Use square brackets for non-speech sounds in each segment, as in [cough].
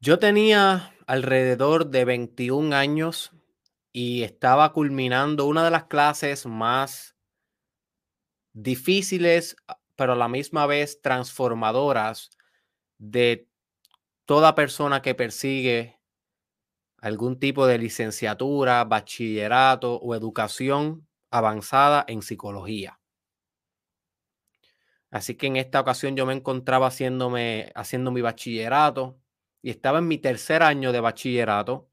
Yo tenía alrededor de 21 años y estaba culminando una de las clases más difíciles, ah, pero a la misma vez transformadoras de toda persona que persigue algún tipo de licenciatura, bachillerato o educación avanzada en psicología. Así que en esta ocasión yo me encontraba haciéndome, haciendo mi bachillerato y estaba en mi tercer año de bachillerato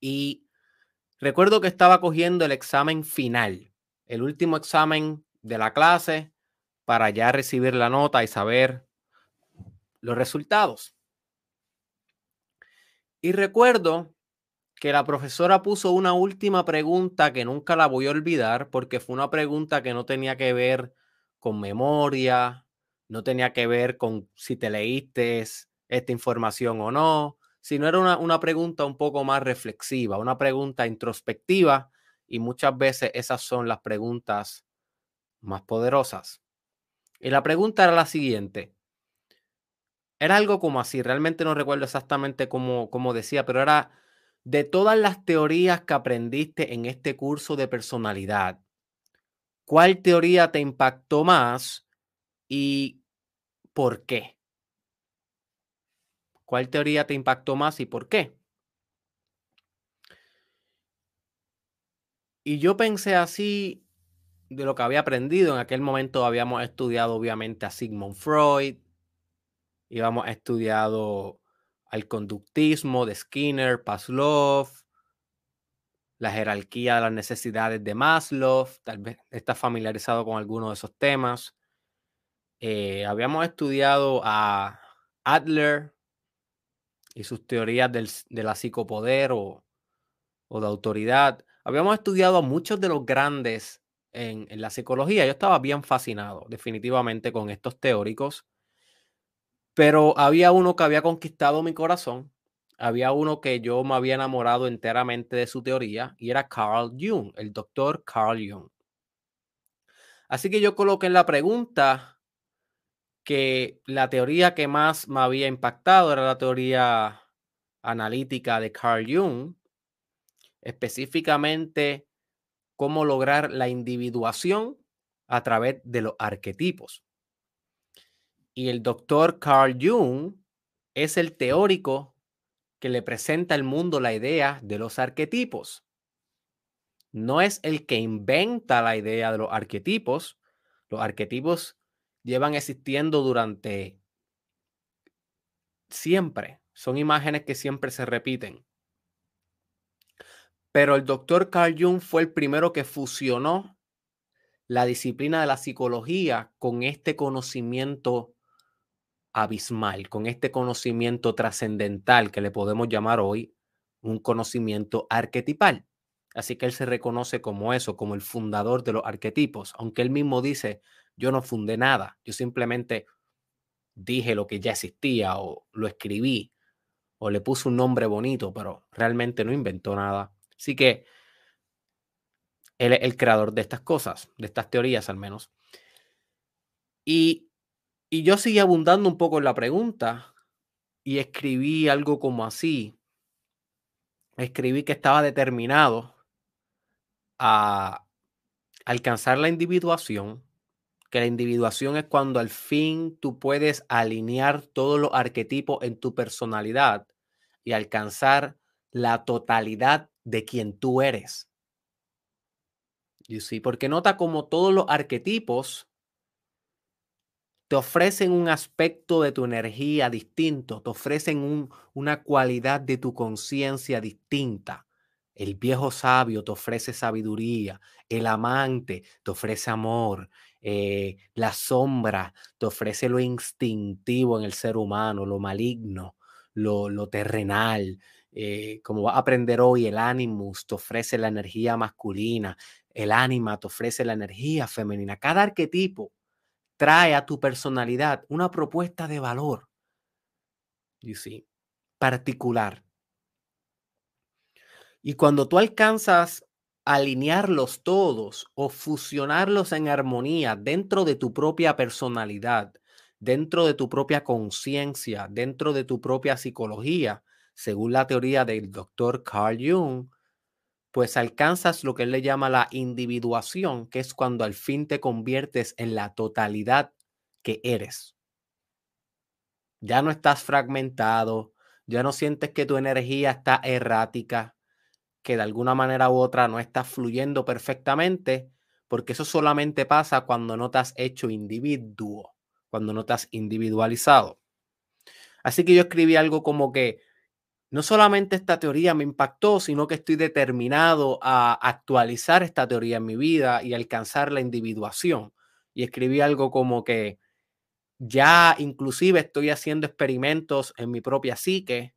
y recuerdo que estaba cogiendo el examen final, el último examen de la clase para ya recibir la nota y saber los resultados. Y recuerdo que la profesora puso una última pregunta que nunca la voy a olvidar porque fue una pregunta que no tenía que ver con memoria, no tenía que ver con si te leíste esta información o no, sino era una, una pregunta un poco más reflexiva, una pregunta introspectiva y muchas veces esas son las preguntas más poderosas. Y la pregunta era la siguiente. Era algo como así, realmente no recuerdo exactamente cómo, cómo decía, pero era de todas las teorías que aprendiste en este curso de personalidad, ¿cuál teoría te impactó más y por qué? ¿Cuál teoría te impactó más y por qué? Y yo pensé así de lo que había aprendido. En aquel momento habíamos estudiado obviamente a Sigmund Freud, íbamos estudiado al conductismo de Skinner, Pavlov, la jerarquía de las necesidades de Maslow, tal vez estás familiarizado con alguno de esos temas. Eh, habíamos estudiado a Adler, y sus teorías del, de la psicopoder o, o, de autoridad. Habíamos estudiado a muchos de los grandes en, en la psicología. Yo estaba bien fascinado definitivamente con estos teóricos, pero había uno que había conquistado mi corazón. Había uno que yo me había enamorado enteramente de su teoría y era Carl Jung, el doctor Carl Jung. Así que yo coloqué en la pregunta que la teoría que más me había impactado era la teoría analítica de Carl Jung, específicamente cómo lograr la individuación a través de los arquetipos. Y el doctor Carl Jung es el teórico que le presenta al mundo la idea de los arquetipos. No es el que inventa la idea de los arquetipos. Los arquetipos llevan existiendo durante siempre. Son imágenes que siempre se repiten. Pero el doctor Carl Jung fue el primero que fusionó la disciplina de la psicología con este conocimiento abismal, con este conocimiento trascendental que le podemos llamar hoy un conocimiento arquetipal. Así que él se reconoce como eso, como el fundador de los arquetipos, aunque él mismo dice, yo no fundé nada, yo simplemente dije lo que ya existía o lo escribí o le puse un nombre bonito, pero realmente no inventó nada. Así que él es el creador de estas cosas, de estas teorías al menos. Y, y yo seguí abundando un poco en la pregunta y escribí algo como así. Escribí que estaba determinado a alcanzar la individuación que la individuación es cuando al fin tú puedes alinear todos los arquetipos en tu personalidad y alcanzar la totalidad de quien tú eres. You see? Porque nota como todos los arquetipos te ofrecen un aspecto de tu energía distinto, te ofrecen un, una cualidad de tu conciencia distinta. El viejo sabio te ofrece sabiduría, el amante te ofrece amor, eh, la sombra te ofrece lo instintivo en el ser humano, lo maligno, lo, terrenal. Eh, como vas a aprender hoy, el animus te ofrece la energía masculina, el ánima te ofrece la energía femenina. Cada arquetipo trae a tu personalidad una propuesta de valor, you see, particular. Y cuando tú alcanzas alinearlos todos o fusionarlos en armonía dentro de tu propia personalidad, dentro de tu propia conciencia, dentro de tu propia psicología, según la teoría del doctor Carl Jung, pues alcanzas lo que él le llama la individuación, que es cuando al fin te conviertes en la totalidad que eres. Ya no estás fragmentado, ya no sientes que tu energía está errática, que de alguna manera u otra no está fluyendo perfectamente, porque eso solamente pasa cuando no te has hecho individuo, cuando no te has individualizado. Así que yo escribí algo como que no solamente esta teoría me impactó, sino que estoy determinado a actualizar esta teoría en mi vida y alcanzar la individuación. Y escribí algo como que ya inclusive estoy haciendo experimentos en mi propia psique.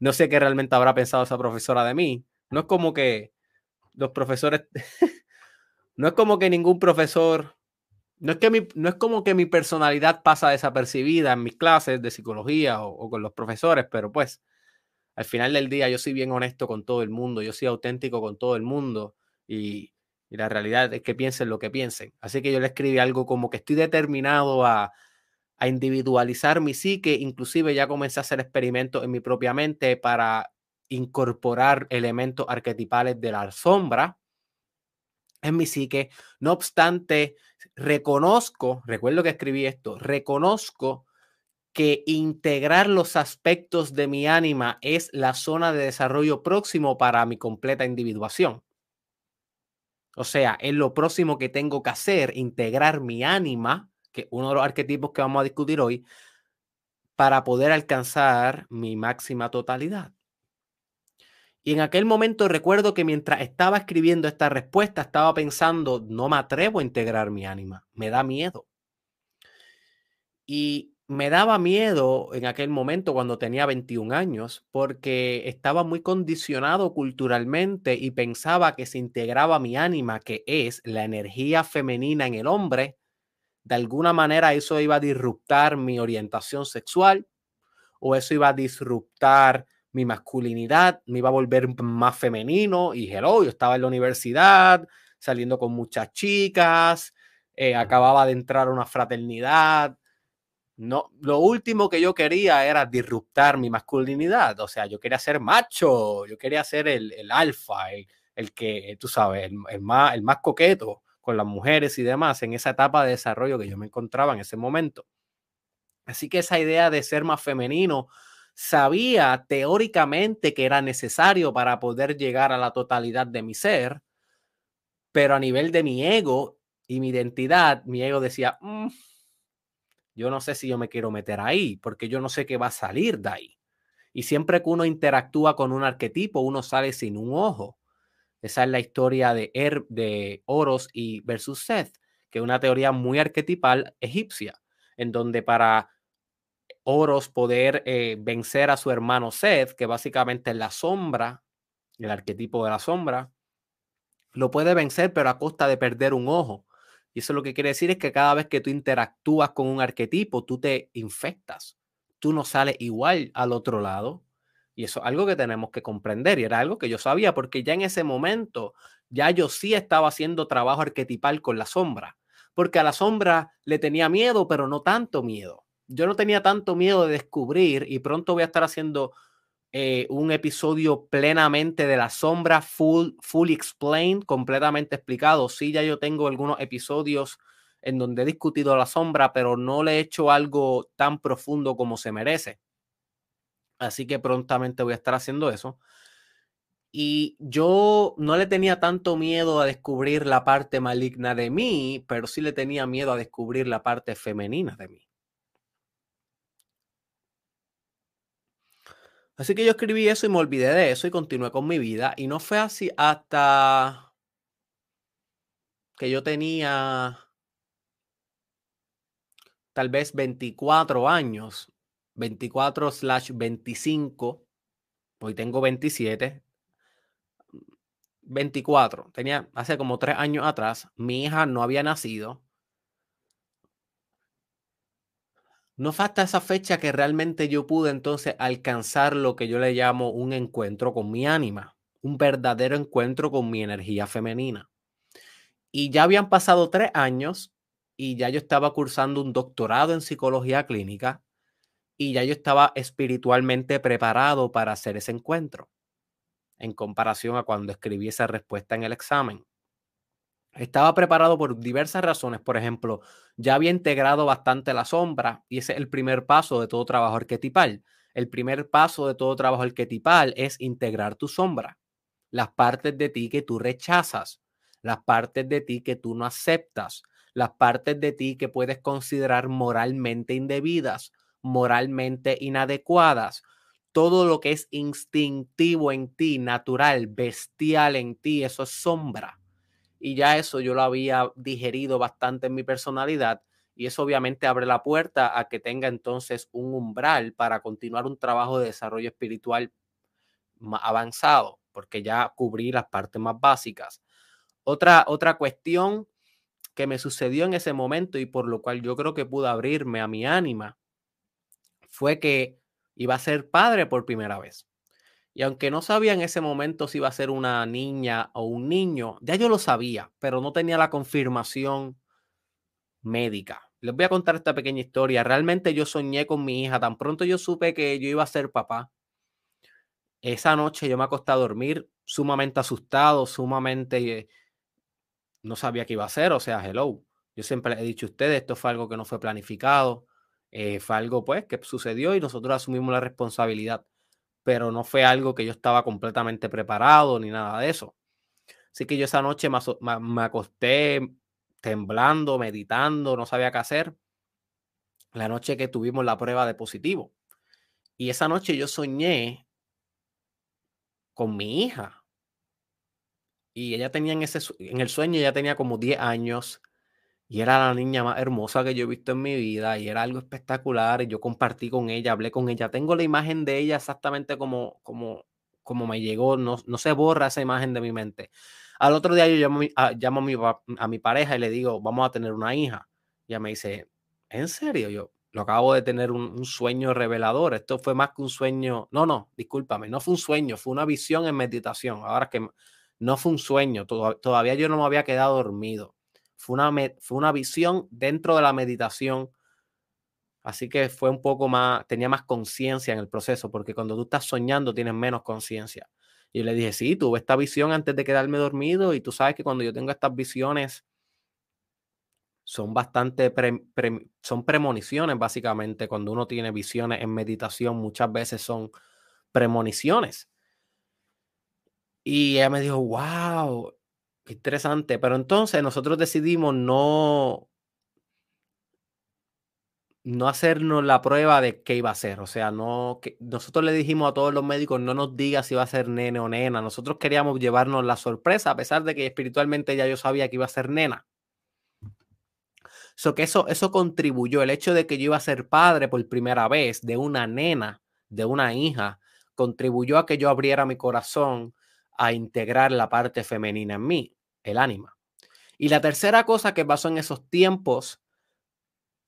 No sé qué realmente habrá pensado esa profesora de mí. No es como que los profesores, [laughs] no es como que ningún profesor, no es, que no es como que mi personalidad pasa desapercibida en mis clases de psicología o, o con los profesores, pero pues al final del día yo soy bien honesto con todo el mundo, yo soy auténtico con todo el mundo y y la realidad es que piensen lo que piensen. Así que yo le escribí algo como que estoy determinado a, a individualizar mi psique, inclusive ya comencé a hacer experimentos en mi propia mente para incorporar elementos arquetipales de la sombra en mi psique. No obstante, reconozco, recuerdo que escribí esto, reconozco que integrar los aspectos de mi ánima es la zona de desarrollo próximo para mi completa individuación. O sea, es lo próximo que tengo que hacer, integrar mi ánima, que uno de los arquetipos que vamos a discutir hoy, para poder alcanzar mi máxima totalidad. Y en aquel momento recuerdo que mientras estaba escribiendo esta respuesta, estaba pensando, no me atrevo a integrar mi ánima, me da miedo. Y me daba miedo en aquel momento cuando tenía 21 años porque estaba muy condicionado culturalmente y pensaba que se integraba mi ánima, que es la energía femenina en el hombre. De alguna manera eso iba a disruptar mi orientación sexual o eso iba a disruptar mi masculinidad, me iba a volver más femenino y hello, yo estaba en la universidad saliendo con muchas chicas, eh, acababa de entrar a una fraternidad no, lo último que yo quería era disruptar mi masculinidad. O sea, yo quería ser macho, yo quería ser el, el alfa, el, que, tú sabes, el, más, el más coqueto las mujeres y demás en esa etapa de desarrollo que yo me encontraba en ese momento. Así que esa idea de ser más femenino, sabía teóricamente que era necesario para poder llegar a la totalidad de mi ser, pero a nivel de mi ego y mi identidad, mi ego decía, mm, yo no sé si yo me quiero meter ahí, porque yo no sé qué va a salir de ahí. Y siempre que uno interactúa con un arquetipo, uno sale sin un ojo. Esa es la historia de, er, de Oros y versus Seth, que es una teoría muy arquetipal egipcia, en donde para Oros poder eh, vencer a su hermano Seth, que básicamente es la sombra, el arquetipo de la sombra, lo puede vencer, pero a costa de perder un ojo. Y eso lo que quiere decir es que cada vez que tú interactúas con un arquetipo, tú te infectas. Tú no sales igual al otro lado. Y eso es algo que tenemos que comprender. Y era algo que yo sabía, porque ya en ese momento, ya yo sí estaba haciendo trabajo arquetipal con la sombra. Porque a la sombra le tenía miedo, pero no tanto miedo. Yo no tenía tanto miedo de descubrir y pronto voy a estar haciendo eh, un episodio plenamente de la sombra, full, full explained, completamente explicado. Sí, ya yo tengo algunos episodios en donde he discutido la sombra, pero no le he hecho algo tan profundo como se merece. Así que prontamente voy a estar haciendo eso. Y yo no le tenía tanto miedo a descubrir la parte maligna de mí, pero sí le tenía miedo a descubrir la parte femenina de mí. Así que yo escribí eso y me olvidé de eso y continué con mi vida. Y no fue así hasta que yo tenía tal vez 24 años, 24 slash 25, hoy tengo 27, 24, tenía hace como tres años atrás, mi hija no había nacido No falta esa fecha que realmente yo pude entonces alcanzar lo que yo le llamo un encuentro con mi ánima, un verdadero encuentro con mi energía femenina. Y ya habían pasado tres años y ya yo estaba cursando un doctorado en psicología clínica y ya yo estaba espiritualmente preparado para hacer ese encuentro en comparación a cuando escribí esa respuesta en el examen. Estaba preparado por diversas razones. Por ejemplo, ya había integrado bastante la sombra y ese es el primer paso de todo trabajo arquetipal. El primer paso de todo trabajo arquetipal es integrar tu sombra, las partes de ti que tú rechazas, las partes de ti que tú no aceptas, las partes de ti que puedes considerar moralmente indebidas, moralmente inadecuadas, todo lo que es instintivo en ti, natural, bestial en ti, eso es sombra. Y ya eso yo lo había digerido bastante en mi personalidad y eso obviamente abre la puerta a que tenga entonces un umbral para continuar un trabajo de desarrollo espiritual avanzado, porque ya cubrí las partes más básicas. Otra, otra cuestión que me sucedió en ese momento y por lo cual yo creo que pude abrirme a mi ánima fue que iba a ser padre por primera vez. Y aunque no sabía en ese momento si iba a ser una niña o un niño, ya yo lo sabía, pero no tenía la confirmación médica. Les voy a contar esta pequeña historia. Realmente yo soñé con mi hija. Tan pronto yo supe que yo iba a ser papá. Esa noche yo me acosté a dormir sumamente asustado, sumamente no sabía qué iba a hacer. O sea, hello. Yo siempre he dicho a ustedes, esto fue algo que no fue planificado. Eh, fue algo pues que sucedió y nosotros asumimos la responsabilidad, pero no fue algo que yo estaba completamente preparado ni nada de eso. Así que yo esa noche me, acosté temblando, meditando, no sabía qué hacer. La noche que tuvimos la prueba de positivo. Y esa noche yo soñé con mi hija. Y ella tenía en, ese, en el sueño, ella tenía como 10 años y era la niña más hermosa que yo he visto en mi vida y era algo espectacular. Y yo compartí con ella, hablé con ella. Tengo la imagen de ella exactamente como, como, como me llegó. No, no se borra esa imagen de mi mente. Al otro día yo llamo, a, mi, a mi pareja y le digo, vamos a tener una hija. Ella me dice, ¿en serio? Yo lo acabo de tener un sueño revelador. Esto fue más que un sueño. No, no, discúlpame, no fue un sueño, fue una visión en meditación. Ahora que no fue un sueño, todavía yo no me había quedado dormido fue una, fue una visión dentro de la meditación. Así que fue un poco más, tenía más conciencia en el proceso, porque cuando tú estás soñando tienes menos conciencia. Y le dije, sí, tuve esta visión antes de quedarme dormido y tú sabes que cuando yo tengo estas visiones son bastante, son premoniciones básicamente. Cuando uno tiene visiones en meditación muchas veces son premoniciones. Y ella me dijo, wow, interesante. Pero entonces nosotros decidimos no, no hacernos la prueba de qué iba a ser. O sea, no, que nosotros le dijimos a todos los médicos, no nos diga si va a ser nene o nena. Nosotros queríamos llevarnos la sorpresa, a pesar de que espiritualmente ya yo sabía que iba a ser nena. So que eso, eso contribuyó, el hecho de que yo iba a ser padre por primera vez de una nena, de una hija, contribuyó a que yo abriera mi corazón a integrar la parte femenina en mí, el ánima. Y la tercera cosa que pasó en esos tiempos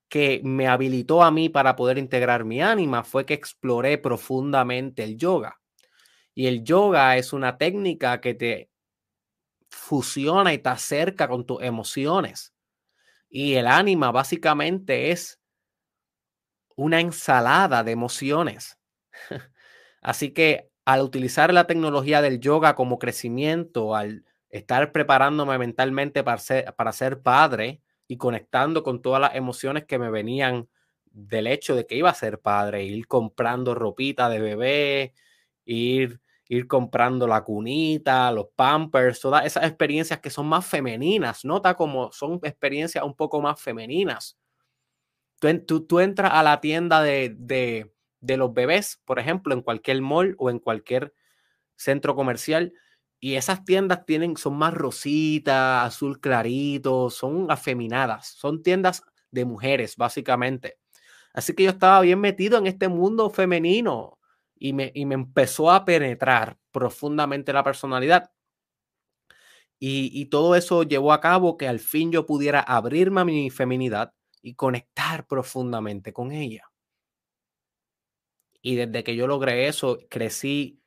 que me habilitó a mí para poder integrar mi ánima fue que exploré profundamente el yoga. Y el yoga es una técnica que te fusiona y te acerca con tus emociones. Y el ánima básicamente es una ensalada de emociones. [laughs] Así que al utilizar la tecnología del yoga como crecimiento, al estar preparándome mentalmente para ser, para ser padre y conectando con todas las emociones que me venían del hecho de que iba a ser padre, ir comprando ropita de bebé, ir, ir comprando la cunita, los pampers, todas esas experiencias que son más femeninas, nota como son experiencias un poco más femeninas. Tú, tú entras a la tienda de, de de los bebés, por ejemplo, en cualquier mall o en cualquier centro comercial. Y esas tiendas tienen, son más rositas, azul clarito, son afeminadas, son tiendas de mujeres, básicamente. Así que yo estaba bien metido en este mundo femenino y me, y me empezó a penetrar profundamente la personalidad. Y, y, todo eso llevó a cabo que al fin yo pudiera abrirme a mi feminidad y conectar profundamente con ella. Y desde que yo logré eso, crecí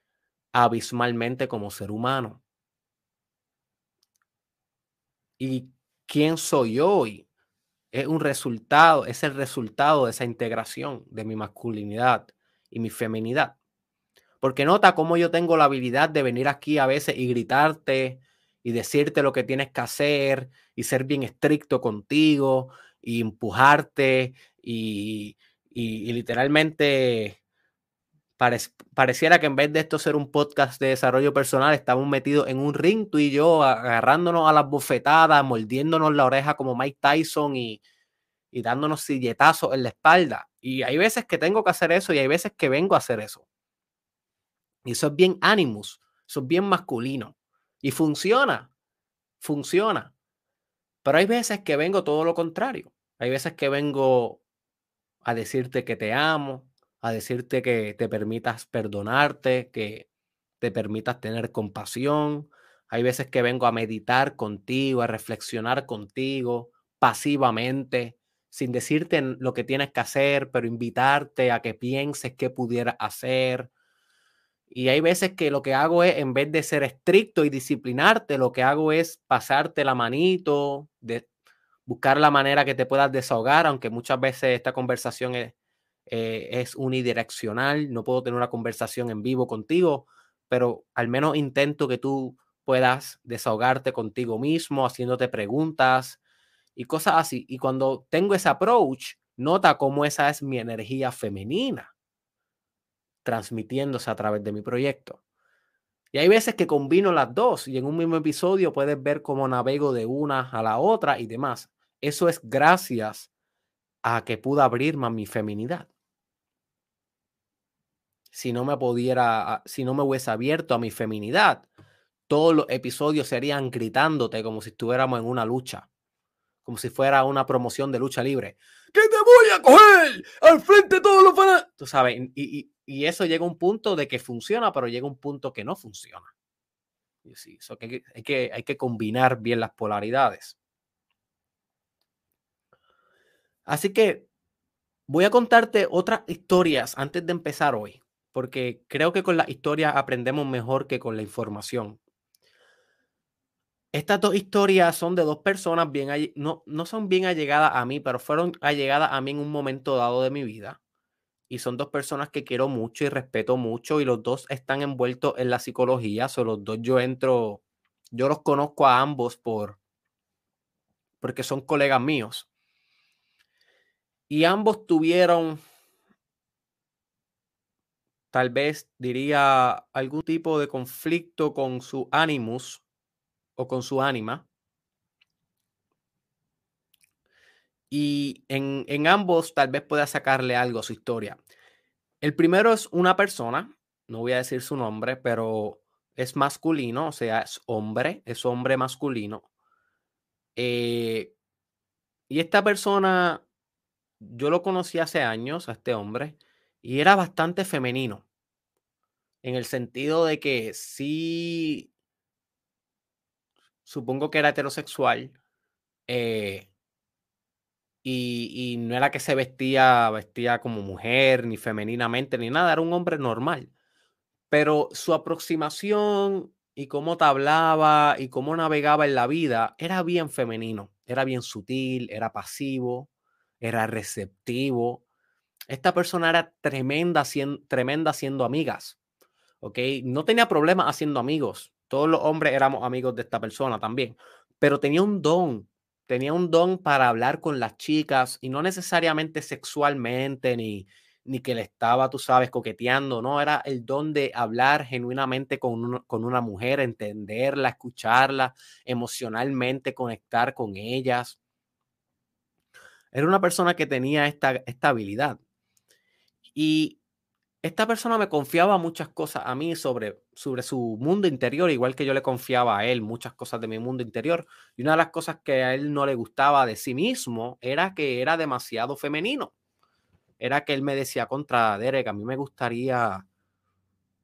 abismalmente como ser humano. ¿Y quién soy hoy? es un resultado, es el resultado de esa integración de mi masculinidad y mi feminidad. Porque nota cómo yo tengo la habilidad de venir aquí a veces y gritarte y decirte lo que tienes que hacer y ser bien estricto contigo y empujarte y, y, literalmente pareciera que en vez de esto ser un podcast de desarrollo personal, estamos metidos en un ring, tú y yo, agarrándonos a las bofetadas, mordiéndonos la oreja como Mike Tyson y, y dándonos silletazos en la espalda. Y hay veces que tengo que hacer eso y hay veces que vengo a hacer eso. Y eso es bien animus, eso es bien masculino. Y funciona, funciona. Pero hay veces que vengo todo lo contrario. Hay veces que vengo a decirte que te amo, a decirte que te permitas perdonarte, que te permitas tener compasión. Hay veces que vengo a meditar contigo, a reflexionar contigo pasivamente, sin decirte lo que tienes que hacer, pero invitarte a que pienses qué pudieras hacer. Y hay veces que lo que hago es, en vez de ser estricto y disciplinarte, lo que hago es pasarte la manito, de, buscar la manera que te puedas desahogar, aunque muchas veces esta conversación es, eh, es unidireccional, no puedo tener una conversación en vivo contigo, pero al menos intento que tú puedas desahogarte contigo mismo, haciéndote preguntas y cosas así. Y cuando tengo ese approach, nota cómo esa es mi energía femenina transmitiéndose a través de mi proyecto. Y hay veces que combino las dos y en un mismo episodio puedes ver cómo navego de una a la otra y demás. Eso es gracias a que pude abrirme a mi feminidad. Si no me pudiera, si no me hubiese abierto a mi feminidad, todos los episodios serían gritándote como si estuviéramos en una lucha, como si fuera una promoción de lucha libre. ¡Que te voy a coger al frente de todos los fanáticos! Tú sabes, y, y, eso llega a un punto de que funciona, pero llega a un punto que no funciona. Y eso que, hay, que, hay que combinar bien las polaridades. Así que voy a contarte otras historias antes de empezar hoy, porque creo que con las historias aprendemos mejor que con la información. Estas dos historias son de dos personas bien, no, no son bien allegadas a mí, pero fueron allegadas a mí en un momento dado de mi vida. Y son dos personas que quiero mucho y respeto mucho y los dos están envueltos en la psicología. Son los dos yo entro, yo los conozco a ambos por, porque son colegas míos. Y ambos tuvieron, tal vez diría, algún tipo de conflicto con su animus o con su ánima. Y en, en ambos tal vez pueda sacarle algo su historia. El primero es una persona, no voy a decir su nombre, pero es masculino, o sea, es hombre, es hombre masculino. Eh, y esta persona yo lo conocí hace años a este hombre y era bastante femenino. En el sentido de que sí, supongo que era heterosexual. Eh, y, y, no era que se vestía, vestía como mujer, ni femeninamente, ni nada, era un hombre normal. Pero su aproximación y cómo te hablaba y cómo navegaba en la vida era bien femenino, era bien sutil, era pasivo era receptivo. Esta persona era tremenda, tremenda siendo amigas. ¿Ok? No tenía problemas haciendo amigos. Todos los hombres éramos amigos de esta persona también. Pero tenía un don. Tenía un don para hablar con las chicas y no necesariamente sexualmente ni, ni que le estaba, tú sabes, coqueteando. No, era el don de hablar genuinamente con, con una mujer, entenderla, escucharla, emocionalmente conectar con ellas. Era una persona que tenía esta, esta habilidad. Y esta persona me confiaba muchas cosas a mí sobre, sobre su mundo interior, igual que yo le confiaba a él muchas cosas de mi mundo interior. Y una de las cosas que a él no le gustaba de sí mismo era que era demasiado femenino. Era que él me decía contra Derek, a mí me gustaría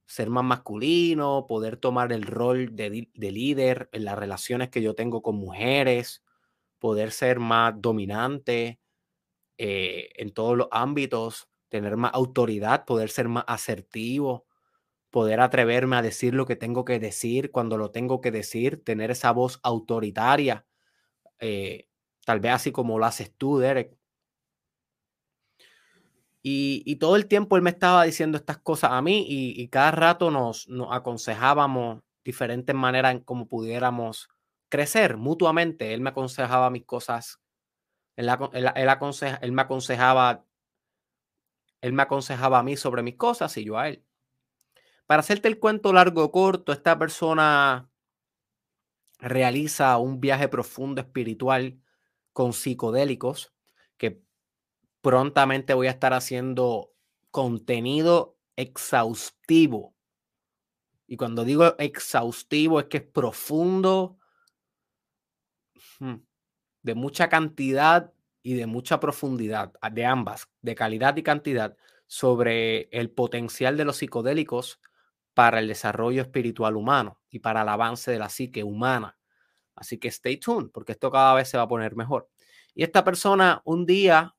ser más masculino, poder tomar el rol de, de líder en las relaciones que yo tengo con mujeres, poder ser más dominante, eh, en todos los ámbitos, tener más autoridad, poder ser más asertivo, poder atreverme a decir lo que tengo que decir cuando lo tengo que decir, tener esa voz autoritaria. Eh, Tal vez así como lo haces tú, Derek. Y, todo el tiempo él me estaba diciendo estas cosas a mí y, cada rato nos, nos, aconsejábamos diferentes maneras en cómo pudiéramos crecer mutuamente. Él me aconsejaba mis cosas, él, él, él me aconsejaba, él me aconsejaba a mí sobre mis cosas y yo a él. Para hacerte el cuento largo o corto, esta persona realiza un viaje profundo espiritual con psicodélicos que prontamente voy a estar haciendo contenido exhaustivo. Y cuando digo exhaustivo es que es profundo, de mucha cantidad y de mucha profundidad, de ambas, de calidad y cantidad, sobre el potencial de los psicodélicos para el desarrollo espiritual humano y para el avance de la psique humana. Así que stay tuned, porque esto cada vez se va a poner mejor. Y esta persona un día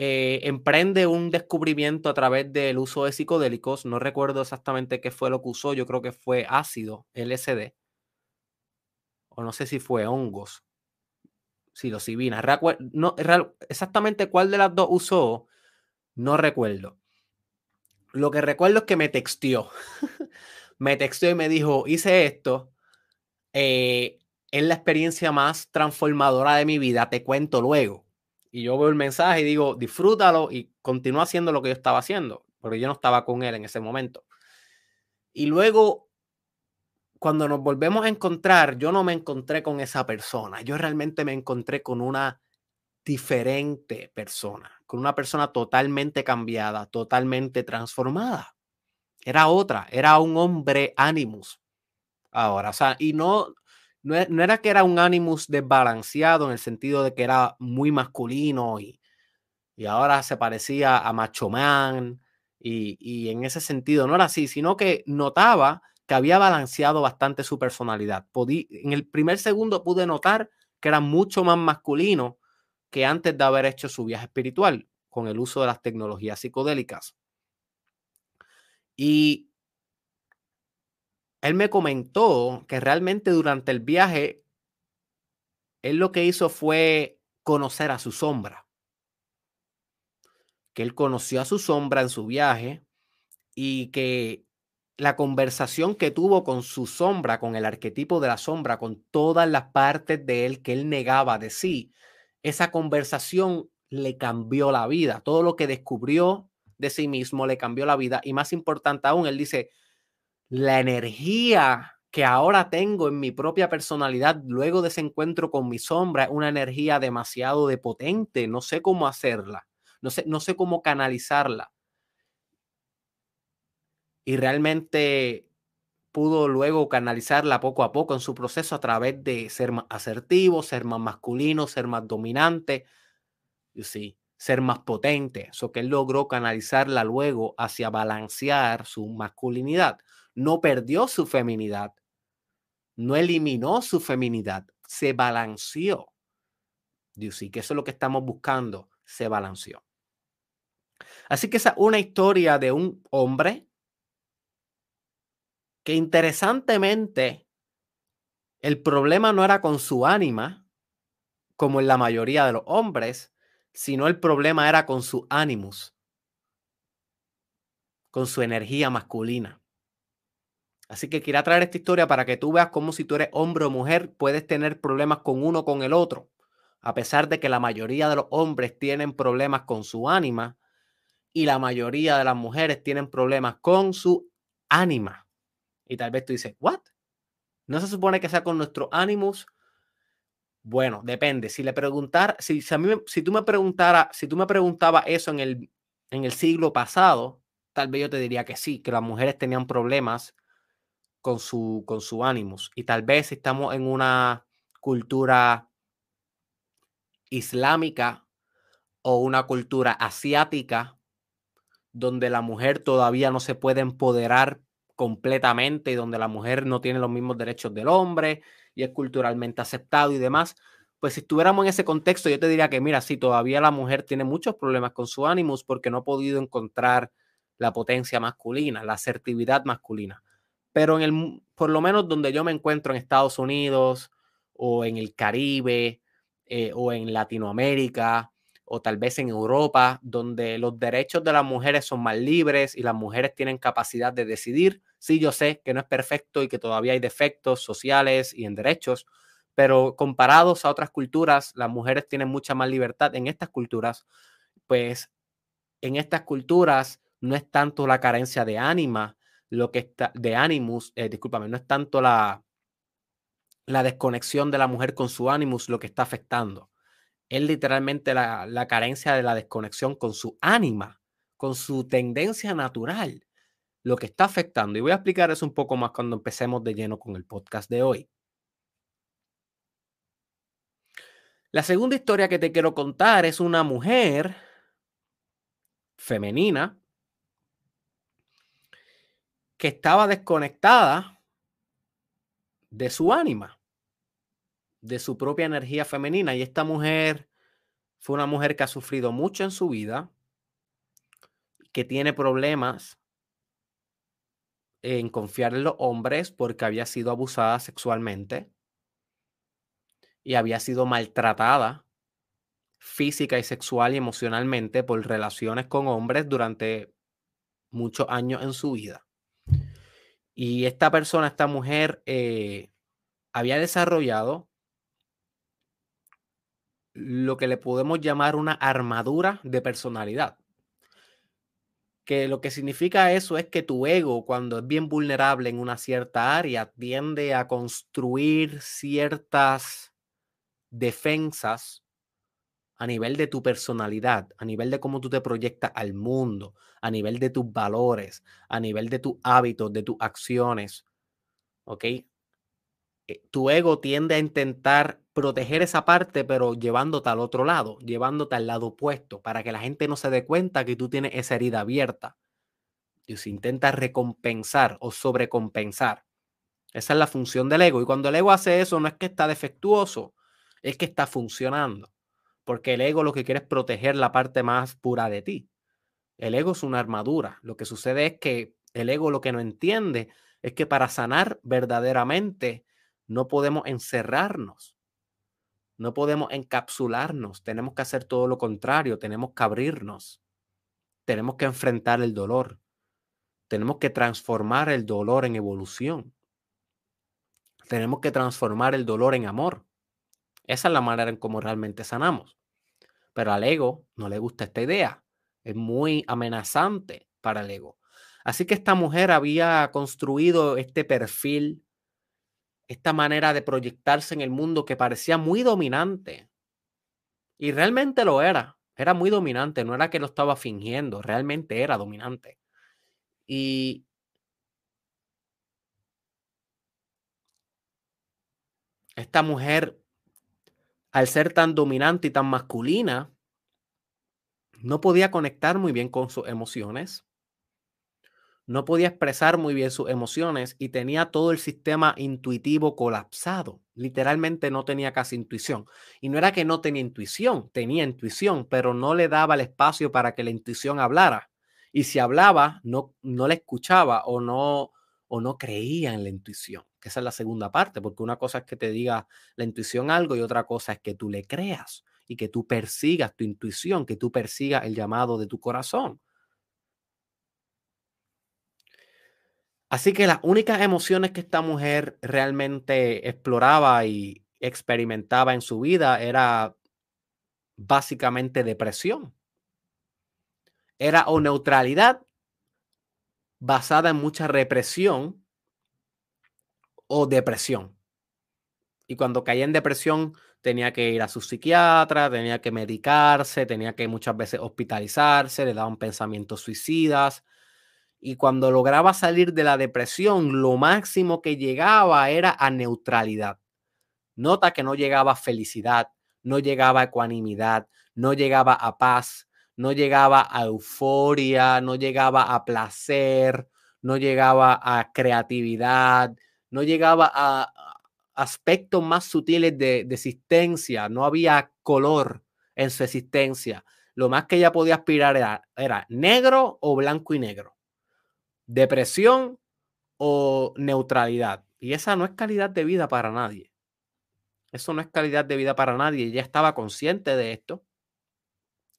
eh, emprende un descubrimiento a través del uso de psicodélicos. No recuerdo exactamente qué fue lo que usó. Yo creo que fue ácido, LSD. O no sé si fue hongos. Psilocibina. No, exactamente cuál de las dos usó, no recuerdo. Lo que recuerdo es que me texteó. [laughs] me texteó y me dijo, hice esto. Eh, es la experiencia más transformadora de mi vida. Te cuento luego. Y yo veo el mensaje y digo, disfrútalo y continúa haciendo lo que yo estaba haciendo, porque yo no estaba con él en ese momento. Y luego, cuando nos volvemos a encontrar, yo no me encontré con esa persona, yo realmente me encontré con una diferente persona, con una persona totalmente cambiada, totalmente transformada. Era otra, era un hombre animus. Ahora, o sea, y no, no, era que era un Animus desbalanceado en el sentido de que era muy masculino y, y ahora se parecía a Macho Man y, y, en ese sentido no era así, sino que notaba que había balanceado bastante su personalidad. en el primer segundo pude notar que era mucho más masculino que antes de haber hecho su viaje espiritual con el uso de las tecnologías psicodélicas. Y él me comentó que realmente durante el viaje, él lo que hizo fue conocer a su sombra. Que él conoció a su sombra en su viaje y que la conversación que tuvo con su sombra, con el arquetipo de la sombra, con todas las partes de él que él negaba de sí, esa conversación le cambió la vida. Todo lo que descubrió de sí mismo le cambió la vida. Y más importante aún, él dice, la energía que ahora tengo en mi propia personalidad luego de ese encuentro con mi sombra es una energía demasiado de potente, no sé cómo hacerla, no sé, no sé cómo canalizarla. Y realmente pudo luego canalizarla poco a poco en su proceso a través de ser más asertivo, ser más masculino, ser más dominante, sí, ser más potente. Eso que él logró canalizarla luego hacia balancear su masculinidad no perdió su feminidad, no eliminó su feminidad, se balanceó. Dios, que eso es lo que estamos buscando, se balanceó. Así que esa es una historia de un hombre que interesantemente el problema no era con su ánima, como en la mayoría de los hombres, sino el problema era con su ánimos, con su energía masculina. Así que quiero traer esta historia para que tú veas cómo si tú eres hombre o mujer puedes tener problemas con uno o con el otro. A pesar de que la mayoría de los hombres tienen problemas con su ánima y la mayoría de las mujeres tienen problemas con su ánima. Y tal vez tú dices, ¿what? ¿No se supone que sea con nuestro ánimos? Bueno, depende. Si le si, si, a mí, si tú me preguntara, si tú me preguntabas eso en el, en el siglo pasado, tal vez yo te diría que sí, que las mujeres tenían problemas con su, con su ánimos. Y tal vez estamos en una cultura islámica o una cultura asiática donde la mujer todavía no se puede empoderar completamente y donde la mujer no tiene los mismos derechos del hombre y es culturalmente aceptado y demás, pues si estuviéramos en ese contexto, yo te diría que, mira, sí, todavía la mujer tiene muchos problemas con su ánimos porque no ha podido encontrar la potencia masculina, la asertividad masculina pero en el, por lo menos donde yo me encuentro en Estados Unidos o en el Caribe eh, o en Latinoamérica o tal vez en Europa, donde los derechos de las mujeres son más libres y las mujeres tienen capacidad de decidir. Sí, yo sé que no es perfecto y que todavía hay defectos sociales y en derechos, pero comparados a otras culturas, las mujeres tienen mucha más libertad en estas culturas, pues en estas culturas no es tanto la carencia de ánima, lo que está, de animus, eh, discúlpame, no es tanto la, la desconexión de la mujer con su animus lo que está afectando. Es literalmente la, la carencia de la desconexión con su ánima, con su tendencia natural, lo que está afectando. Y voy a explicar eso un poco más cuando empecemos de lleno con el podcast de hoy. La segunda historia que te quiero contar es una mujer femenina que estaba desconectada de su ánima, de su propia energía femenina. Y esta mujer fue una mujer que ha sufrido mucho en su vida, que tiene problemas en confiar en los hombres porque había sido abusada sexualmente y había sido maltratada física y sexual y emocionalmente por relaciones con hombres durante muchos años en su vida. Y esta persona, esta mujer, eh, había desarrollado lo que le podemos llamar una armadura de personalidad. Que lo que significa eso es que tu ego, cuando es bien vulnerable en una cierta área, tiende a construir ciertas defensas a nivel de tu personalidad, a nivel de cómo tú te proyectas al mundo, a nivel de tus valores, a nivel de tus hábitos, de tus acciones. ¿Ok? Eh, tu ego tiende a intentar proteger esa parte, pero llevándote al otro lado, llevándote al lado opuesto, para que la gente no se dé cuenta que tú tienes esa herida abierta. Y se intenta recompensar o sobrecompensar. Esa es la función del ego. Y cuando el ego hace eso, no es que está defectuoso, es que está funcionando porque el ego lo que quiere es proteger la parte más pura de ti. El ego es una armadura. Lo que sucede es que el ego lo que no entiende es que para sanar verdaderamente no podemos encerrarnos, no podemos encapsularnos, tenemos que hacer todo lo contrario, tenemos que abrirnos, tenemos que enfrentar el dolor, tenemos que transformar el dolor en evolución, tenemos que transformar el dolor en amor. Esa es la manera en cómo realmente sanamos. Pero al ego no le gusta esta idea. Es muy amenazante para el ego. Así que esta mujer había construido este perfil, esta manera de proyectarse en el mundo que parecía muy dominante. Y realmente lo era. Era muy dominante. No era que lo estaba fingiendo. Realmente era dominante. Y esta mujer al ser tan dominante y tan masculina, no podía conectar muy bien con sus emociones, no podía expresar muy bien sus emociones y tenía todo el sistema intuitivo colapsado. Literalmente no tenía casi intuición. Y no era que no tenía intuición, tenía intuición, pero no le daba el espacio para que la intuición hablara. Y si hablaba, no, no la escuchaba o no, o no creía en la intuición que esa es la segunda parte, porque una cosa es que te diga la intuición algo y otra cosa es que tú le creas y que tú persigas tu intuición, que tú persigas el llamado de tu corazón. Así que las únicas emociones que esta mujer realmente exploraba y experimentaba en su vida era básicamente depresión. Era o neutralidad basada en mucha represión o depresión. Y cuando caía en depresión tenía que ir a su psiquiatra, tenía que medicarse, tenía que muchas veces hospitalizarse, le daban pensamientos suicidas. Y cuando lograba salir de la depresión, lo máximo que llegaba era a neutralidad. Nota que no llegaba a felicidad, no llegaba a ecuanimidad, no llegaba a paz, no llegaba a euforia, no llegaba a placer, no llegaba a creatividad, no llegaba a aspectos más sutiles de, existencia, no había color en su existencia. Lo más que ella podía aspirar era, era negro o blanco y negro, depresión o neutralidad. Y esa no es calidad de vida para nadie. Eso no es calidad de vida para nadie. Ella estaba consciente de esto.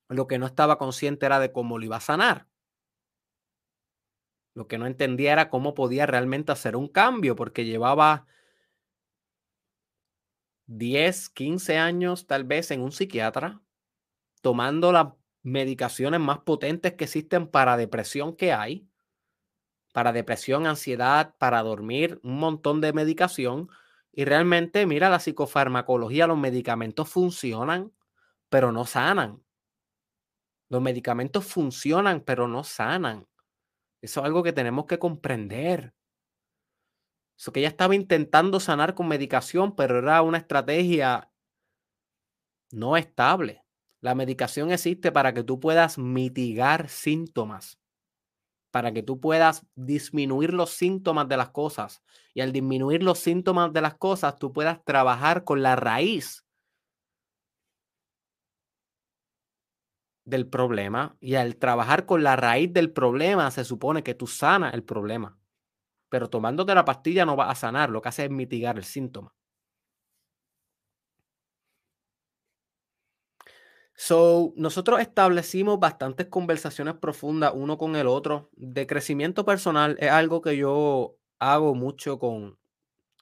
Lo que no estaba consciente era de cómo lo iba a sanar. Lo que no entendía era cómo podía realmente hacer un cambio, porque llevaba 10, 15 años tal vez en un psiquiatra, tomando las medicaciones más potentes que existen para depresión que hay, para depresión, ansiedad, para dormir, un montón de medicación. Y realmente, mira, la psicofarmacología, los medicamentos funcionan, pero no sanan. Los medicamentos funcionan, pero no sanan. Eso es algo que tenemos que comprender. Eso que ella estaba intentando sanar con medicación, pero era una estrategia no estable. La medicación existe para que tú puedas mitigar síntomas, para que tú puedas disminuir los síntomas de las cosas. Y al disminuir los síntomas de las cosas, tú puedas trabajar con la raíz del problema y al trabajar con la raíz del problema se supone que tú sanas el problema. Pero tomándote la pastilla no va a sanar, lo que hace es mitigar el síntoma. So, nosotros establecimos bastantes conversaciones profundas uno con el otro. De crecimiento personal es algo que yo hago mucho con,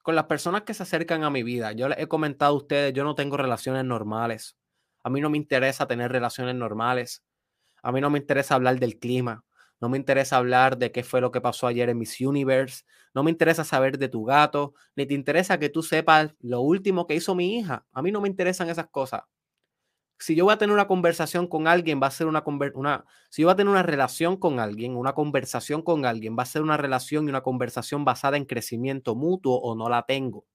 con las personas que se acercan a mi vida. Yo les he comentado a ustedes, yo no tengo relaciones normales. A mí no me interesa tener relaciones normales. A mí no me interesa hablar del clima. No me interesa hablar de qué fue lo que pasó ayer en Miss Universe. No me interesa saber de tu gato. Ni te interesa que tú sepas lo último que hizo mi hija. A mí no me interesan esas cosas. Si yo voy a tener una conversación con alguien, va a ser una, una si yo voy a tener una relación con alguien, una conversación con alguien, va a ser una relación y una conversación basada en crecimiento mutuo o no la tengo.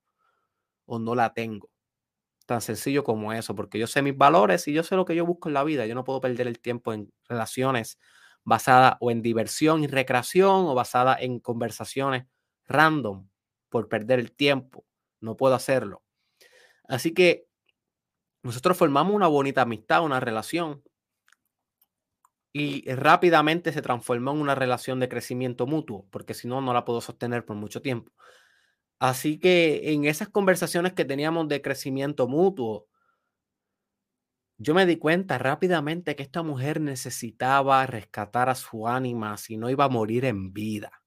O no la tengo. Tan sencillo como eso, porque yo sé mis valores y yo sé lo que yo busco en la vida. Yo no puedo perder el tiempo en relaciones basadas o en diversión y recreación o basadas en conversaciones random por perder el tiempo. No puedo hacerlo. Así que nosotros formamos una bonita amistad, una relación. Y rápidamente se transformó en una relación de crecimiento mutuo, porque si no, no la puedo sostener por mucho tiempo. Así que en esas conversaciones que teníamos de crecimiento mutuo, yo me di cuenta rápidamente que esta mujer necesitaba rescatar a su ánima si no iba a morir en vida.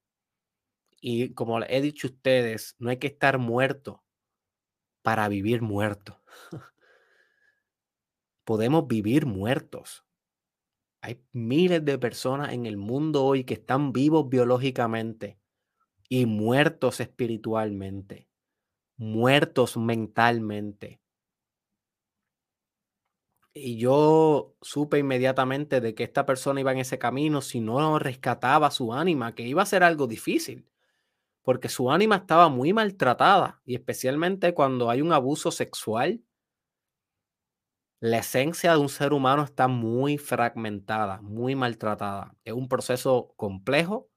Y como he dicho a ustedes, no hay que estar muerto para vivir muerto. [laughs] Podemos vivir muertos. Hay miles de personas en el mundo hoy que están vivos biológicamente, y muertos espiritualmente, muertos mentalmente. Y yo supe inmediatamente de que esta persona iba en ese camino si no rescataba su ánima, que iba a ser algo difícil, porque su ánima estaba muy maltratada y especialmente cuando hay un abuso sexual, la esencia de un ser humano está muy fragmentada, muy maltratada. Es un proceso complejo,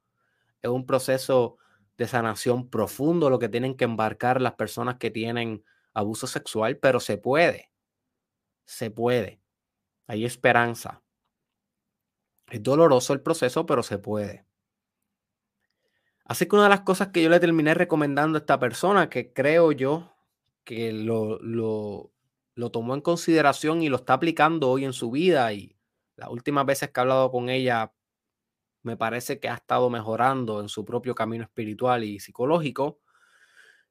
es un proceso de sanación profundo lo que tienen que embarcar las personas que tienen abuso sexual, pero se puede, se puede. Hay esperanza. Es doloroso el proceso, pero se puede. Así que una de las cosas que yo le terminé recomendando a esta persona, que creo yo que lo, lo, lo tomó en consideración y lo está aplicando hoy en su vida, y las últimas veces que he hablado con ella, me parece que ha estado mejorando en su propio camino espiritual y psicológico,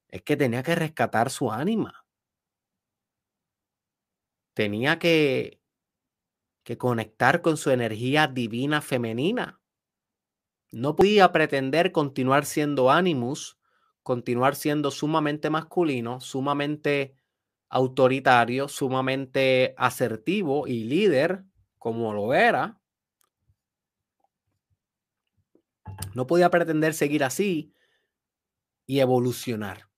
es que tenía que rescatar su ánima. Tenía que, que conectar con su energía divina femenina. No podía pretender continuar siendo Animus, continuar siendo sumamente masculino, sumamente autoritario, sumamente asertivo y líder, como lo era, No podía pretender seguir así y evolucionar.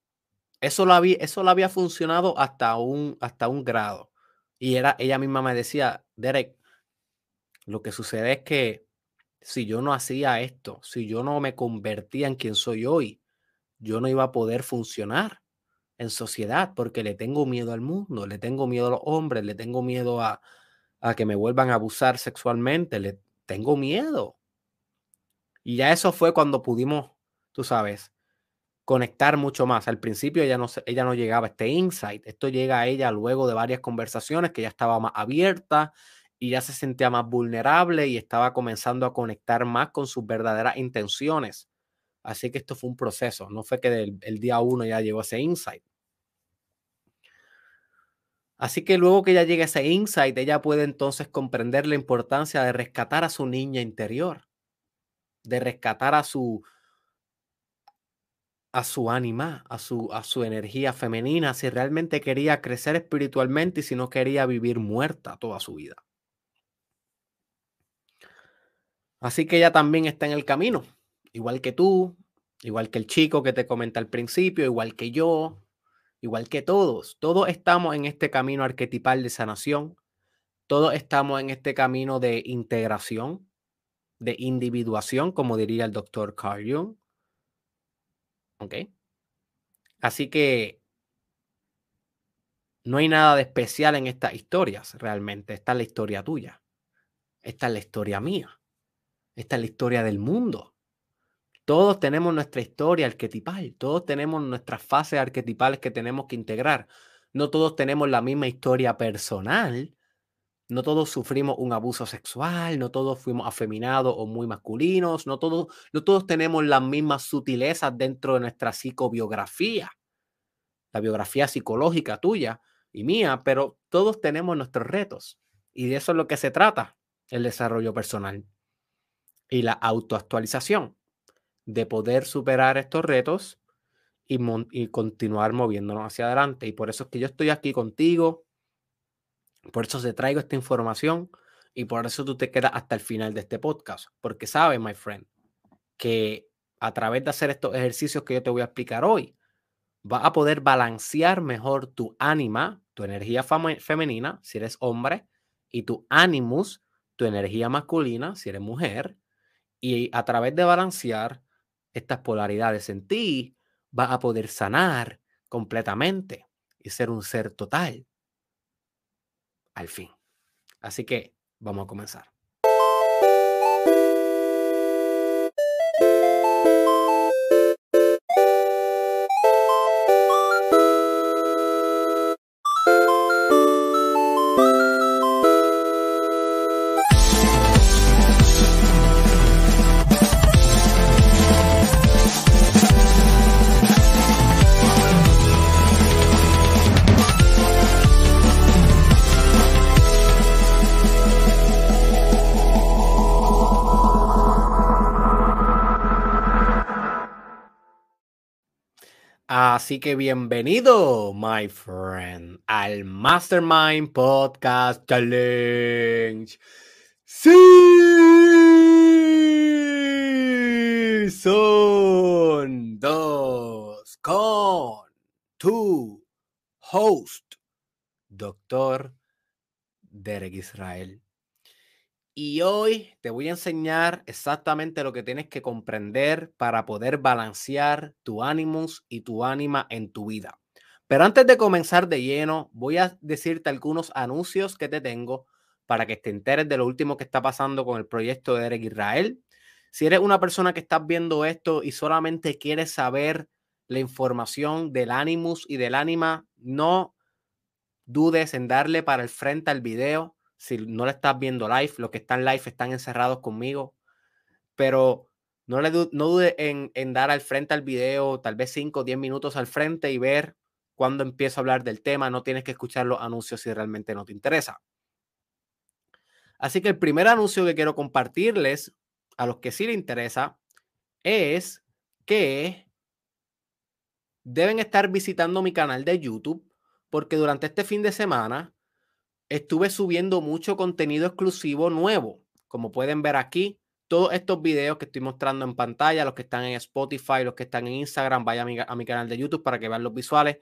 Eso lo había, eso lo había funcionado hasta un, hasta un grado. Y era, ella misma me decía, Derek, lo que sucede es que si yo no hacía esto, si yo no me convertía en quien soy hoy, yo no iba a poder funcionar en sociedad porque le tengo miedo al mundo, le tengo miedo a los hombres, le tengo miedo a, a que me vuelvan a abusar sexualmente, le tengo miedo. Y ya eso fue cuando pudimos, tú sabes, conectar mucho más. Al principio ella no, ella no llegaba a este insight. Esto llega a ella luego de varias conversaciones que ya estaba más abierta y ya se sentía más vulnerable y estaba comenzando a conectar más con sus verdaderas intenciones. Así que esto fue un proceso, no fue que el día uno ya llegó ese insight. Así que luego que ella llegue a ese insight, ella puede entonces comprender la importancia de rescatar a su niña interior, de rescatar a su, a su ánima, a su, a su energía femenina, si realmente quería crecer espiritualmente y si no quería vivir muerta toda su vida. Así que ella también está en el camino, igual que tú, igual que el chico que te comenta al principio, igual que yo, igual que todos. Todos estamos en este camino arquetipal de sanación, todos estamos en este camino de integración, de individuación, como diría el doctor Carl Jung. ¿Ok? Así que no hay nada de especial en estas historias, realmente. Esta es la historia tuya. Esta es la historia mía. Esta es la historia del mundo. Todos tenemos nuestra historia arquetipal, todos tenemos nuestras fases arquetipales que tenemos que integrar. No todos tenemos la misma historia personal, no todos sufrimos un abuso sexual, no todos fuimos afeminados o muy masculinos, no todos, no todos tenemos las mismas sutilezas dentro de nuestra psicobiografía, la biografía psicológica tuya y mía, pero todos tenemos nuestros retos y de eso es lo que se trata, el desarrollo personal y la autoactualización, de poder superar estos retos y, y continuar moviéndonos hacia adelante. Y por eso es que yo estoy aquí contigo por eso te traigo esta información y por eso tú te quedas hasta el final de este podcast. Porque sabes, my friend, que a través de hacer estos ejercicios que yo te voy a explicar hoy, vas a poder balancear mejor tu ánima, tu energía femenina, si eres hombre, y tu animus, tu energía masculina, si eres mujer. Y a través de balancear estas polaridades en ti, vas a poder sanar completamente y ser un ser total al fin. Así que vamos a comenzar. Así que bienvenido, my friend, al Mastermind Podcast Challenge. Sí, son dos con tu host, doctor Derek Israel. Y hoy te voy a enseñar exactamente lo que tienes que comprender para poder balancear tu ánimos y tu ánima en tu vida. Pero antes de comenzar de lleno, voy a decirte algunos anuncios que te tengo para que te enteres de lo último que está pasando con el proyecto de Eric Israel. Si eres una persona que estás viendo esto y solamente quieres saber la información del ánimos y del ánima, no dudes en darle para el frente al video si no le estás viendo live, los que están live están encerrados conmigo, pero no, le no dude en, en, dar al frente al video, tal vez 5 o 10 minutos al frente y ver cuándo empiezo a hablar del tema. No tienes que escuchar los anuncios si realmente no te interesa. Así que el primer anuncio que quiero compartirles a los que sí le interesa es que deben estar visitando mi canal de YouTube porque durante este fin de semana estuve subiendo mucho contenido exclusivo nuevo. Como pueden ver aquí, todos estos videos que estoy mostrando en pantalla, los que están en Spotify, los que están en Instagram, vaya a mi, canal de YouTube para que vean los visuales.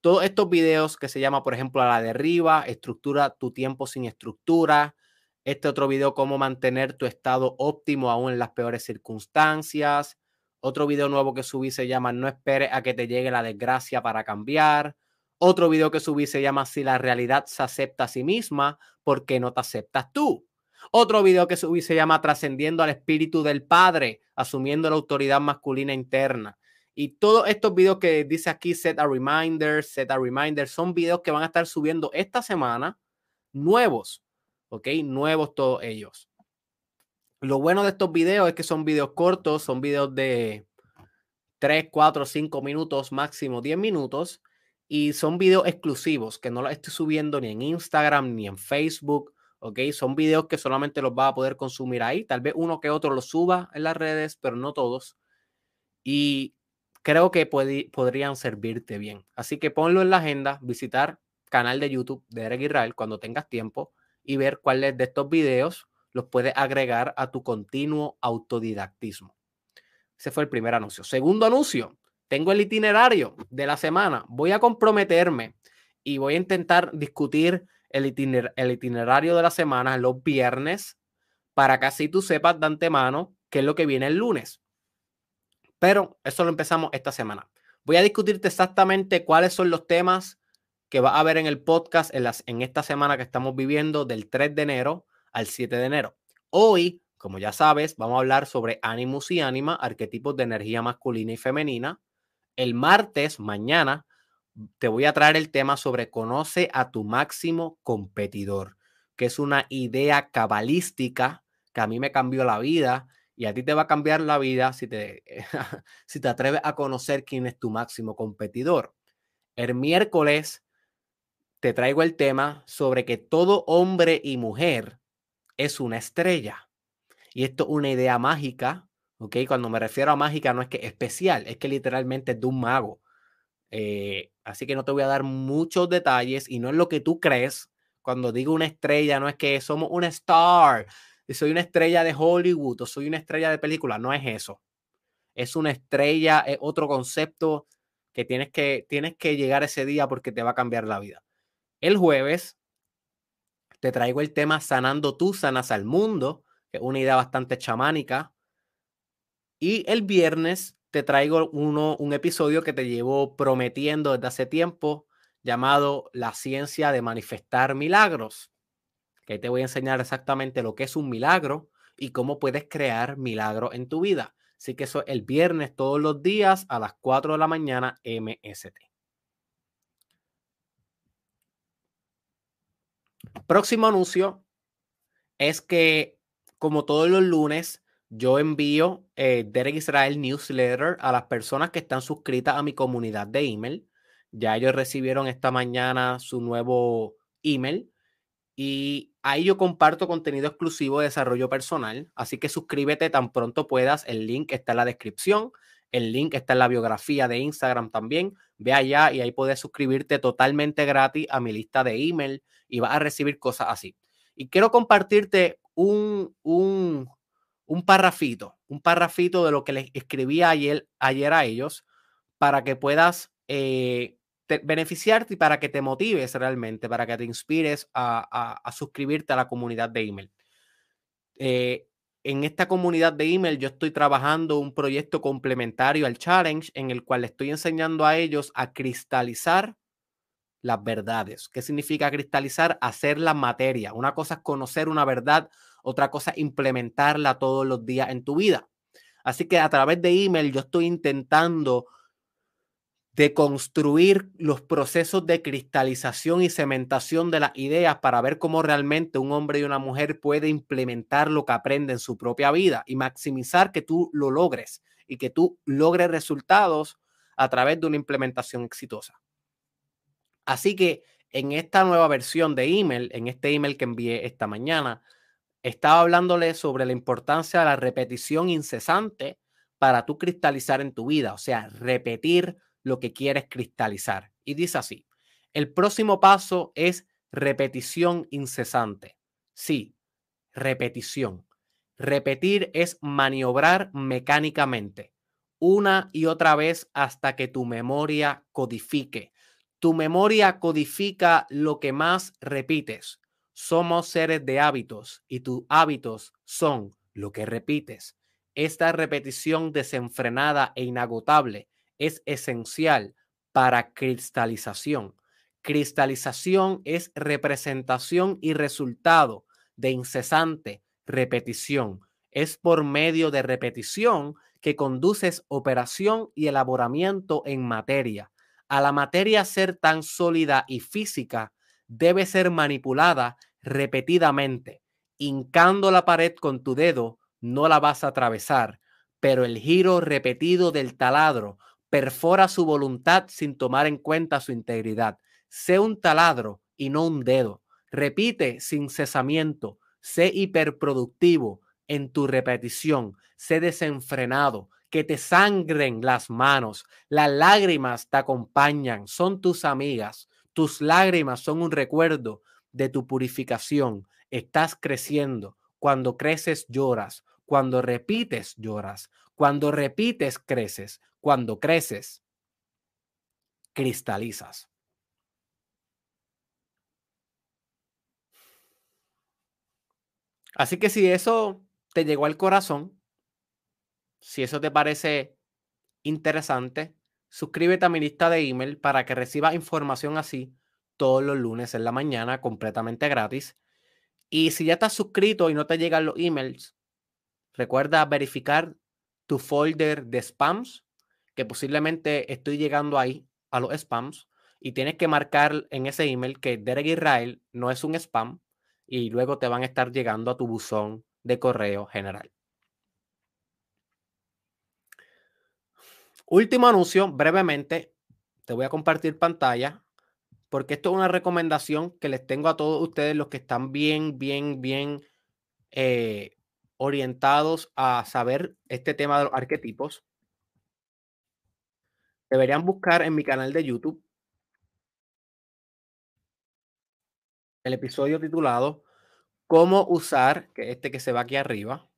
Todos estos videos que se llama, por ejemplo, a la derriba, estructura tu tiempo sin estructura. Este otro video, cómo mantener tu estado óptimo aún en las peores circunstancias. Otro video nuevo que subí se llama No esperes a que te llegue la desgracia para cambiar. Otro video que subí se llama Si la realidad se acepta a sí misma, ¿por qué no te aceptas tú? Otro video que subí se llama Trascendiendo al Espíritu del Padre, asumiendo la autoridad masculina interna. Y todos estos videos que dice aquí, set a reminder, set a reminder, son videos que van a estar subiendo esta semana, nuevos, ¿ok? Nuevos todos ellos. Lo bueno de estos videos es que son videos cortos, son videos de 3, 4, 5 minutos, máximo 10 minutos. Y son videos exclusivos que no los estoy subiendo ni en Instagram ni en Facebook. ¿ok? Son videos que solamente los vas a poder consumir ahí. Tal vez uno que otro los suba en las redes, pero no todos. Y creo que podrían servirte bien. Así que ponlo en la agenda, visitar canal de YouTube de Eric Israel cuando tengas tiempo y ver cuáles de estos videos los puedes agregar a tu continuo autodidactismo. Ese fue el primer anuncio. Segundo anuncio, tengo el itinerario de la semana. Voy a comprometerme y voy a intentar discutir el, itinerario de la semana los viernes para que así tú sepas de antemano qué es lo que viene el lunes. Pero eso lo empezamos esta semana. Voy a discutirte exactamente cuáles son los temas que va a haber en el podcast en, esta semana que estamos viviendo del 3 de enero al 7 de enero. Hoy, como ya sabes, vamos a hablar sobre Animus y Anima, arquetipos de energía masculina y femenina. El martes, mañana, te voy a traer el tema sobre conoce a tu máximo competidor, que es una idea cabalística que a mí me cambió la vida y a ti te va a cambiar la vida si te, [laughs] si te atreves a conocer quién es tu máximo competidor. El miércoles te traigo el tema sobre que todo hombre y mujer es una estrella. Y esto es una idea mágica, ¿ok? Cuando me refiero a mágica no es que especial, es que literalmente es de un mago. Eh, así que no te voy a dar muchos detalles y no es lo que tú crees. Cuando digo una estrella, no es que somos una star, soy una estrella de Hollywood o soy una estrella de película, no es eso. Es una estrella, es otro concepto que tienes que, tienes que llegar ese día porque te va a cambiar la vida. El jueves te traigo el tema Sanando tú, sanas al mundo, que es una idea bastante chamánica. Y el viernes te traigo uno, un episodio que te llevo prometiendo desde hace tiempo, llamado La ciencia de manifestar milagros que te voy a enseñar exactamente lo que es un milagro y cómo puedes crear milagro en tu vida. Así que eso es el viernes todos los días a las 4 de la mañana MST. Próximo anuncio es que como todos los lunes yo envío eh, Derek Israel Newsletter a las personas que están suscritas a mi comunidad de email. Ya ellos recibieron esta mañana su nuevo email y ahí yo comparto contenido exclusivo de desarrollo personal, así que suscríbete tan pronto puedas, el link está en la descripción, el link está en la biografía de Instagram también, ve allá y ahí puedes suscribirte totalmente gratis a mi lista de email y vas a recibir cosas así. Y quiero compartirte un, un, un parrafito, un parrafito de lo que les escribí ayer, ayer a ellos para que puedas eh, beneficiarte y para que te motives realmente, para que te inspires a, suscribirte a la comunidad de email. Eh, en esta comunidad de email yo estoy trabajando un proyecto complementario al challenge en el cual estoy enseñando a ellos a cristalizar las verdades. ¿Qué significa cristalizar? Hacer la materia. Una cosa es conocer una verdad, otra cosa es implementarla todos los días en tu vida. Así que a través de email yo estoy intentando de construir los procesos de cristalización y cementación de las ideas para ver cómo realmente un hombre y una mujer puede implementar lo que aprende en su propia vida y maximizar que tú lo logres y que tú logres resultados a través de una implementación exitosa. Así que en esta nueva versión de email, en este email que envié esta mañana, estaba hablándole sobre la importancia de la repetición incesante para tú cristalizar en tu vida, o sea, repetir lo que quieres cristalizar. Y dice así, el próximo paso es repetición incesante. Sí, repetición. Repetir es maniobrar mecánicamente una y otra vez hasta que tu memoria codifique. Tu memoria codifica lo que más repites. Somos seres de hábitos y tus hábitos son lo que repites. Esta repetición desenfrenada e inagotable es esencial para cristalización. Cristalización es representación y resultado de incesante repetición. Es por medio de repetición que conduces operación y elaboramiento en materia. A la materia ser tan sólida y física, debe ser manipulada repetidamente. Hincando la pared con tu dedo, no la vas a atravesar, pero el giro repetido del taladro perfora su voluntad sin tomar en cuenta su integridad. Sé un taladro y no un dedo. Repite sin cesamiento. Sé hiperproductivo en tu repetición. Sé desenfrenado. Que te sangren las manos. Las lágrimas te acompañan. Son tus amigas. Tus lágrimas son un recuerdo de tu purificación. Estás creciendo. Cuando creces lloras. Cuando repites lloras. Cuando repites creces. Cuando creces cristalizas. Así que si eso te llegó al corazón, si eso te parece interesante, suscríbete a mi lista de email para que recibas información así todos los lunes en la mañana completamente gratis. Y si ya estás suscrito y no te llegan los emails, recuerda verificar tu folder de spams, que posiblemente estoy llegando ahí a los spams y tienes que marcar en ese email que Derek Israel no es un spam, y luego te van a estar llegando a tu buzón de correo general. Último anuncio, brevemente, te voy a compartir pantalla porque esto es una recomendación que les tengo a todos ustedes los que están bien, bien, bien eh, orientados a saber este tema de los arquetipos. Deberían buscar en mi canal de YouTube el episodio titulado Cómo usar, que este que se va aquí arriba,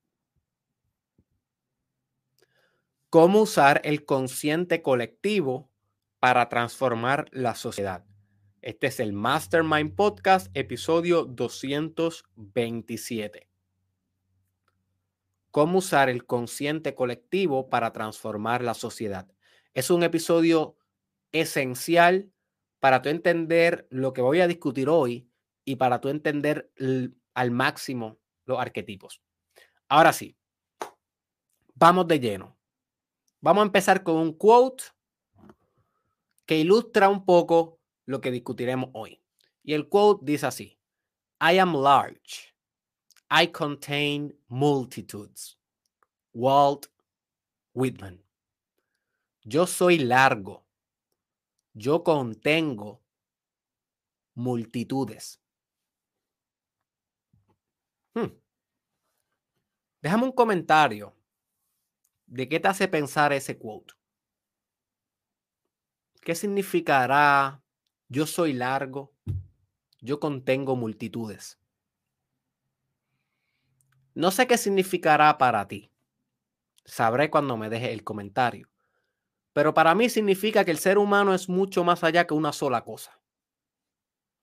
cómo usar el consciente colectivo para transformar la sociedad. Este es el Mastermind Podcast, episodio 227. Cómo usar el consciente colectivo para transformar la sociedad. Es un episodio esencial para tu entender lo que voy a discutir hoy y para tú entender al máximo los arquetipos. Ahora sí, vamos de lleno. Vamos a empezar con un quote que ilustra un poco lo que discutiremos hoy. Y el quote dice así, I am large. I contain multitudes. Walt Whitman. Yo soy largo. Yo contengo multitudes. Hmm. Déjame un comentario de qué te hace pensar ese quote. ¿Qué significará yo soy largo, yo contengo multitudes? No sé qué significará para ti. Sabré cuando me deje el comentario. Pero para mí significa que el ser humano es mucho más allá que una sola cosa.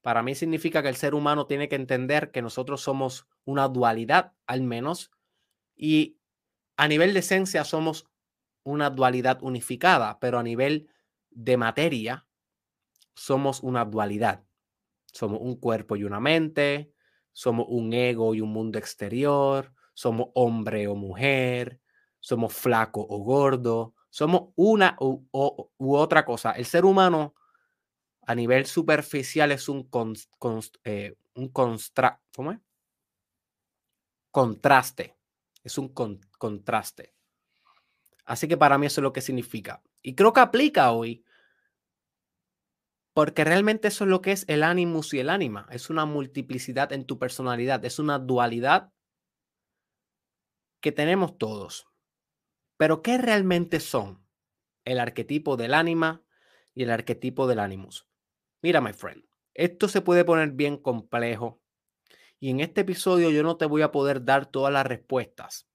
Para mí significa que el ser humano tiene que entender que nosotros somos una dualidad, al menos, y a nivel de esencia somos una dualidad unificada, pero a nivel de materia somos una dualidad. Somos un cuerpo y una mente, somos un ego y un mundo exterior, somos hombre o mujer, somos flaco o gordo, somos una u, otra cosa. El ser humano a nivel superficial es un, eh, un contraste. Es un contraste. Así que para mí eso es lo que significa. Y creo que aplica hoy. Porque realmente eso es lo que es el animus y el ánima. Es una multiplicidad en tu personalidad. Es una dualidad que tenemos todos. Pero ¿qué realmente son el arquetipo del ánima y el arquetipo del animus? Mira, my friend, esto se puede poner bien complejo y en este episodio yo no te voy a poder dar todas las respuestas.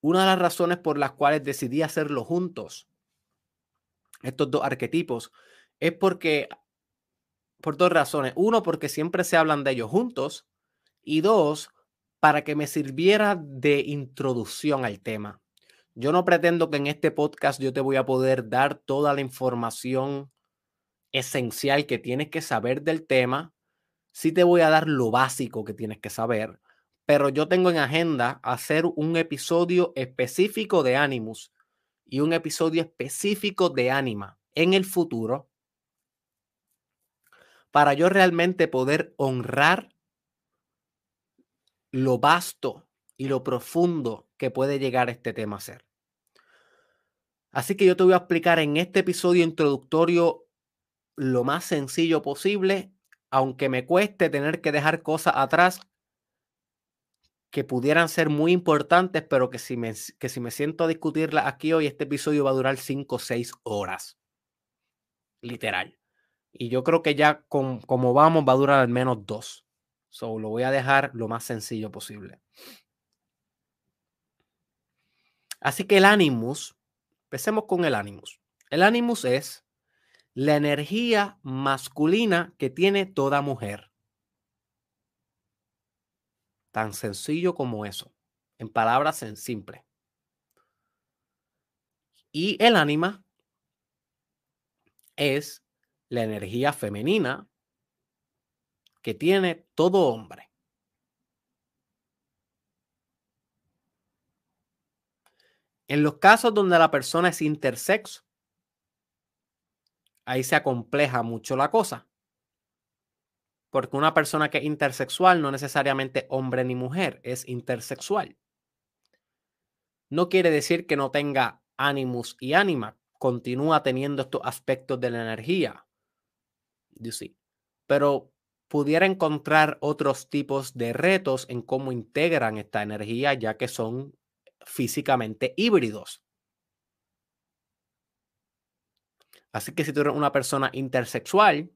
Una de las razones por las cuales decidí hacerlo juntos, estos dos arquetipos, es porque, por dos razones. Uno, porque siempre se hablan de ellos juntos. Y dos, para que me sirviera de introducción al tema. Yo no pretendo que en este podcast yo te voy a poder dar toda la información esencial que tienes que saber del tema. Sí te voy a dar lo básico que tienes que saber, pero yo tengo en agenda hacer un episodio específico de Animus y un episodio específico de Anima en el futuro para yo realmente poder honrar lo vasto y lo profundo que puede llegar este tema a ser. Así que yo te voy a explicar en este episodio introductorio lo más sencillo posible, aunque me cueste tener que dejar cosas atrás que pudieran ser muy importantes, pero que si me, que si me siento a discutirlas aquí hoy, este episodio va a durar 5 o 6 horas. Literal. Y yo creo que ya con, como vamos va a durar al menos dos. So, lo voy a dejar lo más sencillo posible. Así que el Animus, empecemos con el Animus. El Animus es la energía masculina que tiene toda mujer. Tan sencillo como eso, en palabras en simple. Y el ánima es la energía femenina que tiene todo hombre. En los casos donde la persona es intersexo, ahí se acompleja mucho la cosa porque una persona que es intersexual no necesariamente hombre ni mujer, es intersexual. No quiere decir que no tenga animus y ánima, continúa teniendo estos aspectos de la energía. Pero pudiera encontrar otros tipos de retos en cómo integran esta energía, ya que son físicamente híbridos. Así que si tú eres una persona intersexual,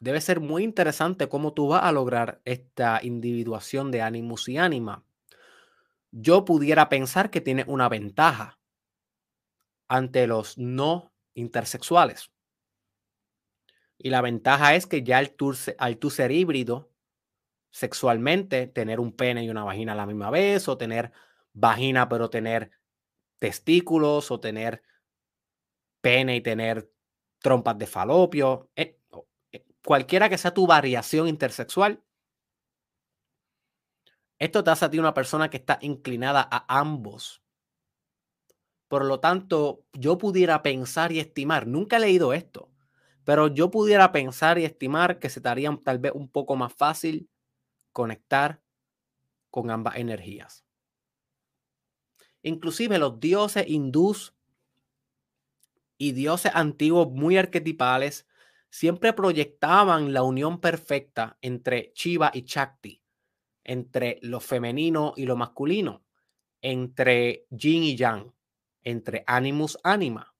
debe ser muy interesante cómo tú vas a lograr esta individuación de ánimos y ánima. Yo pudiera pensar que tiene una ventaja ante los no intersexuales. Y la ventaja es que ya al tú, al ser híbrido sexualmente, tener un pene y una vagina a la misma vez, o tener vagina pero tener testículos, o tener pene y tener trompas de falopio, eh, cualquiera que sea tu variación intersexual, esto te hace a ti una persona que está inclinada a ambos. Por lo tanto, yo pudiera pensar y estimar, nunca he leído esto, pero yo pudiera pensar y estimar que se te haría tal vez un poco más fácil conectar con ambas energías. Inclusive los dioses hindús y dioses antiguos muy arquetipales siempre proyectaban la unión perfecta entre Shiva y Chakti, entre lo femenino y lo masculino, entre yin y yang, entre animus anima.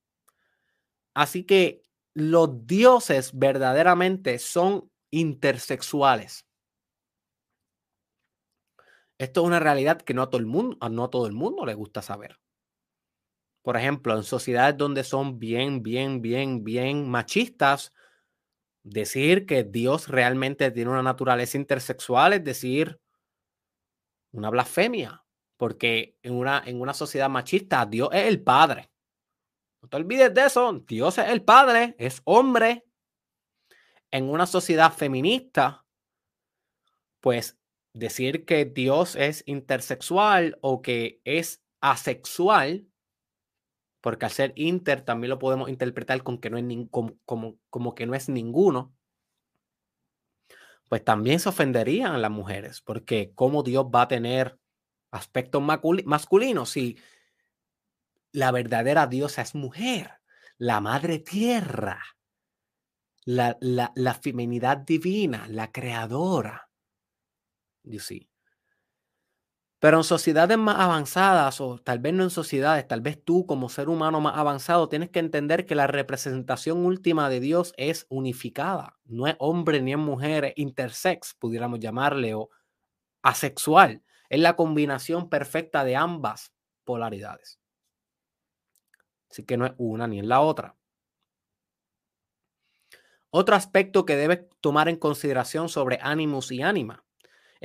Así que los dioses verdaderamente son intersexuales. Esto es una realidad que no a todo el mundo, no a todo el mundo le gusta saber. Por ejemplo, en sociedades donde son bien, bien, bien, bien machistas, decir que Dios realmente tiene una naturaleza intersexual es decir una blasfemia, porque en una, en una sociedad machista Dios es el Padre. No te olvides de eso, Dios es el Padre, es hombre. En una sociedad feminista, pues decir que Dios es intersexual o que es asexual porque al ser inter también lo podemos interpretar con que no es como, como, que no es ninguno, pues también se ofenderían las mujeres, porque cómo Dios va a tener aspectos masculinos si la verdadera diosa es mujer, la madre tierra, la, la, la feminidad divina, la creadora. Pero en sociedades más avanzadas, o tal vez no en sociedades, tal vez tú como ser humano más avanzado, tienes que entender que la representación última de Dios es unificada. No es hombre ni es mujer, es intersex, pudiéramos llamarle, o asexual. Es la combinación perfecta de ambas polaridades. Así que no es una ni es la otra. Otro aspecto que debes tomar en consideración sobre ánimos y ánima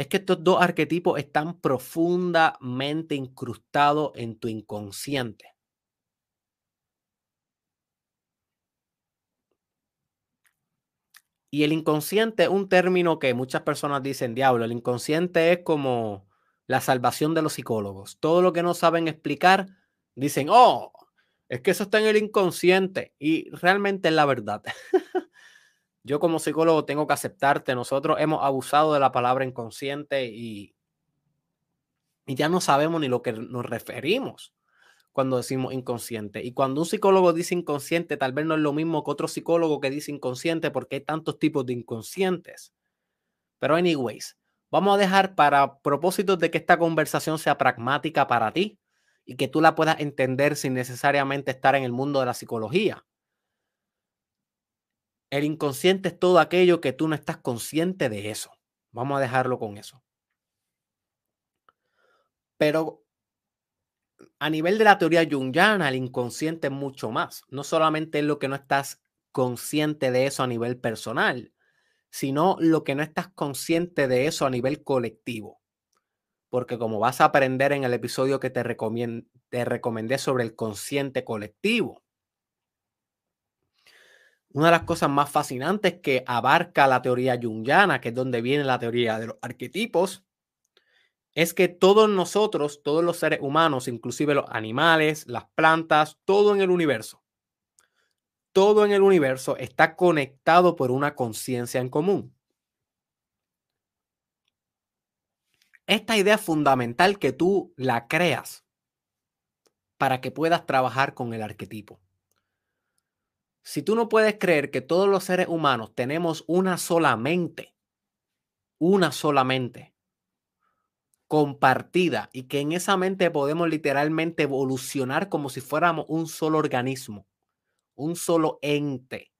es que estos dos arquetipos están profundamente incrustados en tu inconsciente. Y el inconsciente es un término que muchas personas dicen, diablo, el inconsciente es como la salvación de los psicólogos. Todo lo que no saben explicar, dicen, oh, es que eso está en el inconsciente. Y realmente es la verdad. [laughs] Yo como psicólogo tengo que aceptarte, nosotros hemos abusado de la palabra inconsciente y, y ya no sabemos ni lo que nos referimos cuando decimos inconsciente. Y cuando un psicólogo dice inconsciente, tal vez no es lo mismo que otro psicólogo que dice inconsciente porque hay tantos tipos de inconscientes. Pero anyways, vamos a dejar para propósitos de que esta conversación sea pragmática para ti y que tú la puedas entender sin necesariamente estar en el mundo de la psicología. El inconsciente es todo aquello que tú no estás consciente de eso. Vamos a dejarlo con eso. Pero a nivel de la teoría junguiana, el inconsciente es mucho más. No solamente es lo que no estás consciente de eso a nivel personal, sino lo que no estás consciente de eso a nivel colectivo. Porque como vas a aprender en el episodio que te, te recomendé sobre el consciente colectivo, una de las cosas más fascinantes que abarca la teoría junguiana, que es donde viene la teoría de los arquetipos, es que todos nosotros, todos los seres humanos, inclusive los animales, las plantas, todo en el universo, todo en el universo está conectado por una conciencia en común. Esta idea es fundamental que tú la creas para que puedas trabajar con el arquetipo. Si tú no puedes creer que todos los seres humanos tenemos una sola mente, una sola mente, compartida y que en esa mente podemos literalmente evolucionar como si fuéramos un solo organismo, un solo ente.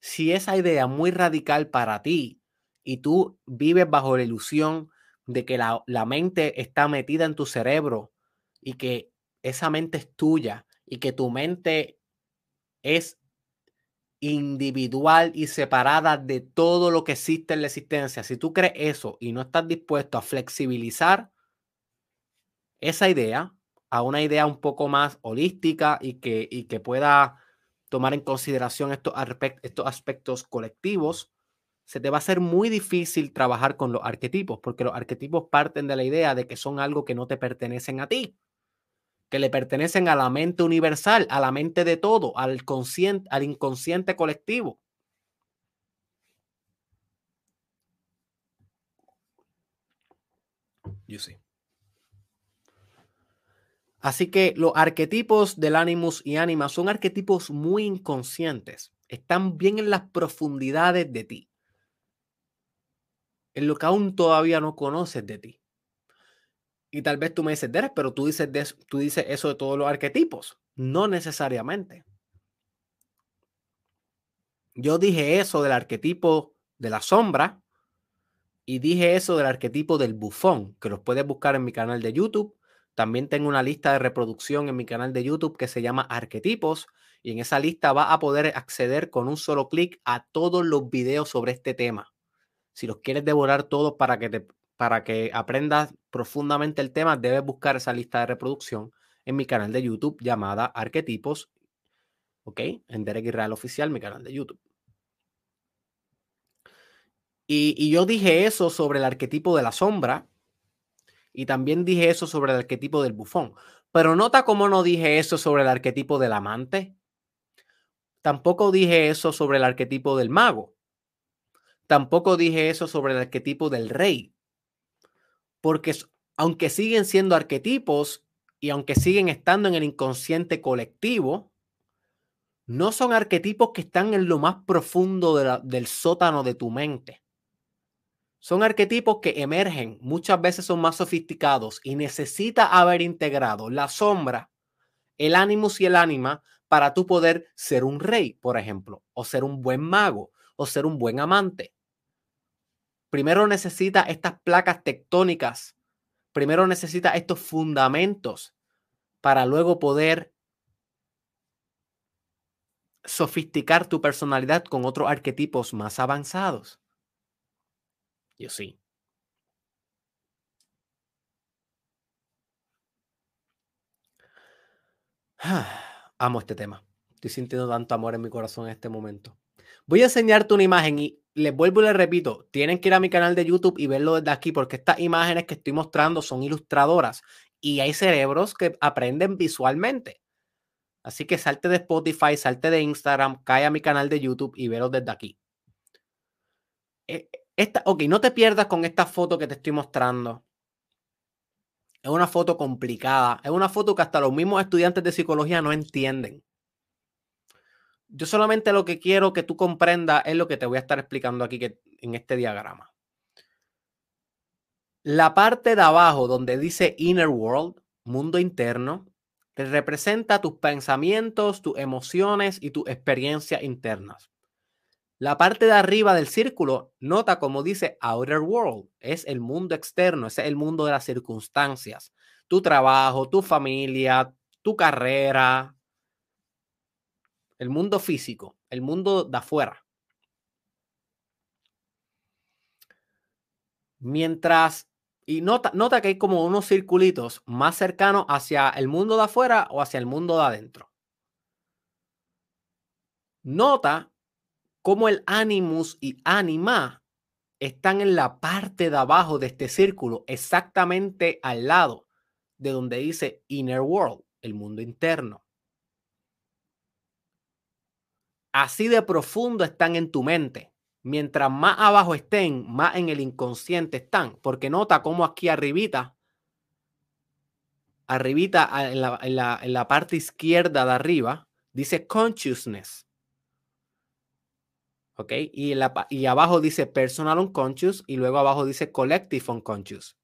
Si esa idea muy radical para ti y tú vives bajo la ilusión de que la, la mente está metida en tu cerebro y que esa mente es tuya y que tu mente es individual y separada de todo lo que existe en la existencia, si tú crees eso y no estás dispuesto a flexibilizar esa idea a una idea un poco más holística y que, y que pueda tomar en consideración estos, aspectos colectivos, se te va a hacer muy difícil trabajar con los arquetipos, porque los arquetipos parten de la idea de que son algo que no te pertenecen a ti que le pertenecen a la mente universal, a la mente de todo, al, consciente, al inconsciente colectivo. Yo sí. Así que los arquetipos del animus y anima son arquetipos muy inconscientes. Están bien en las profundidades de ti. En lo que aún todavía no conoces de ti. Y tal vez tú me dices, pero tú dices, tú dices eso de todos los arquetipos. No necesariamente. Yo dije eso del arquetipo de la sombra y dije eso del arquetipo del bufón, que los puedes buscar en mi canal de YouTube. También tengo una lista de reproducción en mi canal de YouTube que se llama Arquetipos y en esa lista va a poder acceder con un solo clic a todos los videos sobre este tema. Si los quieres devorar todos para que te para que aprendas profundamente el tema, debes buscar esa lista de reproducción en mi canal de YouTube llamada Arquetipos, ¿ok? En Derek Israel Oficial, mi canal de YouTube. Y, y, yo dije eso sobre el arquetipo de la sombra y también dije eso sobre el arquetipo del bufón. Pero nota cómo no dije eso sobre el arquetipo del amante. Tampoco dije eso sobre el arquetipo del mago. Tampoco dije eso sobre el arquetipo del rey porque aunque siguen siendo arquetipos y aunque siguen estando en el inconsciente colectivo, no son arquetipos que están en lo más profundo del sótano de tu mente. Son arquetipos que emergen, muchas veces son más sofisticados y necesita haber integrado la sombra, el ánimos y el ánima para tú poder ser un rey, por ejemplo, o ser un buen mago, o ser un buen amante primero necesita estas placas tectónicas, primero necesita estos fundamentos para luego poder sofisticar tu personalidad con otros arquetipos más avanzados. Yo sí. [sighs] Amo este tema. Estoy sintiendo tanto amor en mi corazón en este momento. Voy a enseñarte una imagen y les vuelvo y les repito, tienen que ir a mi canal de YouTube y verlo desde aquí porque estas imágenes que estoy mostrando son ilustradoras y hay cerebros que aprenden visualmente. Así que salte de Spotify, salte de Instagram, cae a mi canal de YouTube y velo desde aquí. Eh, esta, ok, no te pierdas con esta foto que te estoy mostrando. Es una foto complicada. Es una foto que hasta los mismos estudiantes de psicología no entienden. Yo solamente lo que quiero que tú comprendas es lo que te voy a estar explicando aquí en este diagrama. La parte de abajo donde dice Inner World, mundo interno, te representa tus pensamientos, tus emociones y tus experiencias internas. La parte de arriba del círculo, nota como dice Outer World, es el mundo externo, es el mundo de las circunstancias, tu trabajo, tu familia, tu carrera, el mundo físico, el mundo de afuera. Mientras, y nota, nota que hay como unos circulitos más cercanos hacia el mundo de afuera o hacia el mundo de adentro. Nota cómo el animus y anima están en la parte de abajo de este círculo, exactamente al lado de donde dice inner world, el mundo interno. Así de profundo están en tu mente. Mientras más abajo estén, más en el inconsciente están. Porque nota cómo aquí arribita, arribita en la, en la, en la parte izquierda de arriba, dice consciousness. ¿ok? Y, y abajo dice personal unconscious y luego abajo dice collective unconscious.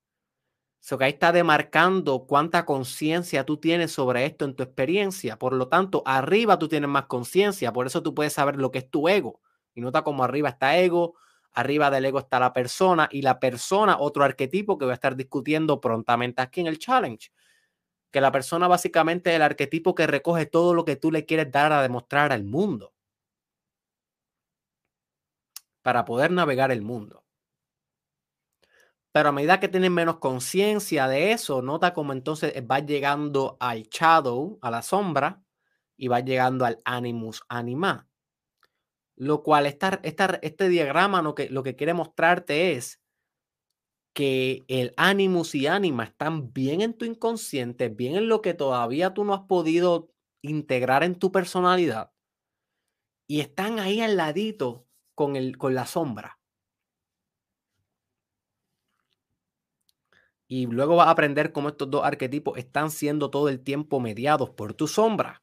So que ahí está demarcando cuánta conciencia tú tienes sobre esto en tu experiencia. Por lo tanto, arriba tú tienes más conciencia, por eso tú puedes saber lo que es tu ego. Y nota como arriba está ego, arriba del ego está la persona y la persona, otro arquetipo que voy a estar discutiendo prontamente aquí en el challenge. Que la persona básicamente es el arquetipo que recoge todo lo que tú le quieres dar a demostrar al mundo para poder navegar el mundo. Pero a medida que tienes menos conciencia de eso, nota como entonces va llegando al shadow, a la sombra, y va llegando al animus anima. Lo cual este diagrama lo que, lo que quiere mostrarte es que el animus y anima están bien en tu inconsciente, bien en lo que todavía tú no has podido integrar en tu personalidad. Y están ahí al ladito con, el, con la sombra. Y luego vas a aprender cómo estos dos arquetipos están siendo todo el tiempo mediados por tu sombra.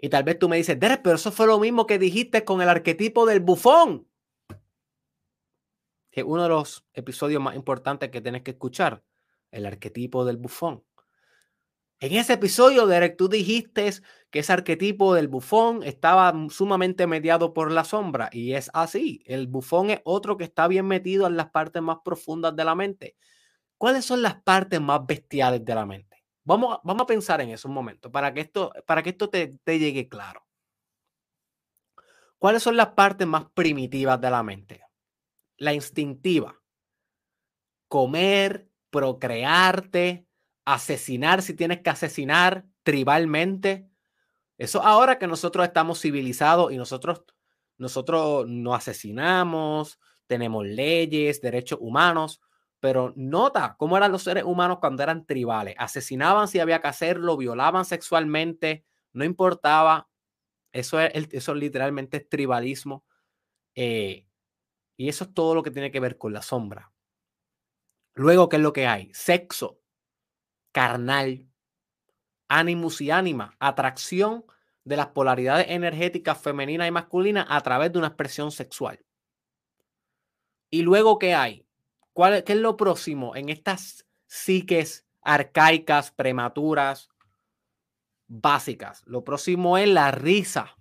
Y tal vez tú me dices, Derek, pero eso fue lo mismo que dijiste con el arquetipo del bufón. Que uno de los episodios más importantes que tienes que escuchar, el arquetipo del bufón. En ese episodio, Derek, tú dijiste que ese arquetipo del bufón estaba sumamente mediado por la sombra y es así. El bufón es otro que está bien metido en las partes más profundas de la mente. ¿Cuáles son las partes más bestiales de la mente? Vamos, vamos a pensar en eso un momento para que esto, para que esto te, te llegue claro. ¿Cuáles son las partes más primitivas de la mente? La instintiva. Comer, procrearte, asesinar si tienes que asesinar tribalmente. Eso ahora que nosotros estamos civilizados y nosotros, nosotros no asesinamos, tenemos leyes, derechos humanos, pero nota cómo eran los seres humanos cuando eran tribales. Asesinaban si había que hacerlo, violaban sexualmente, no importaba. Eso es, eso literalmente es tribalismo. Eh, y eso es todo lo que tiene que ver con la sombra. Luego, ¿qué es lo que hay? Sexo carnal, animus y ánima, atracción de las polaridades energéticas femenina y masculina a través de una expresión sexual. Y luego, ¿qué hay? ¿Cuál, ¿Qué es lo próximo en estas psiques arcaicas, prematuras, básicas? Lo próximo es la risa.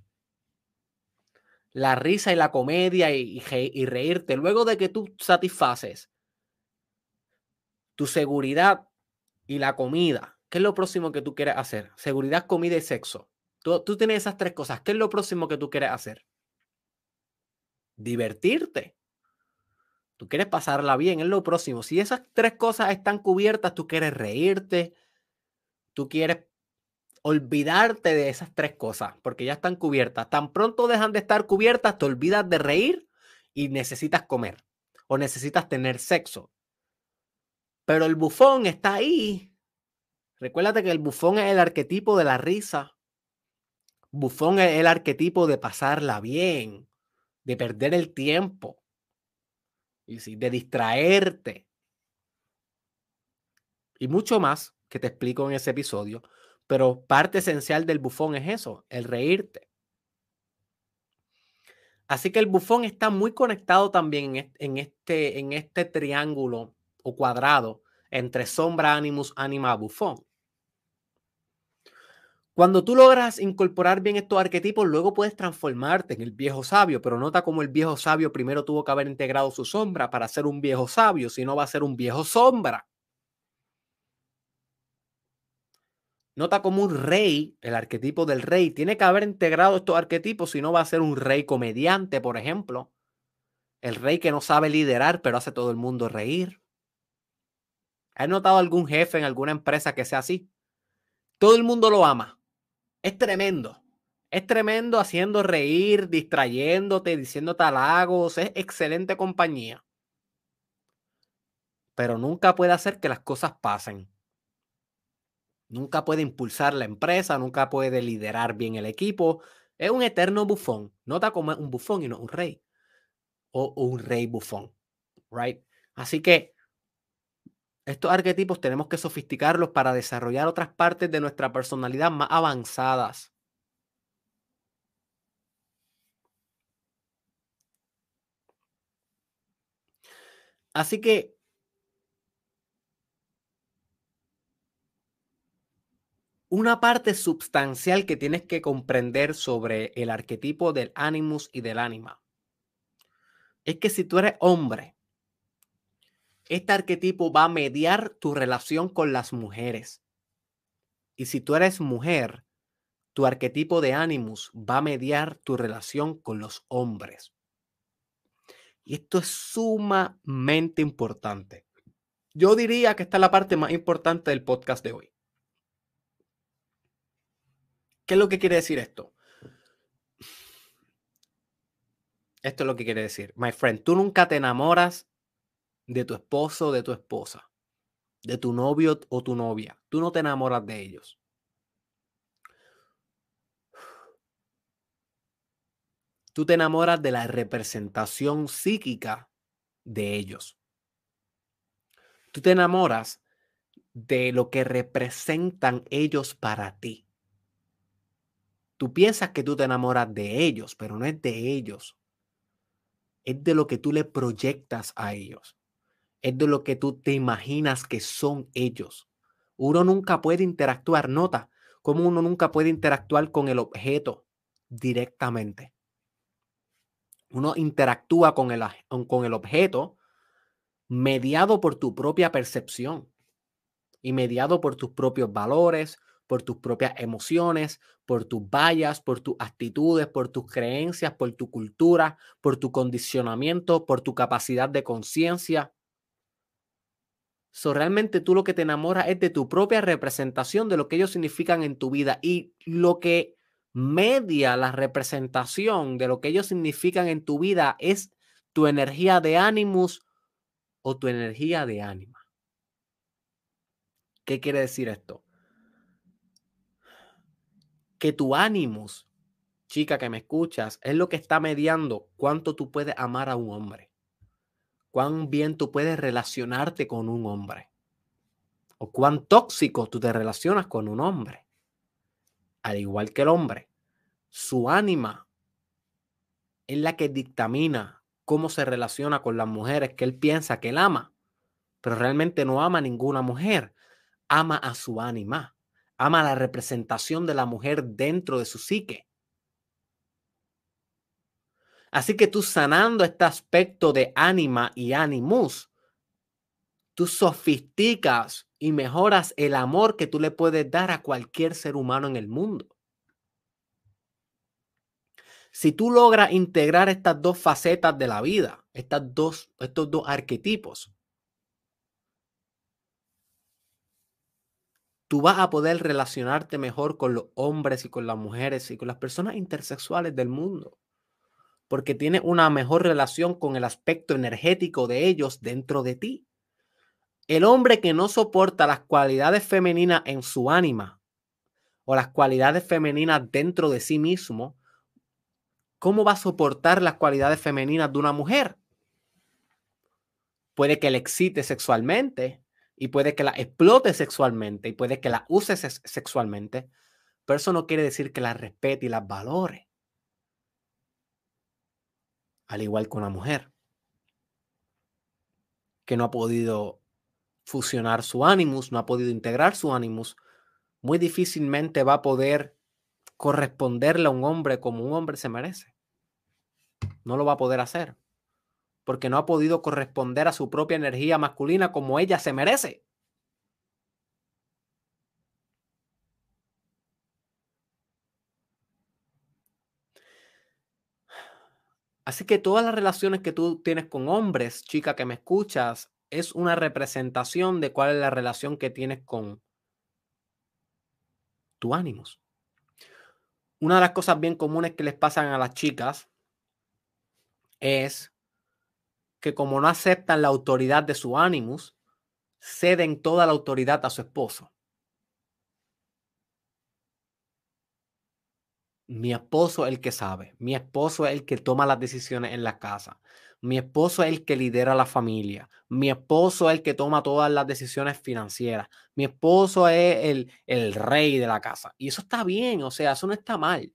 La risa y la comedia y, y reírte. Luego de que tú satisfaces tu seguridad y la comida. ¿Qué es lo próximo que tú quieres hacer? Seguridad, comida y sexo. Tú, tú tienes esas tres cosas. ¿Qué es lo próximo que tú quieres hacer? Divertirte. Tú quieres pasarla bien, es lo próximo. Si esas tres cosas están cubiertas, tú quieres reírte, tú quieres olvidarte de esas tres cosas, porque ya están cubiertas. Tan pronto dejan de estar cubiertas, te olvidas de reír y necesitas comer o necesitas tener sexo. Pero el bufón está ahí. Recuérdate que el bufón es el arquetipo de la risa. Bufón es el arquetipo de pasarla bien, de perder el tiempo, de distraerte. Y mucho más que te explico en ese episodio. Pero parte esencial del bufón es eso, el reírte. Así que el bufón está muy conectado también en este, en este triángulo o cuadrado entre sombra, animus, anima, bufón. Cuando tú logras incorporar bien estos arquetipos, luego puedes transformarte en el viejo sabio, pero nota cómo el viejo sabio primero tuvo que haber integrado su sombra para ser un viejo sabio, si no va a ser un viejo sombra. Nota como un rey, el arquetipo del rey, tiene que haber integrado estos arquetipos, si no va a ser un rey comediante, por ejemplo. El rey que no sabe liderar, pero hace todo el mundo reír. ¿Has notado algún jefe en alguna empresa que sea así? Todo el mundo lo ama. Es tremendo. Es tremendo haciendo reír, distrayéndote, diciendo halagos. Es excelente compañía. Pero nunca puede hacer que las cosas pasen. Nunca puede impulsar la empresa, nunca puede liderar bien el equipo. Es un eterno bufón. Nota como es un bufón y no un rey. O, un rey bufón. Right? Así que estos arquetipos tenemos que sofisticarlos para desarrollar otras partes de nuestra personalidad más avanzadas. Así que Una parte substancial que tienes que comprender sobre el arquetipo del animus y del ánima es que si tú eres hombre, este arquetipo va a mediar tu relación con las mujeres. Y si tú eres mujer, tu arquetipo de animus va a mediar tu relación con los hombres. Y esto es sumamente importante. Yo diría que esta es la parte más importante del podcast de hoy. ¿Qué es lo que quiere decir esto? Esto es lo que quiere decir. My friend, tú nunca te enamoras de tu esposo de tu esposa, de tu novio o tu novia. Tú no te enamoras de ellos. Tú te enamoras de la representación psíquica de ellos. Tú te enamoras de lo que representan ellos para ti. Tú piensas que tú te enamoras de ellos, pero no es de ellos. Es de lo que tú le proyectas a ellos. Es de lo que tú te imaginas que son ellos. Uno nunca puede interactuar, nota, como uno nunca puede interactuar con el objeto directamente. Uno interactúa con el, con el objeto mediado por tu propia percepción y mediado por tus propios valores, por tus propias emociones, por tus vallas, por tus actitudes, por tus creencias, por tu cultura, por tu condicionamiento, por tu capacidad de conciencia. So, realmente tú lo que te enamoras es de tu propia representación de lo que ellos significan en tu vida y lo que media la representación de lo que ellos significan en tu vida es tu energía de ánimos o tu energía de ánima. ¿Qué quiere decir esto? que tu ánimos, chica que me escuchas, es lo que está mediando cuánto tú puedes amar a un hombre, cuán bien tú puedes relacionarte con un hombre, o cuán tóxico tú te relacionas con un hombre. Al igual que el hombre, su ánima es la que dictamina cómo se relaciona con las mujeres que él piensa que él ama, pero realmente no ama a ninguna mujer, ama a su ánima ama la representación de la mujer dentro de su psique. Así que tú sanando este aspecto de ánima y animus, tú sofisticas y mejoras el amor que tú le puedes dar a cualquier ser humano en el mundo. Si tú logras integrar estas dos facetas de la vida, estas dos, estos dos arquetipos, tú vas a poder relacionarte mejor con los hombres y con las mujeres y con las personas intersexuales del mundo, porque tienes una mejor relación con el aspecto energético de ellos dentro de ti. El hombre que no soporta las cualidades femeninas en su ánima o las cualidades femeninas dentro de sí mismo, ¿cómo va a soportar las cualidades femeninas de una mujer? Puede que le excite sexualmente, y puede que la explote sexualmente y puede que la use sexualmente, pero eso no quiere decir que la respete y la valore. Al igual que una mujer que no ha podido fusionar su ánimos, no ha podido integrar su ánimos, muy difícilmente va a poder corresponderle a un hombre como un hombre se merece. No lo va a poder hacer porque no ha podido corresponder a su propia energía masculina como ella se merece. Así que todas las relaciones que tú tienes con hombres, chica que me escuchas, es una representación de cuál es la relación que tienes con tu ánimos. Una de las cosas bien comunes que les pasan a las chicas es que como no aceptan la autoridad de su ánimos, ceden toda la autoridad a su esposo. Mi esposo es el que sabe, mi esposo es el que toma las decisiones en la casa, mi esposo es el que lidera la familia, mi esposo es el que toma todas las decisiones financieras, mi esposo es el, el rey de la casa. Y eso está bien, o sea, eso no está mal.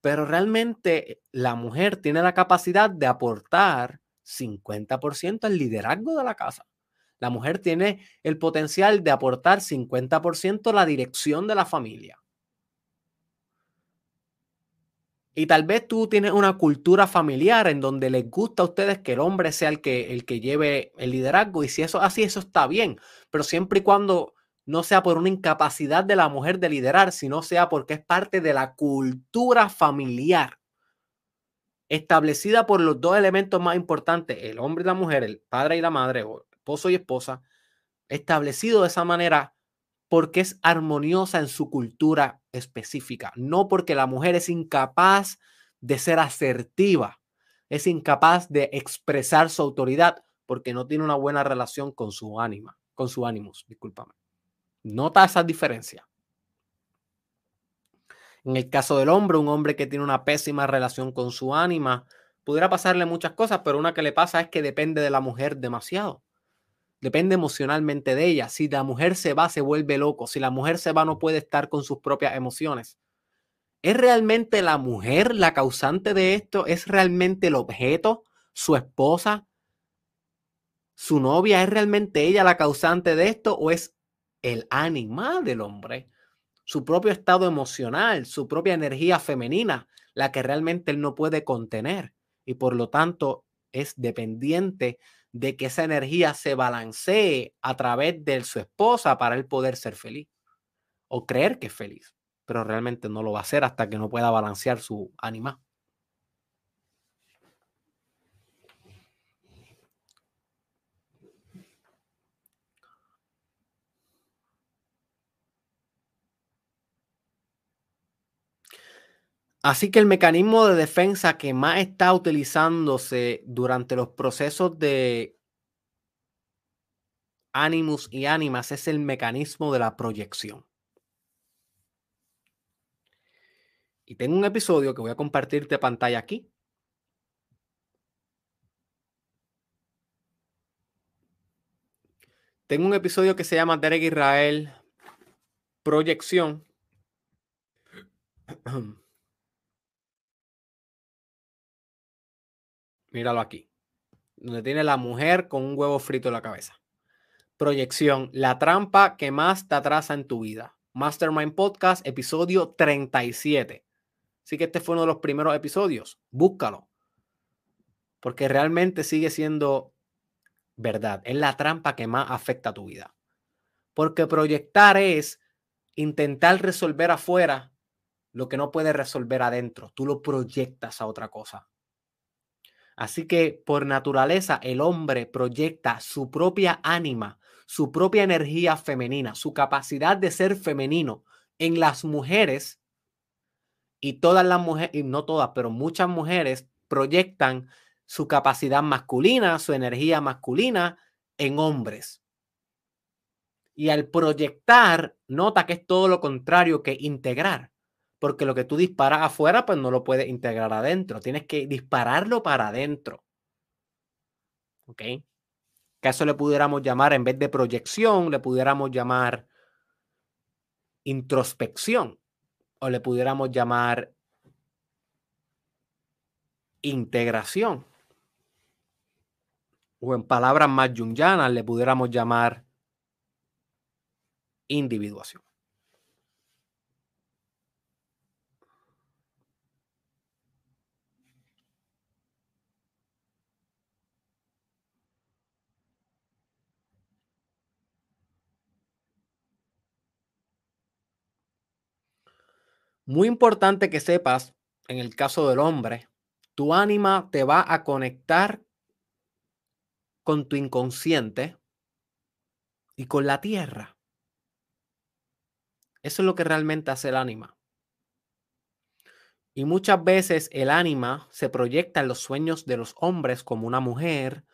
Pero realmente la mujer tiene la capacidad de aportar 50% al liderazgo de la casa. La mujer tiene el potencial de aportar 50% a la dirección de la familia. Y tal vez tú tienes una cultura familiar en donde les gusta a ustedes que el hombre sea el que, el que lleve el liderazgo. Y si eso es así, eso está bien. Pero siempre y cuando no sea por una incapacidad de la mujer de liderar, sino sea porque es parte de la cultura familiar establecida por los dos elementos más importantes, el hombre y la mujer, el padre y la madre, o esposo y esposa, establecido de esa manera porque es armoniosa en su cultura específica, no porque la mujer es incapaz de ser asertiva, es incapaz de expresar su autoridad porque no tiene una buena relación con su ánima, con su ánimos, discúlpame. Nota esa diferencia. En el caso del hombre, un hombre que tiene una pésima relación con su ánima, pudiera pasarle muchas cosas, pero una que le pasa es que depende de la mujer demasiado. Depende emocionalmente de ella. Si la mujer se va, se vuelve loco. Si la mujer se va, no puede estar con sus propias emociones. ¿Es realmente la mujer la causante de esto? ¿Es realmente el objeto? ¿Su esposa? ¿Su novia? ¿Es realmente ella la causante de esto? ¿O es el ánima del hombre su propio estado emocional, su propia energía femenina, la que realmente él no puede contener y por lo tanto es dependiente de que esa energía se balancee a través de su esposa para él poder ser feliz o creer que es feliz, pero realmente no lo va a hacer hasta que no pueda balancear su ánima. Así que el mecanismo de defensa que más está utilizándose durante los procesos de ánimos y ánimas es el mecanismo de la proyección. Y tengo un episodio que voy a compartirte pantalla aquí. Tengo un episodio que se llama Derek Israel Proyección. [clears throat] Míralo aquí. Donde tiene la mujer con un huevo frito en la cabeza. Proyección, la trampa que más te atrasa en tu vida. Mastermind Podcast, episodio 37. Así que este fue uno de los primeros episodios. Búscalo. Porque realmente sigue siendo verdad. Es la trampa que más afecta a tu vida. Porque proyectar es intentar resolver afuera lo que no puedes resolver adentro. Tú lo proyectas a otra cosa. Así que por naturaleza el hombre proyecta su propia ánima, su propia energía femenina, su capacidad de ser femenino en las mujeres y todas las mujeres, y no todas, pero muchas mujeres proyectan su capacidad masculina, su energía masculina en hombres. Y al proyectar, nota que es todo lo contrario que integrar, porque lo que tú disparas afuera, pues no lo puedes integrar adentro, tienes que dispararlo para adentro. ¿Ok? Que eso le pudiéramos llamar, en vez de proyección, le pudiéramos llamar introspección o le pudiéramos llamar integración. O en palabras más jungianas le pudiéramos llamar individuación. Muy importante que sepas, en el caso del hombre, tu ánima te va a conectar con tu inconsciente y con la tierra. Eso es lo que realmente hace el ánima. Y muchas veces el ánima se proyecta en los sueños de los hombres como una mujer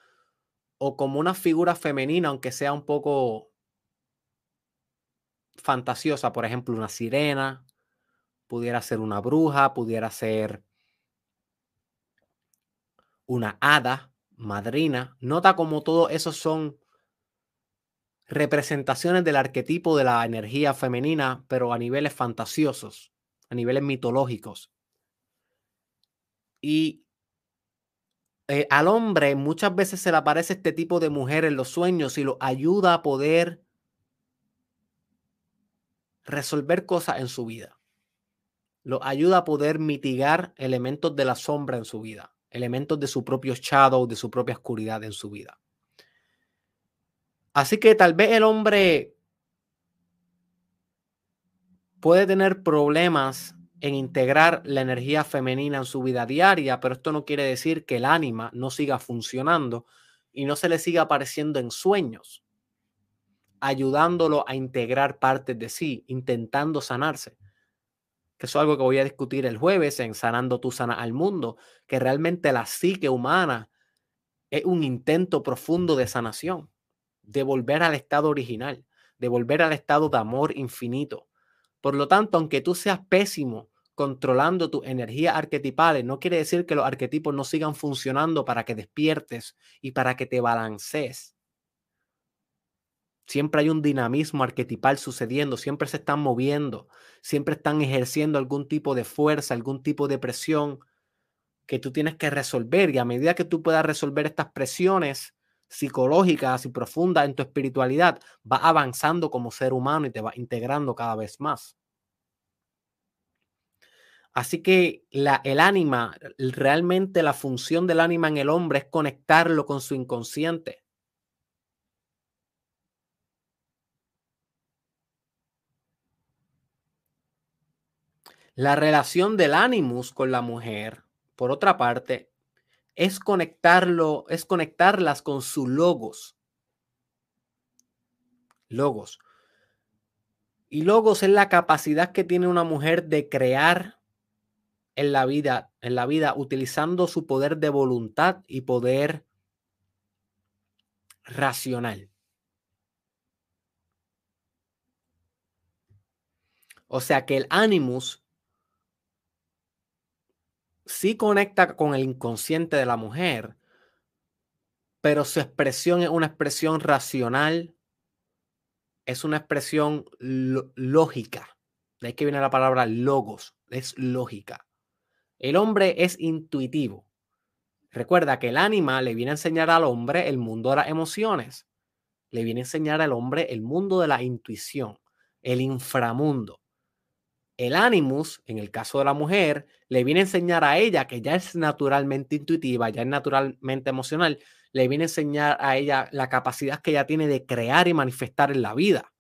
o como una figura femenina, aunque sea un poco fantasiosa, por ejemplo, una sirena, pudiera ser una bruja, pudiera ser una hada, madrina. Nota como todo eso son representaciones del arquetipo de la energía femenina, pero a niveles fantasiosos, a niveles mitológicos. Y eh, al hombre muchas veces se le aparece este tipo de mujer en los sueños y lo ayuda a poder resolver cosas en su vida lo ayuda a poder mitigar elementos de la sombra en su vida, elementos de su propio shadow, de su propia oscuridad en su vida. Así que tal vez el hombre puede tener problemas en integrar la energía femenina en su vida diaria, pero esto no quiere decir que el ánima no siga funcionando y no se le siga apareciendo en sueños, ayudándolo a integrar partes de sí, intentando sanarse que eso es algo que voy a discutir el jueves en Sanando tu sana al mundo, que realmente la psique humana es un intento profundo de sanación, de volver al estado original, de volver al estado de amor infinito. Por lo tanto, aunque tú seas pésimo controlando tus energías arquetipales, no quiere decir que los arquetipos no sigan funcionando para que despiertes y para que te balancees. Siempre hay un dinamismo arquetipal sucediendo, siempre se están moviendo, siempre están ejerciendo algún tipo de fuerza, algún tipo de presión que tú tienes que resolver. Y a medida que tú puedas resolver estas presiones psicológicas y profundas en tu espiritualidad, va avanzando como ser humano y te va integrando cada vez más. Así que el ánima, realmente la función del ánima en el hombre es conectarlo con su inconsciente La relación del animus con la mujer, por otra parte, es conectarlo, es conectarlas con su logos. Logos. Y logos es la capacidad que tiene una mujer de crear en la vida, en la vida utilizando su poder de voluntad y poder racional. O sea que el animus sí conecta con el inconsciente de la mujer, pero su expresión es una expresión racional, es una expresión lógica. De ahí que viene la palabra logos, es lógica. El hombre es intuitivo. Recuerda que el ánima le viene a enseñar al hombre el mundo de las emociones. Le viene a enseñar al hombre el mundo de la intuición, el inframundo. El animus, en el caso de la mujer, le viene a enseñar a ella que ya es naturalmente intuitiva, ya es naturalmente emocional, le viene a enseñar a ella la capacidad que ella tiene de crear y manifestar en la vida,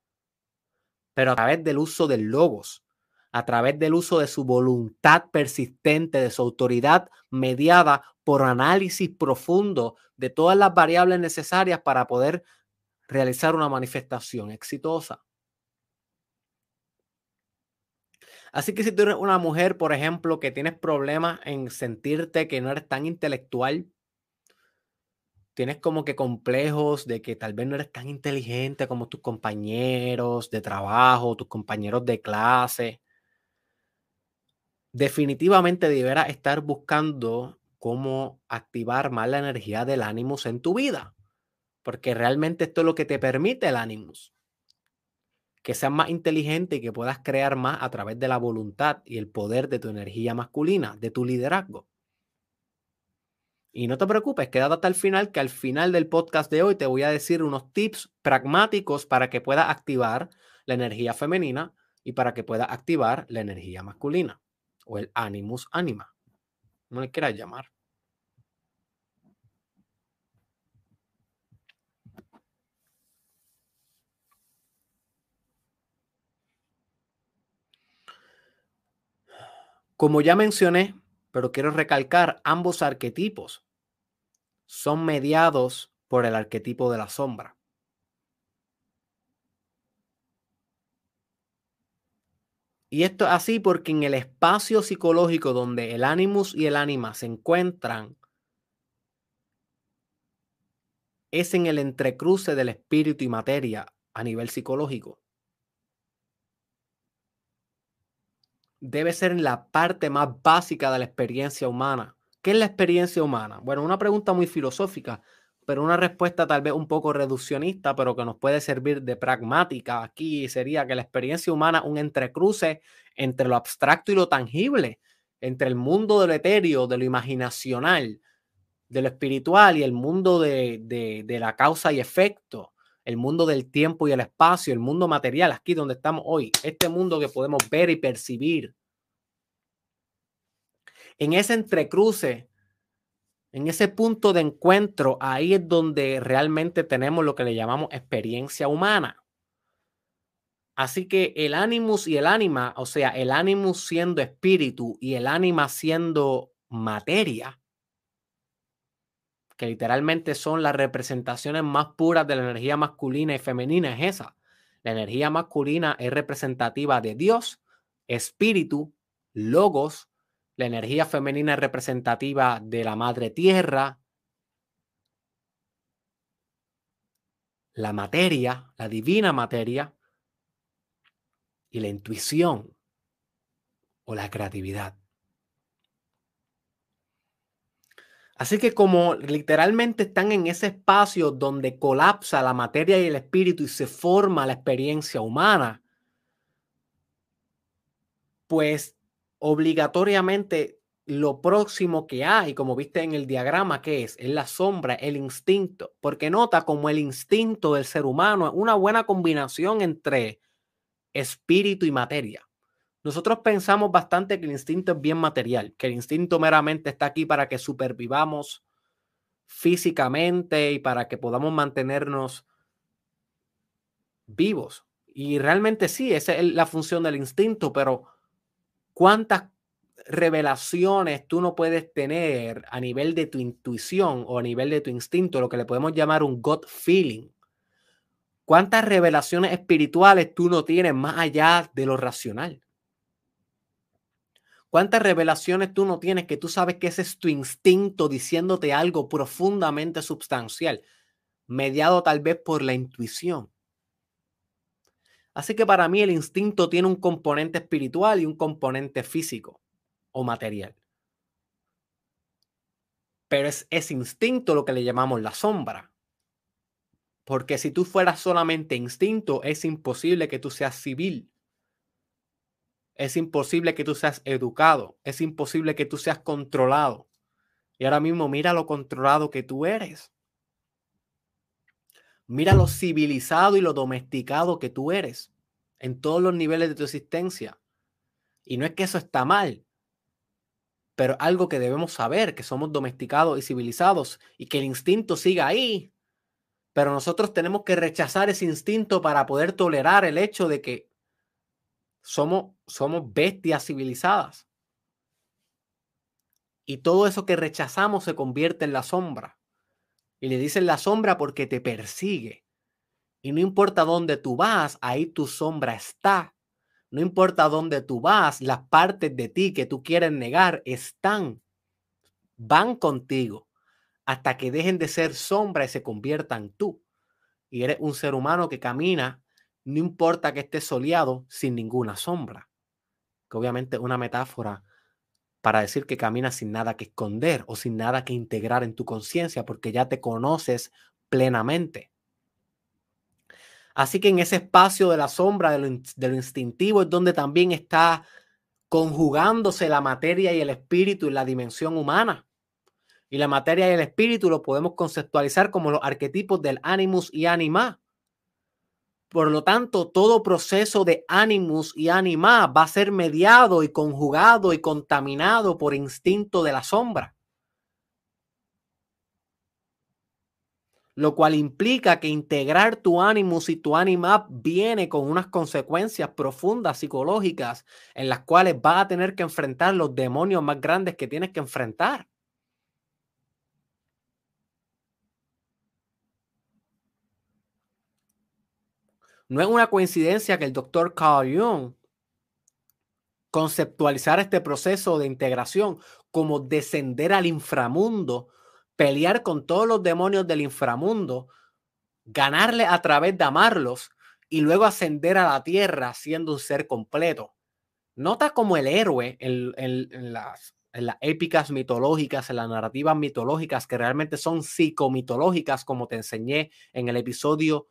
pero a través del uso del logos, a través del uso de su voluntad persistente, de su autoridad mediada por análisis profundo de todas las variables necesarias para poder realizar una manifestación exitosa. Así que si tú eres una mujer, por ejemplo, que tienes problemas en sentirte que no eres tan intelectual, tienes como que complejos de que tal vez no eres tan inteligente como tus compañeros de trabajo, tus compañeros de clase, definitivamente deberás estar buscando cómo activar más la energía del ánimos en tu vida, porque realmente esto es lo que te permite el ánimos que seas más inteligente y que puedas crear más a través de la voluntad y el poder de tu energía masculina, de tu liderazgo. Y no te preocupes, quédate hasta el final, que al final del podcast de hoy te voy a decir unos tips pragmáticos para que puedas activar la energía femenina y para que puedas activar la energía masculina o el animus anima, como le quieras llamar. Como ya mencioné, pero quiero recalcar, ambos arquetipos son mediados por el arquetipo de la sombra. Y esto es así porque en el espacio psicológico donde el animus y el ánima se encuentran, es en el entrecruce del espíritu y materia a nivel psicológico. Debe ser la parte más básica de la experiencia humana. ¿Qué es la experiencia humana? Bueno, una pregunta muy filosófica, pero una respuesta tal vez un poco reduccionista, pero que nos puede servir de pragmática aquí sería que la experiencia humana un entrecruce entre lo abstracto y lo tangible, entre el mundo de lo etéreo, de lo imaginacional, de lo espiritual y el mundo de, de la causa y efecto, el mundo del tiempo y el espacio, el mundo material, aquí donde estamos hoy, este mundo que podemos ver y percibir. En ese entrecruce, en ese punto de encuentro, ahí es donde realmente tenemos lo que le llamamos experiencia humana. Así que el animus y el ánima, o sea, el animus siendo espíritu y el ánima siendo materia, que literalmente son las representaciones más puras de la energía masculina y femenina, es esa. La energía masculina es representativa de Dios, espíritu, logos. La energía femenina es representativa de la madre tierra, la materia, la divina materia y la intuición o la creatividad. Así que como literalmente están en ese espacio donde colapsa la materia y el espíritu y se forma la experiencia humana, pues obligatoriamente lo próximo que hay, como viste en el diagrama, que es? Es la sombra, el instinto, porque nota como el instinto del ser humano es una buena combinación entre espíritu y materia. Nosotros pensamos bastante que el instinto es bien material, que el instinto meramente está aquí para que supervivamos físicamente y para que podamos mantenernos vivos. Y realmente sí, esa es la función del instinto, pero ¿cuántas revelaciones tú no puedes tener a nivel de tu intuición o a nivel de tu instinto, lo que le podemos llamar un gut feeling? ¿Cuántas revelaciones espirituales tú no tienes más allá de lo racional? ¿Cuántas revelaciones tú no tienes que tú sabes que ese es tu instinto diciéndote algo profundamente sustancial, mediado tal vez por la intuición? Así que para mí el instinto tiene un componente espiritual y un componente físico o material. Pero es ese instinto lo que le llamamos la sombra. Porque si tú fueras solamente instinto, es imposible que tú seas civil. Es imposible que tú seas educado. Es imposible que tú seas controlado. Y ahora mismo mira lo controlado que tú eres. Mira lo civilizado y lo domesticado que tú eres en todos los niveles de tu existencia. Y no es que eso está mal, pero algo que debemos saber, que somos domesticados y civilizados y que el instinto siga ahí. Pero nosotros tenemos que rechazar ese instinto para poder tolerar el hecho de que somos, somos bestias civilizadas. Y todo eso que rechazamos se convierte en la sombra. Y le dicen la sombra porque te persigue. Y no importa dónde tú vas, ahí tu sombra está. No importa dónde tú vas, las partes de ti que tú quieres negar están, van contigo hasta que dejen de ser sombra y se conviertan tú. Y eres un ser humano que camina, no importa que esté soleado, sin ninguna sombra. Que obviamente es una metáfora para decir que caminas sin nada que esconder o sin nada que integrar en tu conciencia, porque ya te conoces plenamente. Así que en ese espacio de la sombra, de lo, instintivo, es donde también está conjugándose la materia y el espíritu y la dimensión humana. Y la materia y el espíritu lo podemos conceptualizar como los arquetipos del animus y anima. Por lo tanto, todo proceso de animus y anima va a ser mediado y conjugado y contaminado por instinto de la sombra. lo cual implica que integrar tu ánimo y tu ánima viene con unas consecuencias profundas psicológicas en las cuales vas a tener que enfrentar los demonios más grandes que tienes que enfrentar. No es una coincidencia que el doctor Carl Jung conceptualizara este proceso de integración como descender al inframundo pelear con todos los demonios del inframundo, ganarle a través de amarlos y luego ascender a la tierra siendo un ser completo. Nota como el héroe en, las, en las épicas mitológicas, en las narrativas mitológicas que realmente son psicomitológicas, como te enseñé en el episodio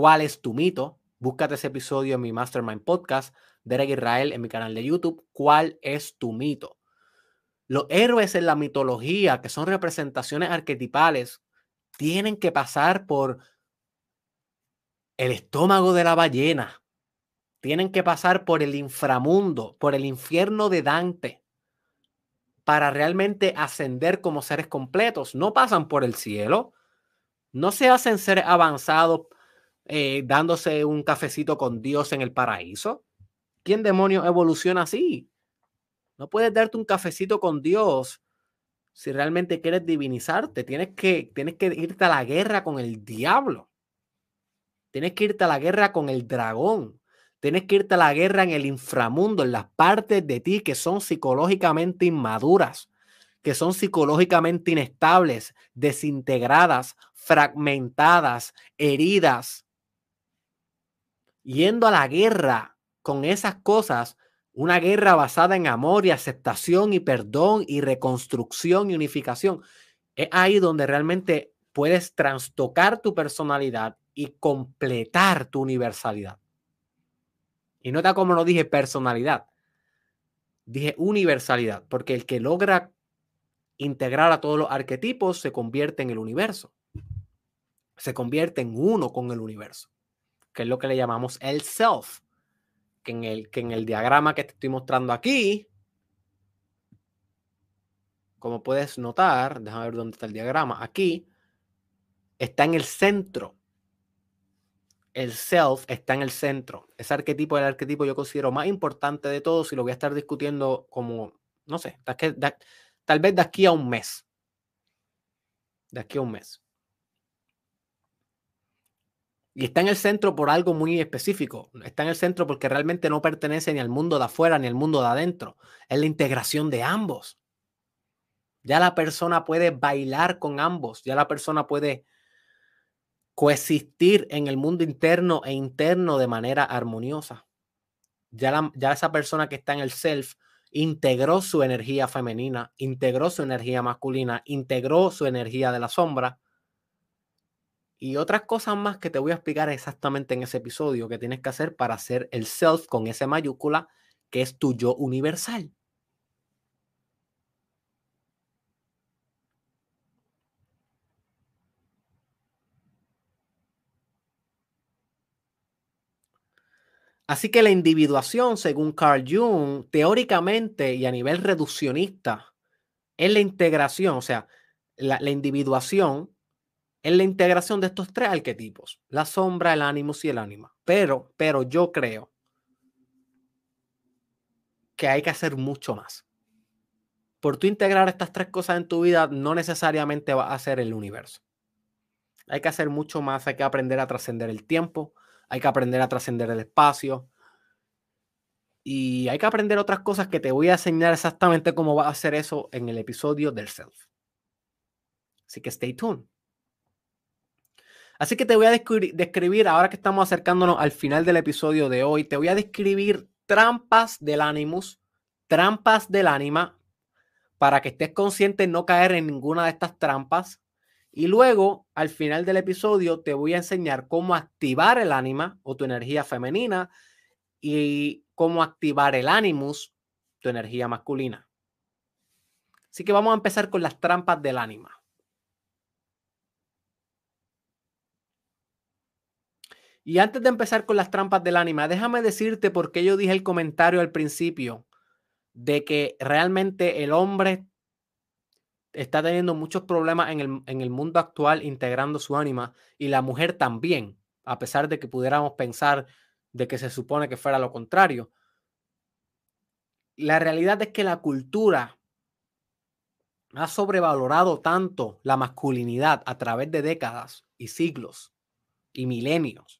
¿Cuál es tu mito? Búscate ese episodio en mi Mastermind Podcast, Derek Israel, en mi canal de YouTube. ¿Cuál es tu mito? Los héroes en la mitología, que son representaciones arquetipales, tienen que pasar por el estómago de la ballena, tienen que pasar por el inframundo, por el infierno de Dante, para realmente ascender como seres completos. No pasan por el cielo, no se hacen seres avanzados eh, dándose un cafecito con Dios en el paraíso. ¿Quién demonio evoluciona así? No puedes darte un cafecito con Dios si realmente quieres divinizarte. Tienes que, tienes que irte a la guerra con el diablo. Tienes que irte a la guerra con el dragón. Tienes que irte a la guerra en el inframundo, en las partes de ti que son psicológicamente inmaduras, que son psicológicamente inestables, desintegradas, fragmentadas, heridas. Yendo a la guerra con esas cosas una guerra basada en amor y aceptación y perdón y reconstrucción y unificación. Es ahí donde realmente puedes trastocar tu personalidad y completar tu universalidad. Y nota cómo no dije personalidad, dije universalidad, porque el que logra integrar a todos los arquetipos se convierte en el universo. Se convierte en uno con el universo, que es lo que le llamamos el self que en el, que en el diagrama que te estoy mostrando aquí, como puedes notar, déjame ver dónde está el diagrama, aquí está en el centro. El self está en el centro. Ese arquetipo el arquetipo yo considero más importante de todos y lo voy a estar discutiendo como, no sé, tal vez de aquí a un mes. De aquí a un mes. Y está en el centro por algo muy específico. Está en el centro porque realmente no pertenece ni al mundo de afuera ni al mundo de adentro. Es la integración de ambos. Ya la persona puede bailar con ambos. Ya la persona puede coexistir en el mundo interno e interno de manera armoniosa. Ya, ya esa persona que está en el self integró su energía femenina, integró su energía masculina, integró su energía de la sombra y otras cosas más que te voy a explicar exactamente en ese episodio que tienes que hacer para hacer el self con ese mayúscula que es tu yo universal. Así que la individuación, según Carl Jung, teóricamente y a nivel reduccionista, es la integración, o sea, la, la individuación en la integración de estos tres arquetipos, la sombra, el ánimo y el ánima. Pero, pero yo creo que hay que hacer mucho más. Por tú integrar estas tres cosas en tu vida, no necesariamente va a ser el universo. Hay que hacer mucho más, hay que aprender a trascender el tiempo, hay que aprender a trascender el espacio. Y hay que aprender otras cosas que te voy a enseñar exactamente cómo va a hacer eso en el episodio del self. Así que stay tuned. Así que te voy a describir, ahora que estamos acercándonos al final del episodio de hoy, te voy a describir trampas del ánimos, trampas del ánima, para que estés consciente de no caer en ninguna de estas trampas y luego, al final del episodio, te voy a enseñar cómo activar el ánima o tu energía femenina y cómo activar el animus, tu energía masculina. Así que vamos a empezar con las trampas del ánima. Y antes de empezar con las trampas del ánima, déjame decirte por qué yo dije el comentario al principio de que realmente el hombre está teniendo muchos problemas en el, en el mundo actual integrando su ánima y la mujer también, a pesar de que pudiéramos pensar de que se supone que fuera lo contrario. La realidad es que la cultura ha sobrevalorado tanto la masculinidad a través de décadas y siglos y milenios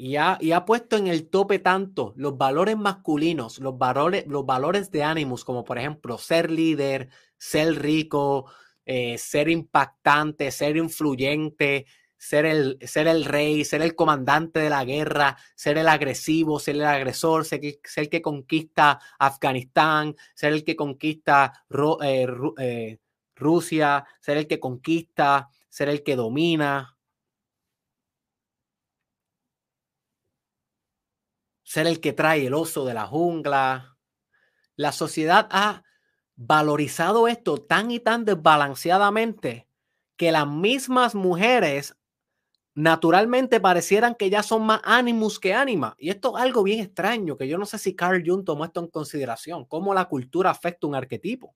y ha, puesto en el tope tanto los valores masculinos, los valores, los valores de ánimos, como por ejemplo ser líder, ser rico, eh, ser impactante, ser influyente, ser el, ser el rey, ser el comandante de la guerra, ser el agresivo, ser el agresor, ser, el que conquista Afganistán, ser el que conquista eh, eh, Rusia, ser el que conquista, ser el que domina. Ser el que trae el oso de la jungla. La sociedad ha valorizado esto tan y tan desbalanceadamente que las mismas mujeres naturalmente parecieran que ya son más ánimos que ánima. Y esto es algo bien extraño, que yo no sé si Carl Jung tomó esto en consideración, cómo la cultura afecta un arquetipo.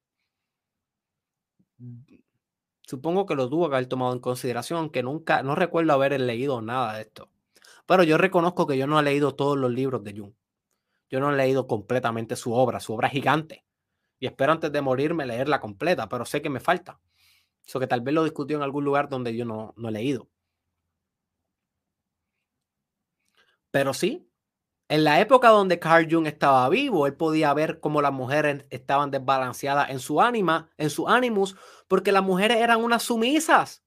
Supongo que lo tuvo que haber tomado en consideración, que nunca, no recuerdo haber leído nada de esto. Pero yo reconozco que yo no he leído todos los libros de Jung. Yo no he leído completamente su obra, su obra gigante. Y espero antes de morirme leerla completa, pero sé que me falta. Eso que tal vez lo discutió en algún lugar donde yo no, no he leído. Pero sí, en la época donde Carl Jung estaba vivo, él podía ver cómo las mujeres estaban desbalanceadas en su ánima, en su ánimos, porque las mujeres eran unas sumisas.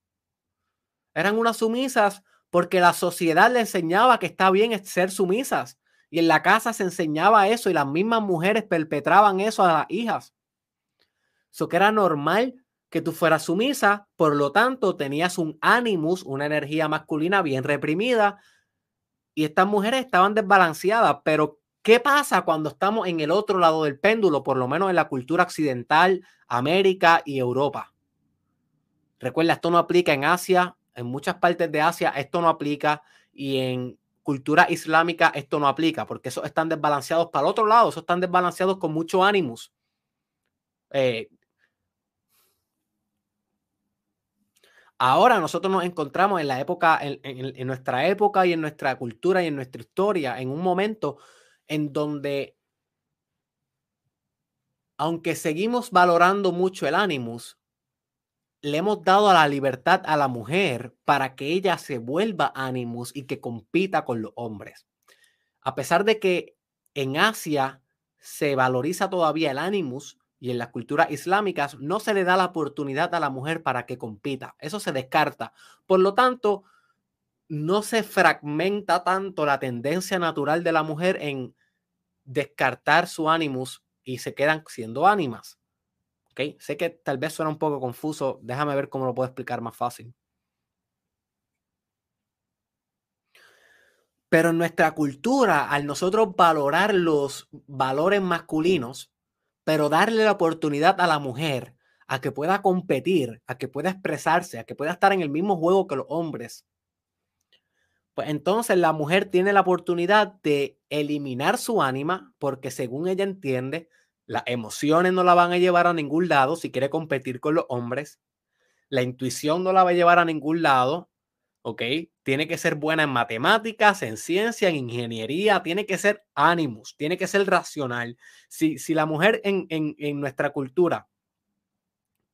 Eran unas sumisas porque la sociedad le enseñaba que está bien ser sumisas. Y en la casa se enseñaba eso y las mismas mujeres perpetraban eso a las hijas. Eso que era normal que tú fueras sumisa, por lo tanto tenías un animus, una energía masculina bien reprimida y estas mujeres estaban desbalanceadas, pero ¿qué pasa cuando estamos en el otro lado del péndulo, por lo menos en la cultura occidental, América y Europa? Recuerda, esto no aplica en Asia, en muchas partes de Asia esto no aplica y en cultura islámica esto no aplica porque esos están desbalanceados para el otro lado, esos están desbalanceados con mucho ánimos. Eh, ahora nosotros nos encontramos en la época, en, nuestra época y en nuestra cultura y en nuestra historia, en un momento en donde, aunque seguimos valorando mucho el ánimos, le hemos dado la libertad a la mujer para que ella se vuelva ánimos y que compita con los hombres. A pesar de que en Asia se valoriza todavía el ánimos y en las culturas islámicas no se le da la oportunidad a la mujer para que compita. Eso se descarta. Por lo tanto, no se fragmenta tanto la tendencia natural de la mujer en descartar su ánimos y se quedan siendo ánimas. Sé que tal vez suena un poco confuso, déjame ver cómo lo puedo explicar más fácil. Pero en nuestra cultura, al nosotros valorar los valores masculinos, pero darle la oportunidad a la mujer a que pueda competir, a que pueda expresarse, a que pueda estar en el mismo juego que los hombres, pues entonces la mujer tiene la oportunidad de eliminar su ánima porque según ella entiende, las emociones no la van a llevar a ningún lado si quiere competir con los hombres. La intuición no la va a llevar a ningún lado. ¿Ok? Tiene que ser buena en matemáticas, en ciencia, en ingeniería. Tiene que ser ánimos, tiene que ser racional. Si, si la mujer en, en, en nuestra cultura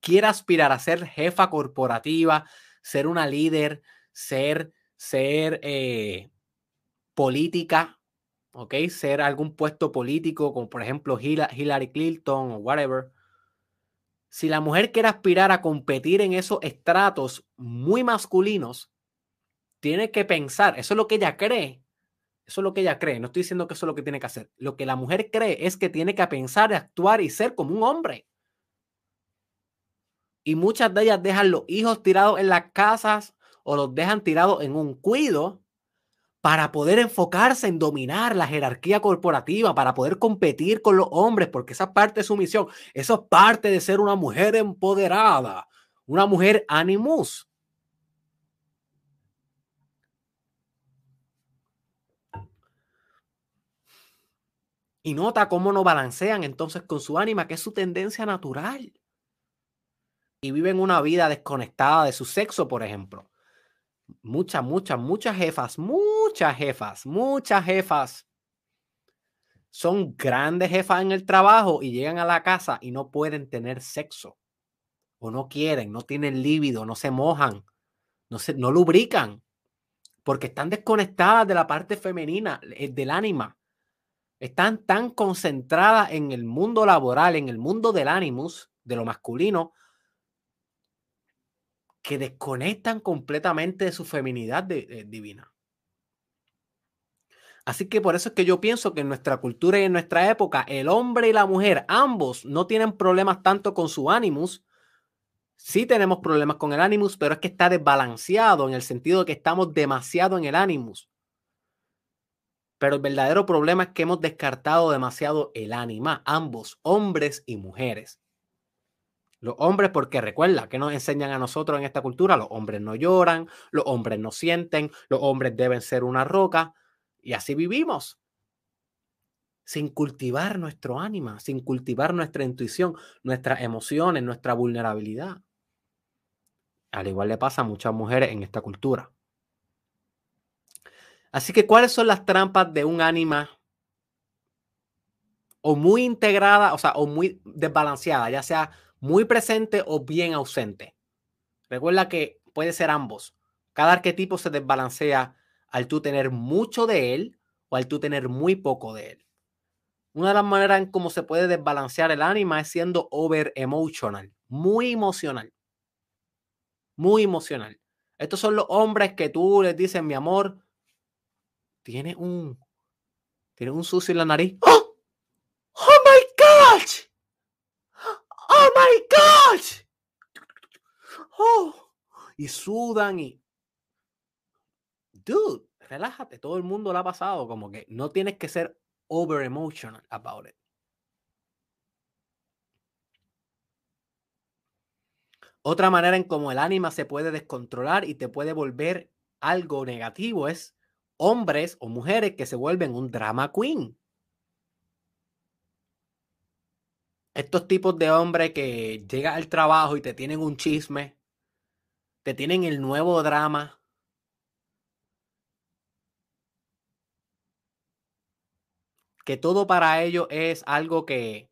quiere aspirar a ser jefa corporativa, ser una líder, ser, ser eh, política, Ser algún puesto político, como por ejemplo Hillary Clinton o whatever. Si la mujer quiere aspirar a competir en esos estratos muy masculinos, tiene que pensar, eso es lo que ella cree, eso es lo que ella cree, no estoy diciendo que eso es lo que tiene que hacer. Lo que la mujer cree es que tiene que pensar, actuar y ser como un hombre. Y muchas de ellas dejan los hijos tirados en las casas o los dejan tirados en un cuido para poder enfocarse en dominar la jerarquía corporativa, para poder competir con los hombres, porque esa es parte de su misión. Eso es parte de ser una mujer empoderada, una mujer animus. Y nota cómo no balancean entonces con su ánima, que es su tendencia natural. Y viven una vida desconectada de su sexo, por ejemplo muchas, muchas, muchas jefas, muchas jefas, muchas jefas son grandes jefas en el trabajo y llegan a la casa y no pueden tener sexo. O no quieren, no tienen líbido, no se mojan, no, se, no lubrican, porque están desconectadas de la parte femenina, eh, del ánima. Están tan concentradas en el mundo laboral, en el mundo del ánimus, de lo masculino, que desconectan completamente de su feminidad eh, divina. Así que por eso es que yo pienso que en nuestra cultura y en nuestra época, el hombre y la mujer, ambos, no tienen problemas tanto con su animus. Sí tenemos problemas con el animus, pero es que está desbalanceado en el sentido de que estamos demasiado en el animus. Pero el verdadero problema es que hemos descartado demasiado el ánima, ambos, hombres y mujeres. Los hombres, porque recuerda que nos enseñan a nosotros en esta cultura, los hombres no lloran, los hombres no sienten, los hombres deben ser una roca, y así vivimos. Sin cultivar nuestro ánima, sin cultivar nuestra intuición, nuestras emociones, nuestra vulnerabilidad. Al igual le pasa a muchas mujeres en esta cultura. Así que, ¿cuáles son las trampas de un ánima o muy integrada, o sea, o muy desbalanceada, ya sea muy presente o bien ausente. Recuerda que puede ser ambos. Cada arquetipo se desbalancea al tú tener mucho de él o al tú tener muy poco de él. Una de las maneras en cómo se puede desbalancear el ánima es siendo over emotional, muy emocional. Muy emocional. Estos son los hombres que tú les dices, mi amor, tiene un, tiene un sucio en la nariz. ¡Oh! ¡Oh my God! ¡Oh my God! Oh, y sudan y. Dude, relájate, todo el mundo lo ha pasado. Como que no tienes que ser over emotional about it. Otra manera en cómo el ánima se puede descontrolar y te puede volver algo negativo es hombres o mujeres que se vuelven un drama queen. Estos tipos de hombres que llegan al trabajo y te tienen un chisme, te tienen el nuevo drama. Que todo para ellos es algo que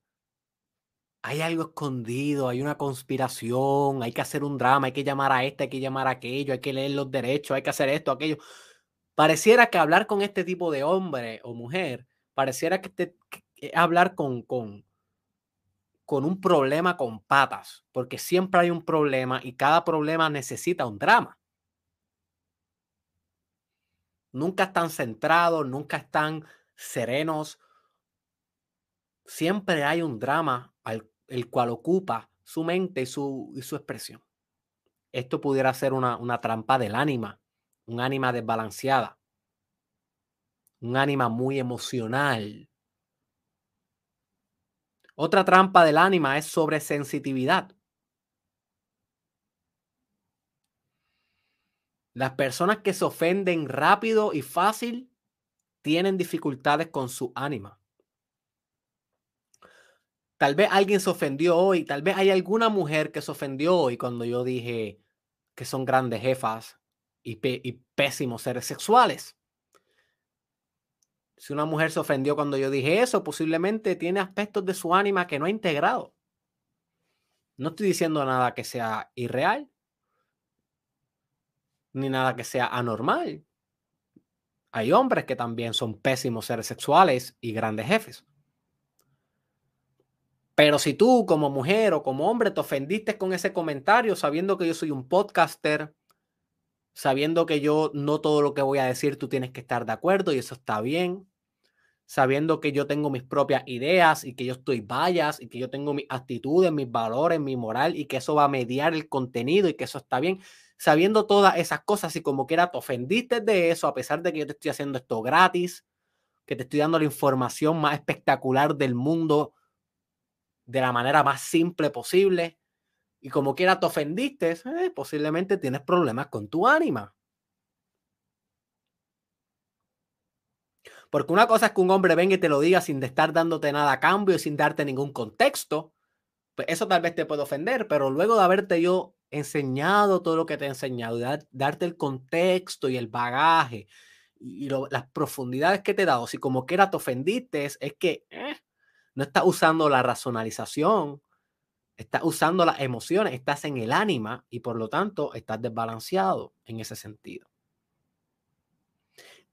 hay algo escondido, hay una conspiración, hay que hacer un drama, hay que llamar a este, hay que llamar a aquello, hay que leer los derechos, hay que hacer esto, aquello. Pareciera que hablar con este tipo de hombre o mujer, pareciera que, te, hablar con, con, con un problema con patas, porque siempre hay un problema y cada problema necesita un drama. Nunca están centrados, nunca están serenos. Siempre hay un drama al, el cual ocupa su mente y su, y su expresión. Esto pudiera ser una, una trampa del ánima, un ánima desbalanceada, un ánima muy emocional, otra trampa del ánima es sobresensitividad. Las personas que se ofenden rápido y fácil tienen dificultades con su ánima. Tal vez alguien se ofendió hoy, tal vez hay alguna mujer que se ofendió hoy cuando yo dije que son grandes jefas y, y pésimos seres sexuales. Si una mujer se ofendió cuando yo dije eso, posiblemente tiene aspectos de su ánima que no ha integrado. No estoy diciendo nada que sea irreal. ni nada que sea anormal. Hay hombres que también son pésimos seres sexuales y grandes jefes. Pero si tú como mujer o como hombre te ofendiste con ese comentario sabiendo que yo soy un podcaster, sabiendo que yo no todo lo que voy a decir tú tienes que estar de acuerdo y eso está bien, sabiendo que yo tengo mis propias ideas y que yo estoy vallas y que yo tengo mis actitudes, mis valores, mi moral y que eso va a mediar el contenido y que eso está bien, sabiendo todas esas cosas y como quiera te ofendiste de eso, a pesar de que yo te estoy haciendo esto gratis, que te estoy dando la información más espectacular del mundo de la manera más simple posible, y como quiera te ofendiste, eh, posiblemente tienes problemas con tu ánima. Porque una cosa es que un hombre venga y te lo diga sin estar dándote nada a cambio y sin darte ningún contexto. Pues eso tal vez te puede ofender, pero luego de haberte yo enseñado todo lo que te he enseñado, darte el contexto y el bagaje y, las profundidades que te he dado, si como quiera te ofendiste, es, que eh, no estás usando la racionalización, estás usando las emociones, estás en el ánima y por lo tanto estás desbalanceado en ese sentido.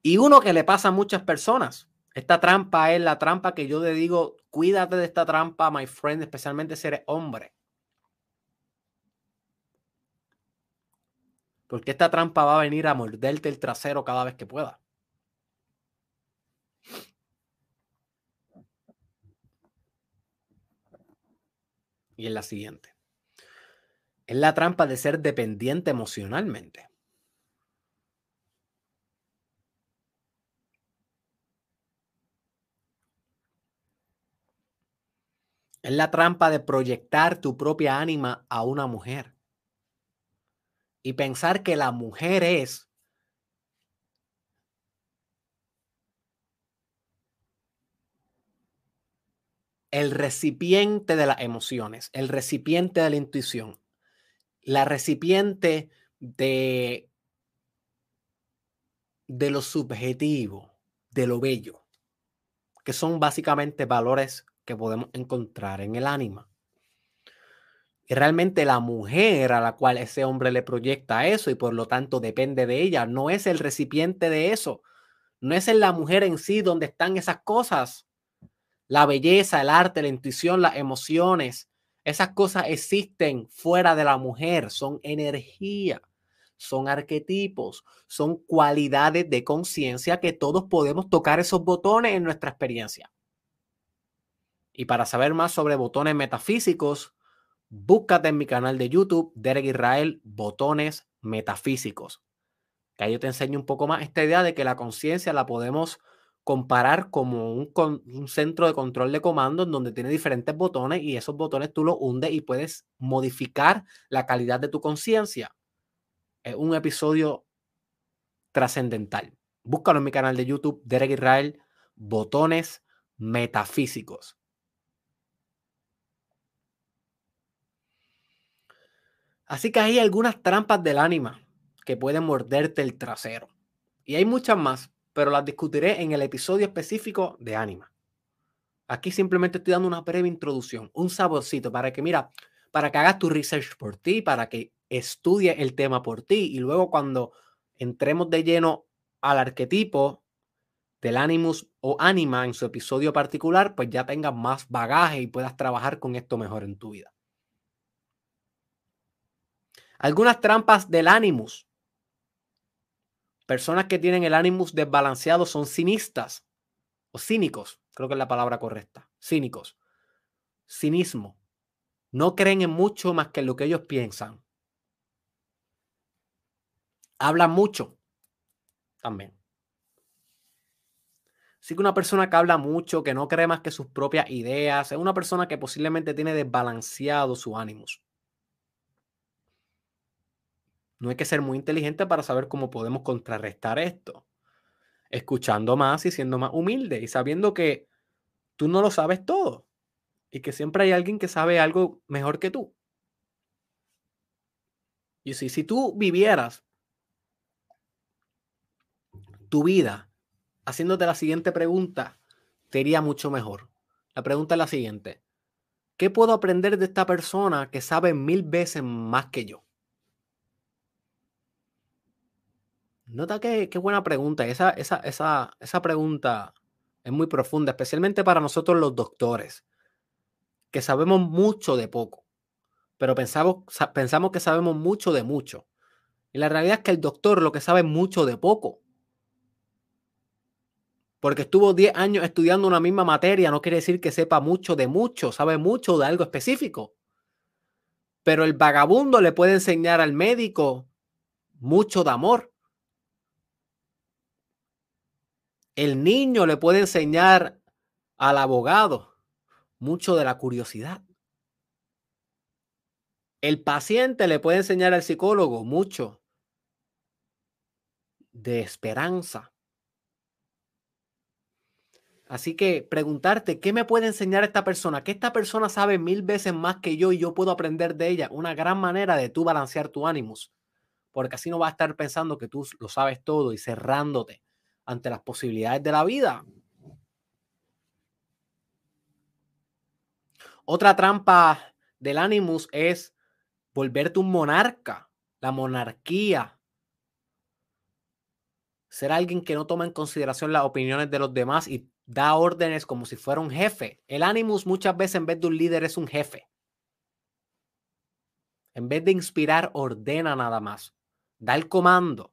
Y uno que le pasa a muchas personas, esta trampa es la trampa que yo le digo, cuídate de esta trampa, my friend, especialmente si eres hombre. Porque esta trampa va a venir a morderte el trasero cada vez que pueda. Y es la siguiente. Es la trampa de ser dependiente emocionalmente. Es la trampa de proyectar tu propia ánima a una mujer. Y pensar que la mujer es el recipiente de las emociones, el recipiente de la intuición, la recipiente de, de lo subjetivo, de lo bello, que son básicamente valores que podemos encontrar en el ánima. Y realmente la mujer a la cual ese hombre le proyecta eso y por lo tanto depende de ella, no es el recipiente de eso. No es en la mujer en sí donde están esas cosas. La belleza, el arte, la intuición, las emociones, esas cosas existen fuera de la mujer, son energía, son arquetipos, son cualidades de conciencia que todos podemos tocar esos botones en nuestra experiencia. Y para saber más sobre botones metafísicos, búscate en mi canal de YouTube, Derek Israel, botones metafísicos. Que ahí yo te enseño un poco más esta idea de que la conciencia la podemos comparar como un, un, centro de control de comando en donde tiene diferentes botones y esos botones tú los hundes y puedes modificar la calidad de tu conciencia. Es un episodio trascendental. Búscalo en mi canal de YouTube, Derek Israel, botones metafísicos. Así que hay algunas trampas del ánima que pueden morderte el trasero. Y hay muchas más, pero las discutiré en el episodio específico de ánima. Aquí simplemente estoy dando una breve introducción, un saborcito para que, mira, para que hagas tu research por ti, para que estudie el tema por ti y luego cuando entremos de lleno al arquetipo del animus o anima en su episodio particular, pues ya tengas más bagaje y puedas trabajar con esto mejor en tu vida. Algunas trampas del ánimos. Personas que tienen el ánimos desbalanceado son cinistas o cínicos, creo que es la palabra correcta. Cínicos. Cinismo. No creen en mucho más que en lo que ellos piensan. Hablan mucho también. Así que una persona que habla mucho, que no cree más que sus propias ideas, es una persona que posiblemente tiene desbalanceado su ánimos. No hay que ser muy inteligente para saber cómo podemos contrarrestar esto. Escuchando más y siendo más humilde y sabiendo que tú no lo sabes todo y que siempre hay alguien que sabe algo mejor que tú. Y si, si tú vivieras tu vida haciéndote la siguiente pregunta, te iría mucho mejor. La pregunta es la siguiente. ¿Qué puedo aprender de esta persona que sabe mil veces más que yo? Nota que qué buena pregunta. Esa, esa, esa, esa pregunta es muy profunda, especialmente para nosotros los doctores, que sabemos mucho de poco, pero pensamos, pensamos que sabemos mucho de mucho. Y la realidad es que el doctor lo que sabe mucho de poco. Porque estuvo 10 años estudiando una misma materia, no quiere decir que sepa mucho de mucho, sabe mucho de algo específico. Pero el vagabundo le puede enseñar al médico mucho de amor. El niño le puede enseñar al abogado mucho de la curiosidad. El paciente le puede enseñar al psicólogo mucho de esperanza. Así que preguntarte, ¿qué me puede enseñar esta persona? ¿Qué esta persona sabe mil veces más que yo y yo puedo aprender de ella? Una gran manera de tú balancear tu ánimos. Porque así no vas a estar pensando que tú lo sabes todo y cerrándote ante las posibilidades de la vida. Otra trampa del Animus es volverte un monarca, la monarquía. Ser alguien que no toma en consideración las opiniones de los demás y da órdenes como si fuera un jefe. El Animus muchas veces en vez de un líder es un jefe. En vez de inspirar, ordena nada más. Da el comando.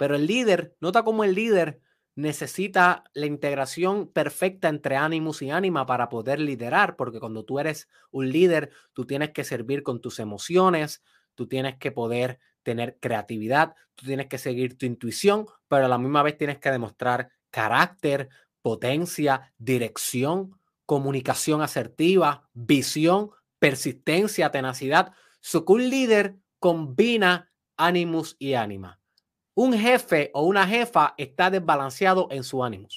Pero el líder, nota cómo el líder necesita la integración perfecta entre ánimos y ánima para poder liderar, porque cuando tú eres un líder, tú tienes que servir con tus emociones, tú tienes que poder tener creatividad, tú tienes que seguir tu intuición, pero a la misma vez tienes que demostrar carácter, potencia, dirección, comunicación asertiva, visión, persistencia, tenacidad. So un líder combina ánimos y ánima un jefe o una jefa está desbalanceado en su ánimo.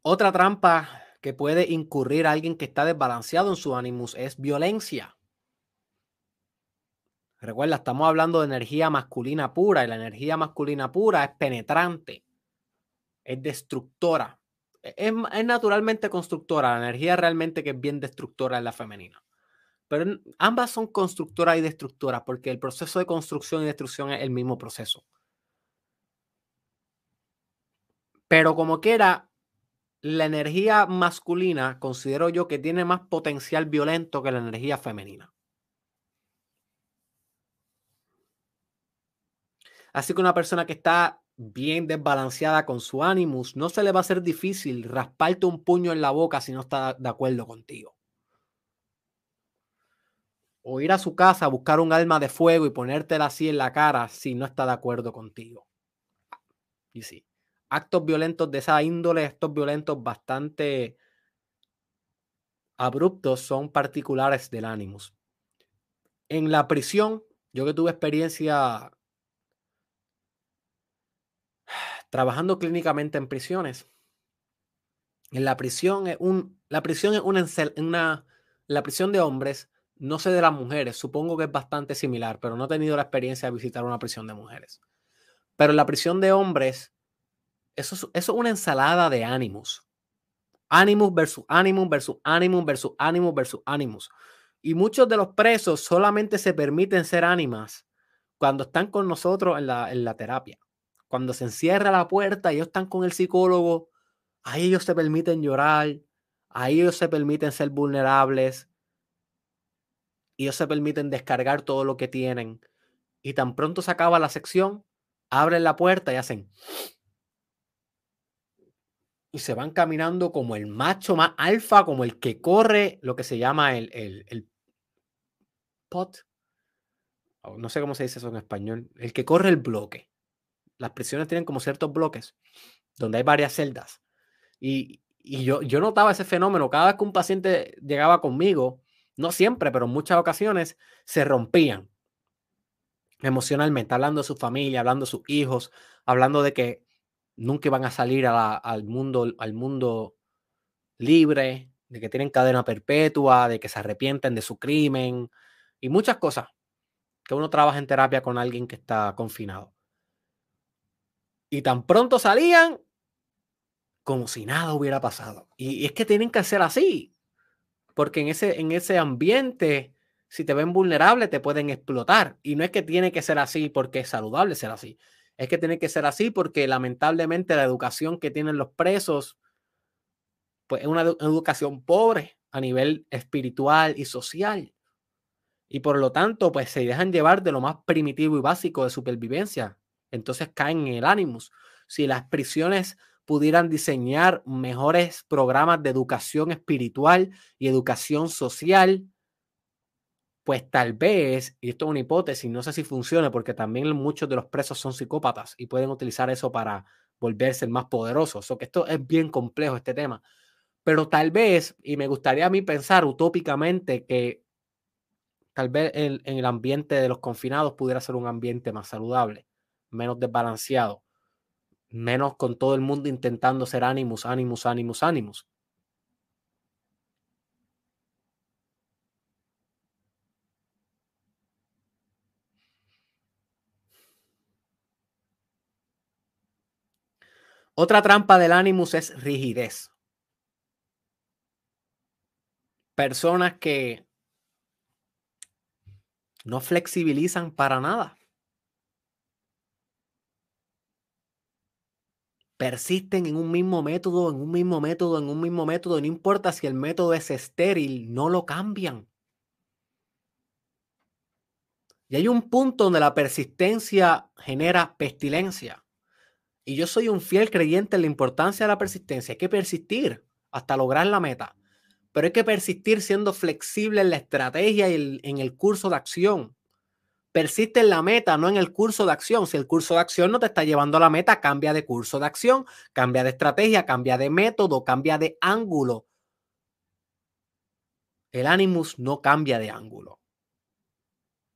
Otra trampa que puede incurrir alguien que está desbalanceado en su ánimo es violencia. Recuerda, estamos hablando de energía masculina pura y la energía masculina pura es penetrante, es destructora es, naturalmente constructora, la energía realmente que es bien destructora es la femenina. Pero ambas son constructoras y destructoras porque el proceso de construcción y destrucción es el mismo proceso. Pero como quiera, la energía masculina considero yo que tiene más potencial violento que la energía femenina. Así que una persona que está bien desbalanceada con su ánimos, no se le va a hacer difícil rasparte un puño en la boca si no está de acuerdo contigo. O ir a su casa a buscar un alma de fuego y ponértela así en la cara si no está de acuerdo contigo. Y sí, actos violentos de esa índole, estos violentos bastante abruptos son particulares del ánimos. En la prisión, yo que tuve experiencia trabajando clínicamente en prisiones. En la prisión es un, la prisión es una, la prisión de hombres, no sé de las mujeres, supongo que es bastante similar, pero no he tenido la experiencia de visitar una prisión de mujeres. Pero en la prisión de hombres, eso es, eso es una ensalada de ánimos. Ánimos versus ánimos versus ánimos versus ánimos versus ánimos. Y muchos de los presos solamente se permiten ser ánimas cuando están con nosotros en la, en la terapia cuando se encierra la puerta ellos están con el psicólogo, ahí ellos se permiten llorar, ahí ellos se permiten ser vulnerables, y ellos se permiten descargar todo lo que tienen. Y tan pronto se acaba la sección, abren la puerta y hacen. Y se van caminando como el macho más alfa, como el que corre lo que se llama el, el, el pot. No sé cómo se dice eso en español. El que corre el bloque las prisiones tienen como ciertos bloques donde hay varias celdas. Y, yo, yo notaba ese fenómeno. Cada vez que un paciente llegaba conmigo, no siempre, pero en muchas ocasiones, se rompían emocionalmente, hablando de su familia, hablando de sus hijos, hablando de que nunca iban a salir al, mundo, al mundo libre, de que tienen cadena perpetua, de que se arrepienten de su crimen y muchas cosas que uno trabaja en terapia con alguien que está confinado. Y tan pronto salían, como si nada hubiera pasado. Y, es que tienen que ser así, porque en ese, en ese ambiente, si te ven vulnerable, te pueden explotar. Y no es que tiene que ser así porque es saludable ser así. Es que tiene que ser así porque lamentablemente la educación que tienen los presos, pues es una educación pobre a nivel espiritual y social. Y por lo tanto, pues se dejan llevar de lo más primitivo y básico de supervivencia. Entonces caen en el ánimos. Si las prisiones pudieran diseñar mejores programas de educación espiritual y educación social, pues tal vez, y esto es una hipótesis, no sé si funcione, porque también muchos de los presos son psicópatas y pueden utilizar eso para volverse más poderosos. O que esto es bien complejo, este tema. Pero tal vez, y me gustaría a mí pensar utópicamente que tal vez en el ambiente de los confinados pudiera ser un ambiente más saludable, menos desbalanceado menos con todo el mundo intentando ser ánimos, ánimos, ánimos, ánimos. Otra trampa del ánimos es rigidez. Personas que no flexibilizan para nada. Persisten en un mismo método, en un mismo método, en un mismo método, no importa si el método es estéril, no lo cambian. Y hay un punto donde la persistencia genera pestilencia. Y yo soy un fiel creyente en la importancia de la persistencia. Hay que persistir hasta lograr la meta. Pero hay que persistir siendo flexible en la estrategia y en el curso de acción. Persiste en la meta, no en el curso de acción. Si el curso de acción no te está llevando a la meta, cambia de curso de acción, cambia de estrategia, cambia de método, cambia de ángulo. El animus no cambia de ángulo.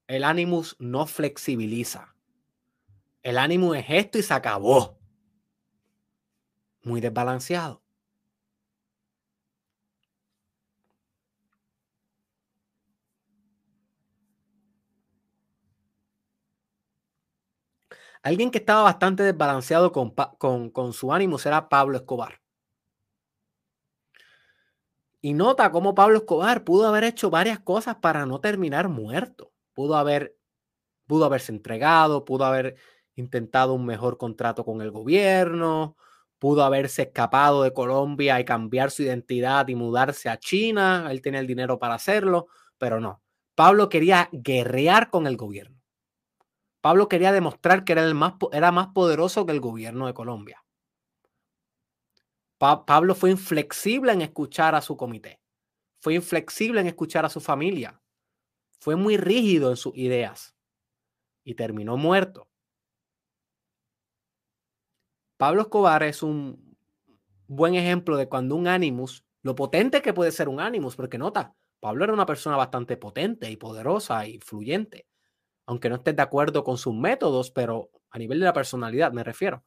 El animus no flexibiliza. El ánimo es esto y se acabó. Muy desbalanceado. Alguien que estaba bastante desbalanceado con, su ánimo era Pablo Escobar. Y nota cómo Pablo Escobar pudo haber hecho varias cosas para no terminar muerto. Pudo haber, pudo haberse entregado, pudo haber intentado un mejor contrato con el gobierno, pudo haberse escapado de Colombia y cambiar su identidad y mudarse a China. Él tenía el dinero para hacerlo, pero no. Pablo quería guerrear con el gobierno. Pablo quería demostrar que era, el más, era más poderoso que el gobierno de Colombia. Pablo fue inflexible en escuchar a su comité. Fue inflexible en escuchar a su familia. Fue muy rígido en sus ideas. Y terminó muerto. Pablo Escobar es un buen ejemplo de cuando un animus, lo potente que puede ser un animus, porque nota, Pablo era una persona bastante potente y poderosa y fluyente aunque no estés de acuerdo con sus métodos, pero a nivel de la personalidad me refiero.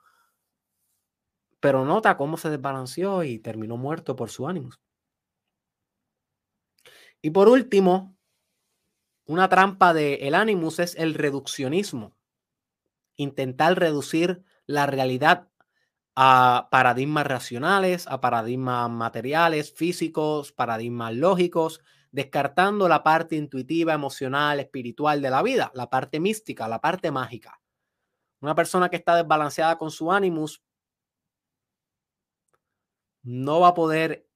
Pero nota cómo se desbalanceó y terminó muerto por su ánimo. Y por último, una trampa del el Animus es el reduccionismo. Intentar reducir la realidad a paradigmas racionales, a paradigmas materiales, físicos, paradigmas lógicos, descartando la parte intuitiva, emocional, espiritual de la vida, la parte mística, la parte mágica. Una persona que está desbalanceada con su ánimos no va a poder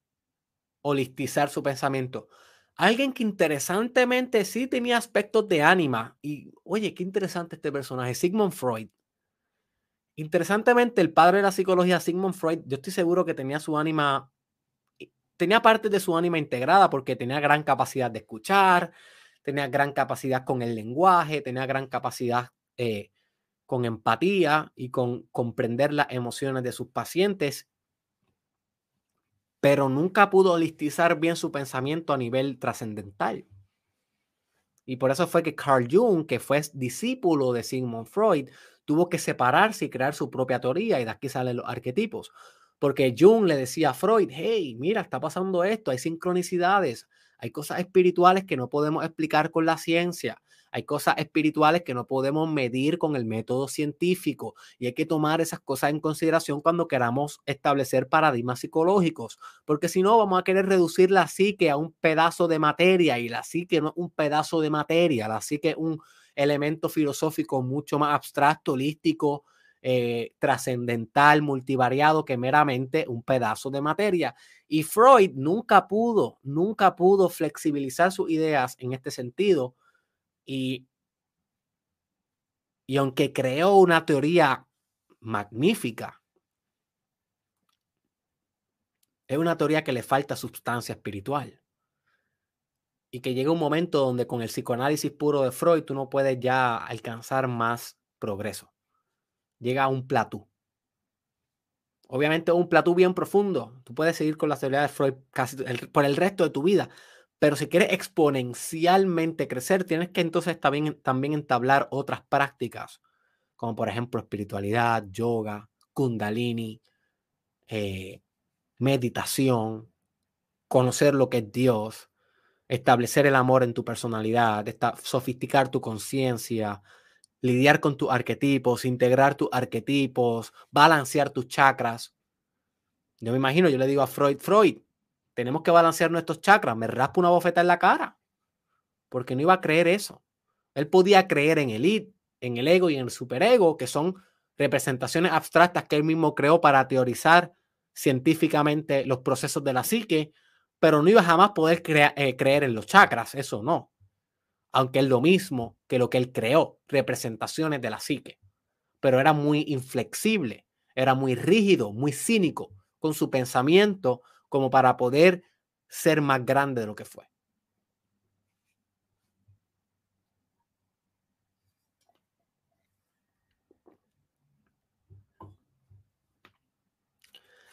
holistizar su pensamiento. Alguien que interesantemente sí tenía aspectos de ánima. Y oye, qué interesante este personaje, Sigmund Freud. Interesantemente, el padre de la psicología, Sigmund Freud, yo estoy seguro que tenía su ánima tenía parte de su ánima integrada porque tenía gran capacidad de escuchar, tenía gran capacidad con el lenguaje, tenía gran capacidad eh, con empatía y con comprender las emociones de sus pacientes, pero nunca pudo holistizar bien su pensamiento a nivel trascendental. Y por eso fue que Carl Jung, que fue discípulo de Sigmund Freud, tuvo que separarse y crear su propia teoría y de aquí salen los arquetipos. Porque Jung le decía a Freud, hey, mira, está pasando esto, hay sincronicidades, hay cosas espirituales que no podemos explicar con la ciencia, Hay cosas espirituales que no podemos medir con el método científico y hay que tomar esas cosas en consideración cuando queramos establecer paradigmas psicológicos, porque si no vamos a querer reducir la psique a un pedazo de materia y la psique no es un pedazo de materia, la psique es un elemento filosófico mucho más abstracto, holístico, eh, trascendental, multivariado que meramente un pedazo de materia. Y Freud nunca pudo, nunca pudo flexibilizar sus ideas en este sentido. Y, y aunque creó una teoría magnífica, es una teoría que le falta sustancia espiritual. Y que llega un momento donde con el psicoanálisis puro de Freud tú no puedes ya alcanzar más progreso. Llega a un platú. Obviamente un platú bien profundo. Tú puedes seguir con la teoría de Freud casi por el resto de tu vida. Pero si quieres exponencialmente crecer, tienes que entonces también, también entablar otras prácticas, como por ejemplo espiritualidad, yoga, kundalini, eh, meditación, conocer lo que es Dios, establecer el amor en tu personalidad, sofisticar tu conciencia, lidiar con tus arquetipos, integrar tus arquetipos, balancear tus chakras. Yo me imagino, yo le digo a Freud, Freud, tenemos que balancear nuestros chakras, me raspa una bofeta en la cara, porque no iba a creer eso. Él podía creer en el id, en el ego y en el superego, que son representaciones abstractas que él mismo creó para teorizar científicamente los procesos de la psique, pero no iba jamás a poder eh, creer en los chakras, eso no aunque es lo mismo que lo que él creó, representaciones de la psique. Pero era muy inflexible, era muy rígido, muy cínico con su pensamiento como para poder ser más grande de lo que fue.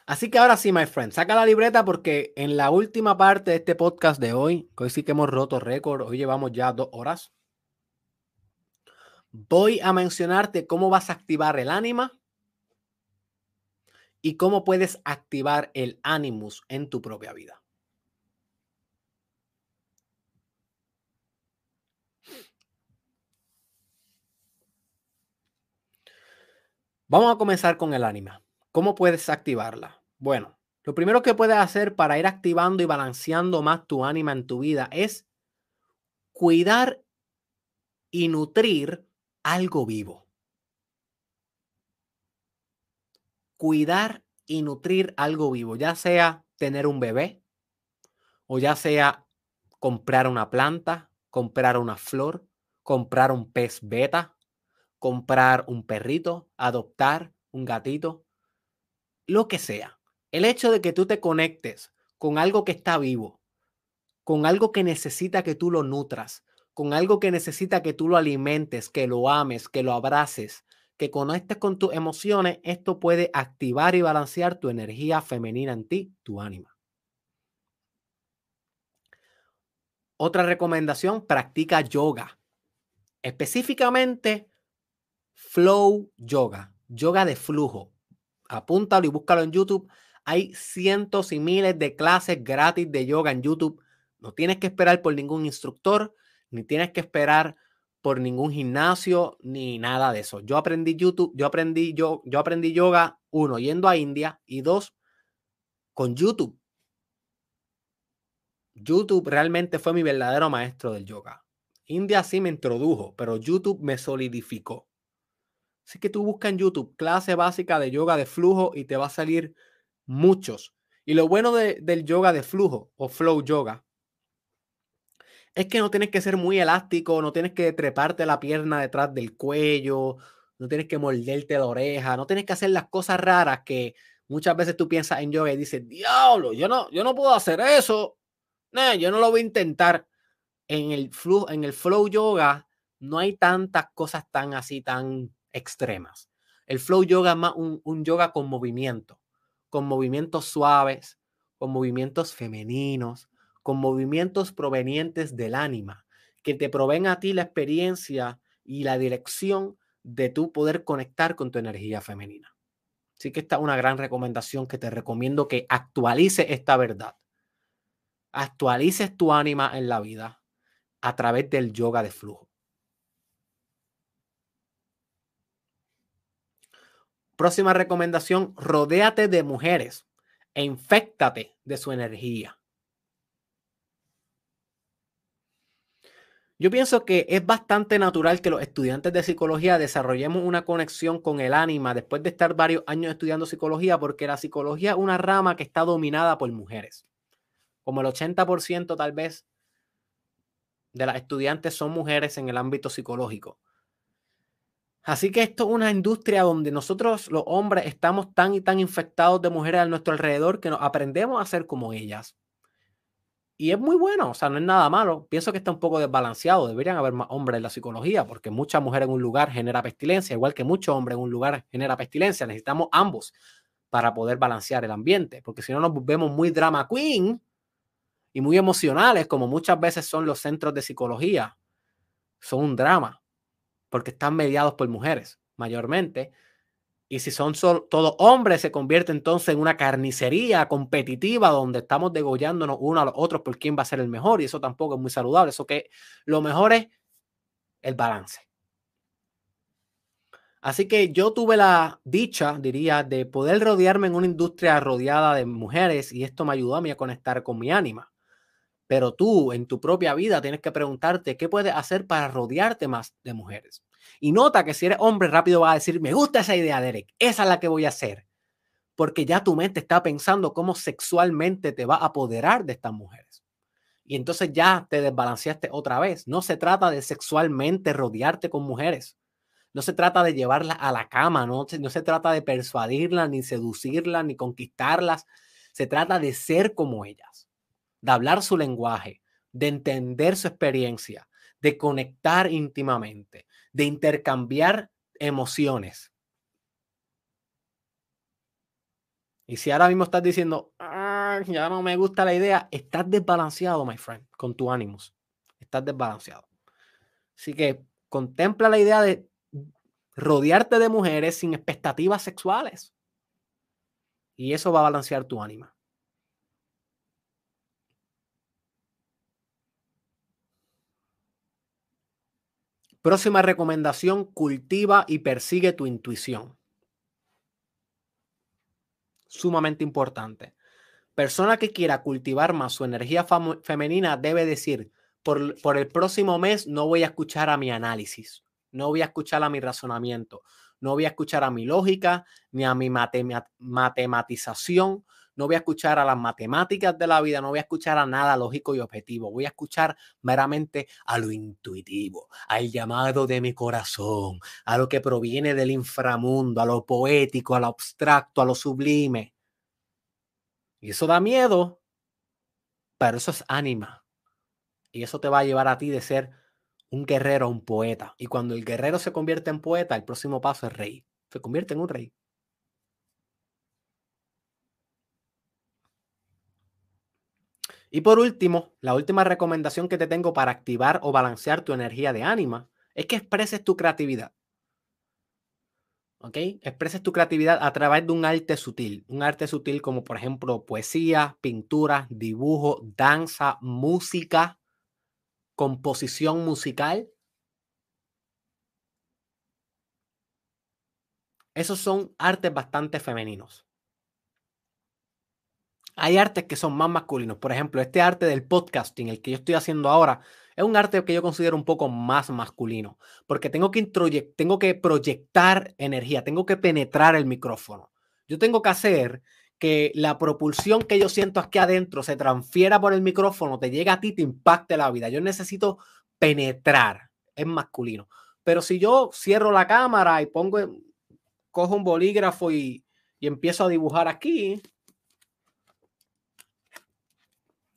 Así que ahora sí, my friend, saca la libreta porque en la última parte de este podcast de hoy, que hoy sí que hemos roto récord, hoy llevamos ya dos horas, voy a mencionarte cómo vas a activar el ánima y cómo puedes activar el animus en tu propia vida. Vamos a comenzar con el ánima. ¿Cómo puedes activarla? Bueno, lo primero que puedes hacer para ir activando y balanceando más tu ánima en tu vida es cuidar y nutrir algo vivo. Cuidar y nutrir algo vivo, ya sea tener un bebé o ya sea comprar una planta, comprar una flor, comprar un pez beta, comprar un perrito, adoptar un gatito lo que sea. El hecho de que tú te conectes con algo que está vivo, con algo que necesita que tú lo nutras, con algo que necesita que tú lo alimentes, que lo ames, que lo abraces, que conectes con tus emociones, esto puede activar y balancear tu energía femenina en ti, tu ánima. Otra recomendación, practica yoga. Específicamente, flow yoga, yoga de flujo apúntalo y búscalo en YouTube. Hay cientos y miles de clases gratis de yoga en YouTube. No tienes que esperar por ningún instructor, ni tienes que esperar por ningún gimnasio, ni nada de eso. Yo aprendí YouTube, yo aprendí, yo, yo aprendí yoga, uno, yendo a India, y dos, con YouTube. YouTube realmente fue mi verdadero maestro del yoga. India sí me introdujo, pero YouTube me solidificó. Así que tú buscas en YouTube clase básica de yoga de flujo y te va a salir muchos. Y lo bueno del yoga de flujo o flow yoga es que no tienes que ser muy elástico, no tienes que treparte la pierna detrás del cuello, no tienes que morderte la oreja, no tienes que hacer las cosas raras que muchas veces tú piensas en yoga y dices, diablo, yo no, yo no puedo hacer eso. No, yo no lo voy a intentar. En el, flow, en el flow yoga no hay tantas cosas tan así, tan extremas. El flow yoga es más un, yoga con movimiento, con movimientos suaves, con movimientos femeninos, con movimientos provenientes del ánima, que te proveen a ti la experiencia y la dirección de tu poder conectar con tu energía femenina. Así que esta es una gran recomendación que te recomiendo que actualices esta verdad. Actualices tu ánima en la vida a través del yoga de flujo. Próxima recomendación, rodéate de mujeres e infectate de su energía. Yo pienso que es bastante natural que los estudiantes de psicología desarrollemos una conexión con el ánima después de estar varios años estudiando psicología, porque la psicología es una rama que está dominada por mujeres. Como el 80% tal vez de las estudiantes son mujeres en el ámbito psicológico. Así que esto es una industria donde nosotros los hombres estamos tan y tan infectados de mujeres a nuestro alrededor que nos aprendemos a ser como ellas. Y es muy bueno, o sea, no es nada malo. Pienso que está un poco desbalanceado. Deberían haber más hombres en la psicología, porque mucha mujer en un lugar genera pestilencia, igual que muchos hombres en un lugar genera pestilencia. Necesitamos ambos para poder balancear el ambiente, porque si no nos vemos muy drama queen y muy emocionales, como muchas veces son los centros de psicología. Son un drama, porque están mediados por mujeres, mayormente. Y si son todos hombres, se convierte entonces en una carnicería competitiva donde estamos degollándonos uno a los otros por quién va a ser el mejor. Y eso tampoco es muy saludable. Eso que lo mejor es el balance. Así que yo tuve la dicha, diría, de poder rodearme en una industria rodeada de mujeres y esto me ayudó a mí a conectar con mi ánima. Pero tú en tu propia vida tienes que preguntarte qué puedes hacer para rodearte más de mujeres. Y nota que si eres hombre rápido vas a decir, me gusta esa idea, Derek, esa es la que voy a hacer. Porque ya tu mente está pensando cómo sexualmente te va a apoderar de estas mujeres. Y entonces ya te desbalanceaste otra vez. No se trata de sexualmente rodearte con mujeres. No se trata de llevarlas a la cama, no, no se trata de persuadirlas, ni seducirlas, ni conquistarlas. Se trata de ser como ellas de hablar su lenguaje, de entender su experiencia, de conectar íntimamente, de intercambiar emociones. Y si ahora mismo estás diciendo, ah, ya no me gusta la idea, estás desbalanceado, my friend, con tu ánimos. Estás desbalanceado. Así que contempla la idea de rodearte de mujeres sin expectativas sexuales. Y eso va a balancear tu ánima. Próxima recomendación, cultiva y persigue tu intuición. Sumamente importante. Persona que quiera cultivar más su energía femenina debe decir, por, por, el próximo mes no voy a escuchar a mi análisis, no voy a escuchar a mi razonamiento, no voy a escuchar a mi lógica ni a mi matematización, no voy a escuchar a las matemáticas de la vida, no voy a escuchar a nada lógico y objetivo, voy a escuchar meramente a lo intuitivo, al llamado de mi corazón, a lo que proviene del inframundo, a lo poético, a lo abstracto, a lo sublime. Y eso da miedo, pero eso es ánima. Y eso te va a llevar a ti de ser un guerrero, un poeta. Y cuando el guerrero se convierte en poeta, el próximo paso es rey. Se convierte en un rey. Y por último, la última recomendación que te tengo para activar o balancear tu energía de ánima es que expreses tu creatividad. ¿Ok? Expreses tu creatividad a través de un arte sutil. Un arte sutil como por ejemplo poesía, pintura, dibujo, danza, música, composición musical. Esos son artes bastante femeninos. Hay artes que son más masculinos. Por ejemplo, este arte del podcasting, el que yo estoy haciendo ahora, es un arte que yo considero un poco más masculino, porque tengo que, tengo que proyectar energía, tengo que penetrar el micrófono. Yo tengo que hacer que la propulsión que yo siento aquí adentro se transfiera por el micrófono, te llega a ti, te impacte la vida. Yo necesito penetrar, es masculino. Pero si yo cierro la cámara y pongo, cojo un bolígrafo y, y empiezo a dibujar aquí,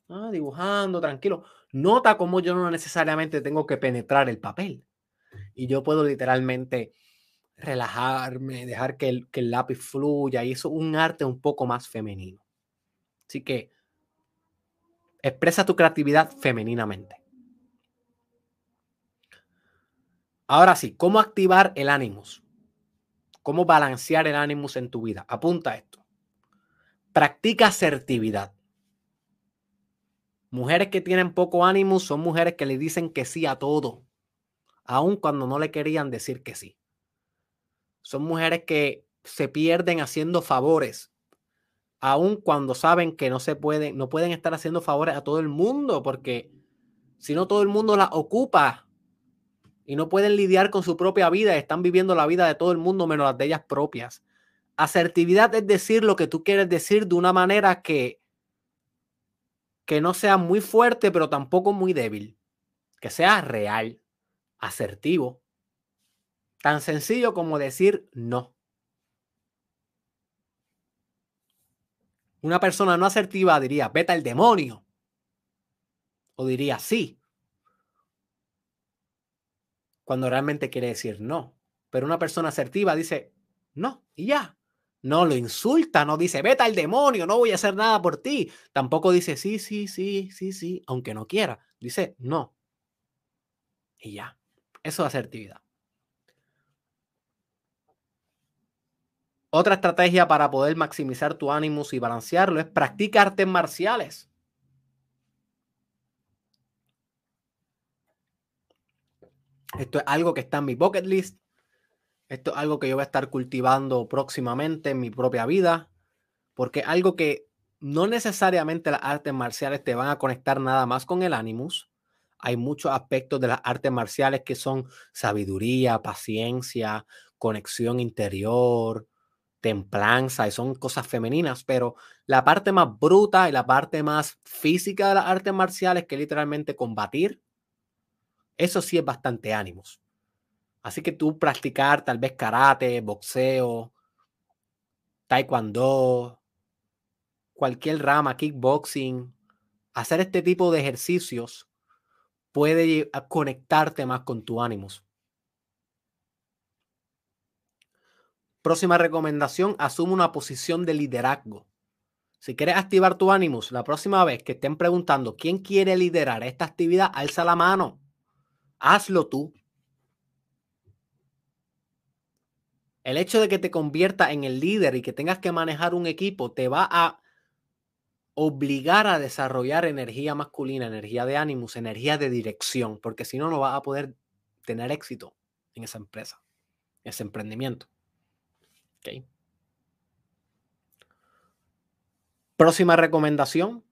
Ah, dibujando, tranquilo. Nota cómo yo no necesariamente tengo que penetrar el papel. Y yo puedo literalmente relajarme, dejar que el, que el lápiz fluya. Y eso es un arte un poco más femenino. Así que expresa tu creatividad femeninamente. Ahora sí, ¿cómo activar el ánimos? ¿Cómo balancear el ánimos en tu vida? Apunta esto. Practica asertividad. Mujeres que tienen poco ánimo son mujeres que le dicen que sí a todo, aun cuando no le querían decir que sí. Son mujeres que se pierden haciendo favores, aun cuando saben que no se pueden, no pueden estar haciendo favores a todo el mundo, porque si no todo el mundo la ocupa y no pueden lidiar con su propia vida, están viviendo la vida de todo el mundo menos las de ellas propias. Asertividad es decir lo que tú quieres decir de una manera que que no sea muy fuerte, pero tampoco muy débil, que sea real, asertivo, tan sencillo como decir no. Una persona no asertiva diría, vete al demonio. O diría sí. Cuando realmente quiere decir no. Pero una persona asertiva dice no y ya. No lo insulta, no dice, vete al demonio, no voy a hacer nada por ti. Tampoco dice, sí, sí, sí, sí, sí, aunque no quiera. Dice, no. Y ya. Eso es asertividad. Otra estrategia para poder maximizar tu ánimo y balancearlo es practicar artes marciales. Esto es algo que está en mi bucket list. Esto es algo que yo voy a estar cultivando próximamente en mi propia vida, porque algo que no necesariamente las artes marciales te van a conectar nada más con el animus. Hay muchos aspectos de las artes marciales que son sabiduría, paciencia, conexión interior, templanza, y son cosas femeninas, pero la parte más bruta y la parte más física de las artes marciales, que literalmente combatir, eso sí es bastante ánimos. Así que tú practicar tal vez karate, boxeo, taekwondo, cualquier rama, kickboxing, hacer este tipo de ejercicios puede conectarte más con tu ánimos. Próxima recomendación, asume una posición de liderazgo. Si quieres activar tu ánimos, la próxima vez que estén preguntando quién quiere liderar esta actividad, alza la mano. Hazlo tú. El hecho de que te convierta en el líder y que tengas que manejar un equipo te va a obligar a desarrollar energía masculina, energía de ánimos, energía de dirección, porque si no, no vas a poder tener éxito en esa empresa, en ese emprendimiento. Próxima recomendación,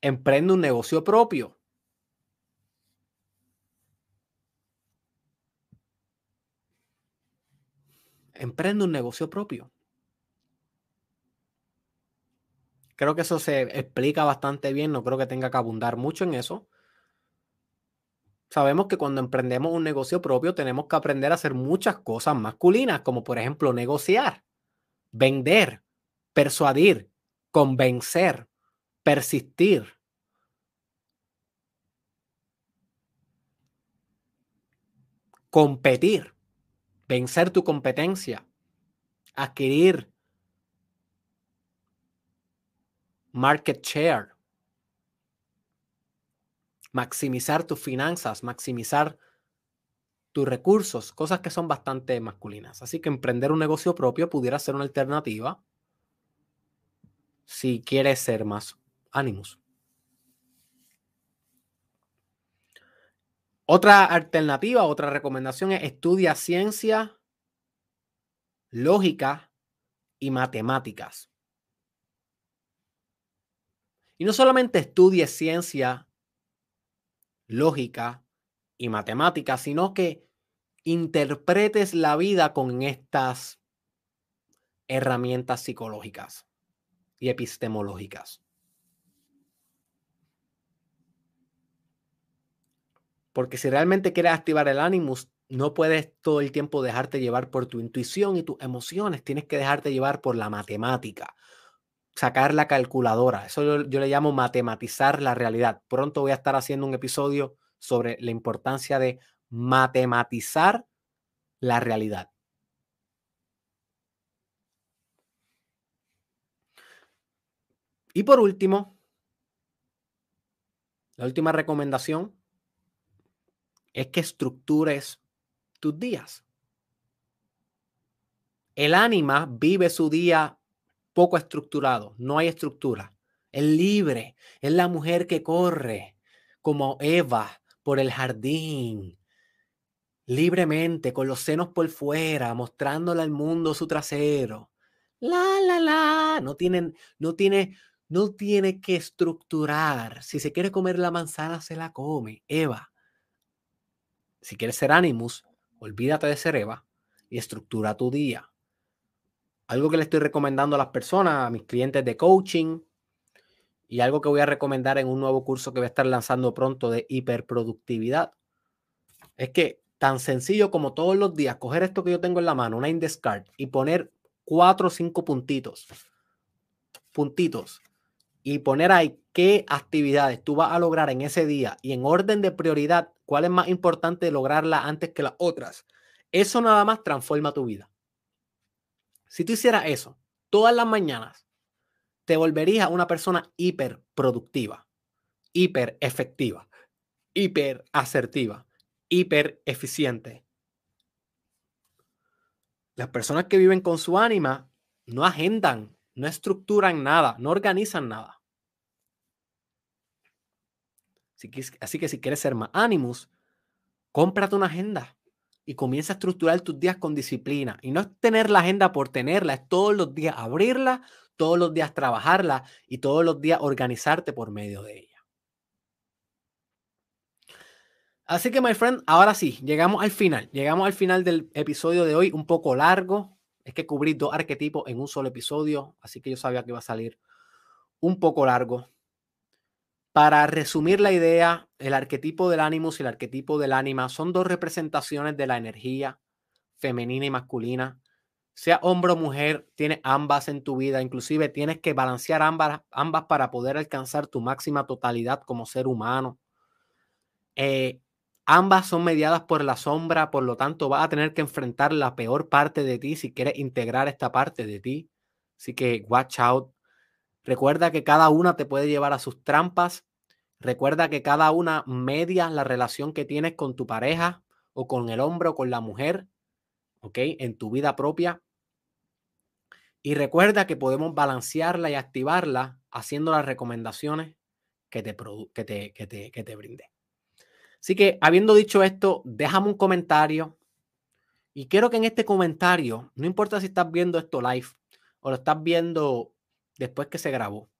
emprende un negocio propio. Emprende un negocio propio. Creo que eso se explica bastante bien, no creo que tenga que abundar mucho en eso. Sabemos que cuando emprendemos un negocio propio tenemos que aprender a hacer muchas cosas masculinas, como por ejemplo negociar, vender, persuadir, convencer, persistir. Competir vencer tu competencia, adquirir market share, maximizar tus finanzas, maximizar tus recursos, cosas que son bastante masculinas. Así que emprender un negocio propio pudiera ser una alternativa si quieres ser más ánimos. Otra alternativa, otra recomendación es estudia ciencia, lógica y matemáticas. Y no solamente estudie ciencia, lógica y matemáticas, sino que interpretes la vida con estas herramientas psicológicas y epistemológicas. Porque si realmente quieres activar el ánimos, no puedes todo el tiempo dejarte llevar por tu intuición y tus emociones. Tienes que dejarte llevar por la matemática, sacar la calculadora. Eso yo le llamo matematizar la realidad. Pronto voy a estar haciendo un episodio sobre la importancia de matematizar la realidad. Y por último, la última recomendación es que estructures tus días. El ánima vive su día poco estructurado, no hay estructura. Es libre, es la mujer que corre como Eva por el jardín libremente, con los senos por fuera, mostrándole al mundo su trasero. La, la, la. No tienen, no tiene, no tiene que estructurar. Si se quiere comer la manzana, se la come. Eva. Si quieres ser Animus, olvídate de ser y estructura tu día. Algo que le estoy recomendando a las personas, a mis clientes de coaching, y algo que voy a recomendar en un nuevo curso que voy a estar lanzando pronto de hiperproductividad, es que tan sencillo como todos los días coger esto que yo tengo en la mano, una index card, y poner cuatro o cinco puntitos, puntitos, y poner ahí qué actividades tú vas a lograr en ese día y en orden de prioridad, cuál es más importante lograrla antes que las otras. Eso nada más transforma tu vida. Si tú hicieras eso todas las mañanas, te volverías una persona hiper productiva, hiper efectiva, hiper asertiva, hiper eficiente. Las personas que viven con su ánima no agendan, no estructuran nada, no organizan nada. Así que, si quieres ser más ánimos, cómprate una agenda y comienza a estructurar tus días con disciplina. Y no es tener la agenda por tenerla, es todos los días abrirla, todos los días trabajarla y todos los días organizarte por medio de ella. Así que, my friend, ahora sí, llegamos al final. Llegamos al final del episodio de hoy, un poco largo. Es que cubrí dos arquetipos en un solo episodio, así que yo sabía que iba a salir un poco largo. Para resumir la idea, el arquetipo del ánimos y el arquetipo del ánima son dos representaciones de la energía femenina y masculina sea hombre o mujer, tienes ambas en tu vida, inclusive tienes que balancear ambas, para poder alcanzar tu máxima totalidad como ser humano. Eh, ambas son mediadas por la sombra, por lo tanto vas a tener que enfrentar la peor parte de ti si quieres integrar esta parte de ti. Así que watch out. Recuerda que cada una te puede llevar a sus trampas. Recuerda que cada una media la relación que tienes con tu pareja o con el hombre o con la mujer, ¿ok? En tu vida propia. Y recuerda que podemos balancearla y activarla haciendo las recomendaciones que te, que te, que te, que te brindé. Así que, habiendo dicho esto, déjame un comentario. Y quiero que en este comentario, no importa si estás viendo esto live o lo estás viendo después que se grabó,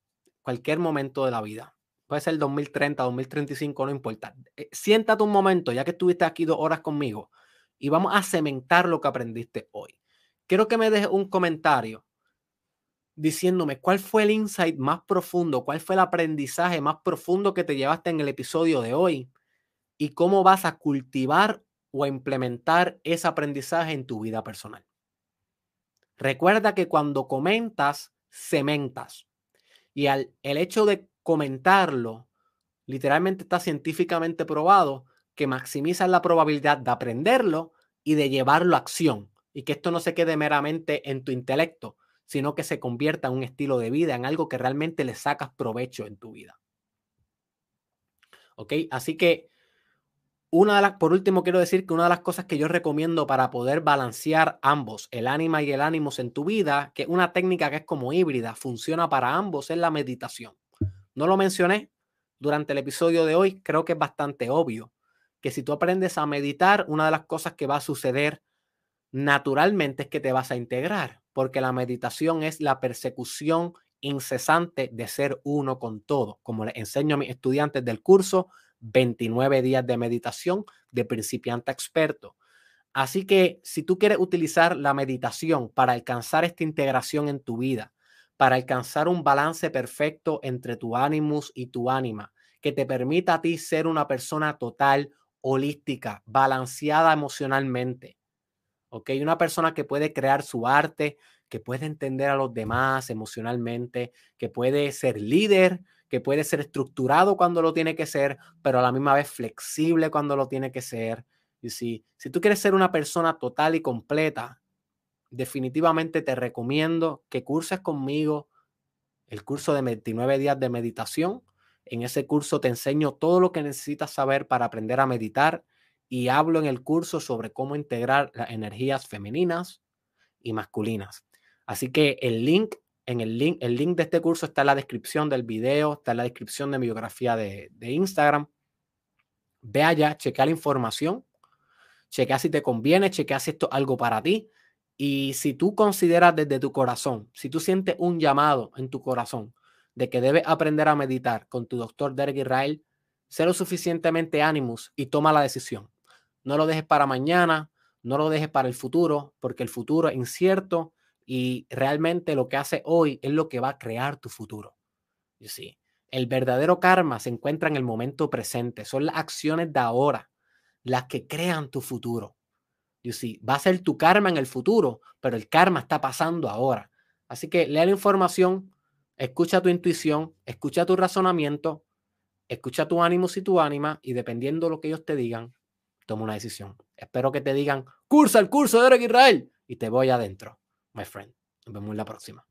cualquier momento de la vida, puede ser 2030, 2035, no importa. Eh, siéntate un momento, ya que estuviste aquí dos horas conmigo, y vamos a cementar lo que aprendiste hoy. Quiero que me dejes un comentario diciéndome cuál fue el insight más profundo, cuál fue el aprendizaje más profundo que te llevaste en el episodio de hoy y cómo vas a cultivar o a implementar ese aprendizaje en tu vida personal. Recuerda que cuando comentas, cementas. Y al, el hecho de comentarlo, literalmente está científicamente probado que maximiza la probabilidad de aprenderlo y de llevarlo a acción. Y que esto no se quede meramente en tu intelecto, sino que se convierta en un estilo de vida, en algo que realmente le sacas provecho en tu vida. ¿Ok? Así que, una de las, por último, quiero decir que una de las cosas que yo recomiendo para poder balancear ambos, el ánima y el ánimos en tu vida, que es una técnica que es como híbrida, funciona para ambos, es la meditación. No lo mencioné durante el episodio de hoy, creo que es bastante obvio que si tú aprendes a meditar, una de las cosas que va a suceder naturalmente es que te vas a integrar porque la meditación es la persecución incesante de ser uno con todo, como le enseño a mis estudiantes del curso, 29 días de meditación de principiante a experto. Así que si tú quieres utilizar la meditación para alcanzar esta integración en tu vida, para alcanzar un balance perfecto entre tu ánimos y tu ánima, que te permita a ti ser una persona total, holística, balanceada emocionalmente, ¿ok? Una persona que puede crear su arte, que puede entender a los demás emocionalmente, que puede ser líder, que puede ser estructurado cuando lo tiene que ser, pero a la misma vez flexible cuando lo tiene que ser. Y si, si tú quieres ser una persona total y completa, definitivamente te recomiendo que curses conmigo el curso de 29 días de meditación. En ese curso te enseño todo lo que necesitas saber para aprender a meditar y hablo en el curso sobre cómo integrar las energías femeninas y masculinas. Así que el link, en el link, el link de este curso está en la descripción del video, está en la descripción de mi biografía de, Instagram. Ve allá, chequea la información. chequea si te conviene, chequea si esto es algo para ti. Y si tú consideras desde tu corazón, si tú sientes un llamado en tu corazón de que debes aprender a meditar con tu doctor Derek Israel, sé lo suficientemente ánimos y toma la decisión. No lo dejes para mañana, no lo dejes para el futuro, porque el futuro es incierto y realmente lo que hace hoy es lo que va a crear tu futuro. You? El verdadero karma se encuentra en el momento presente, son las acciones de ahora las que crean tu futuro. You va a ser tu karma en el futuro, pero el karma está pasando ahora. Así que lea la información, escucha tu intuición, escucha tu razonamiento, escucha tu ánimo y tu ánima y dependiendo de lo que ellos te digan, toma una decisión. Espero que te digan, cursa el curso de Eric Israel y te voy adentro, my friend. Nos vemos en la próxima.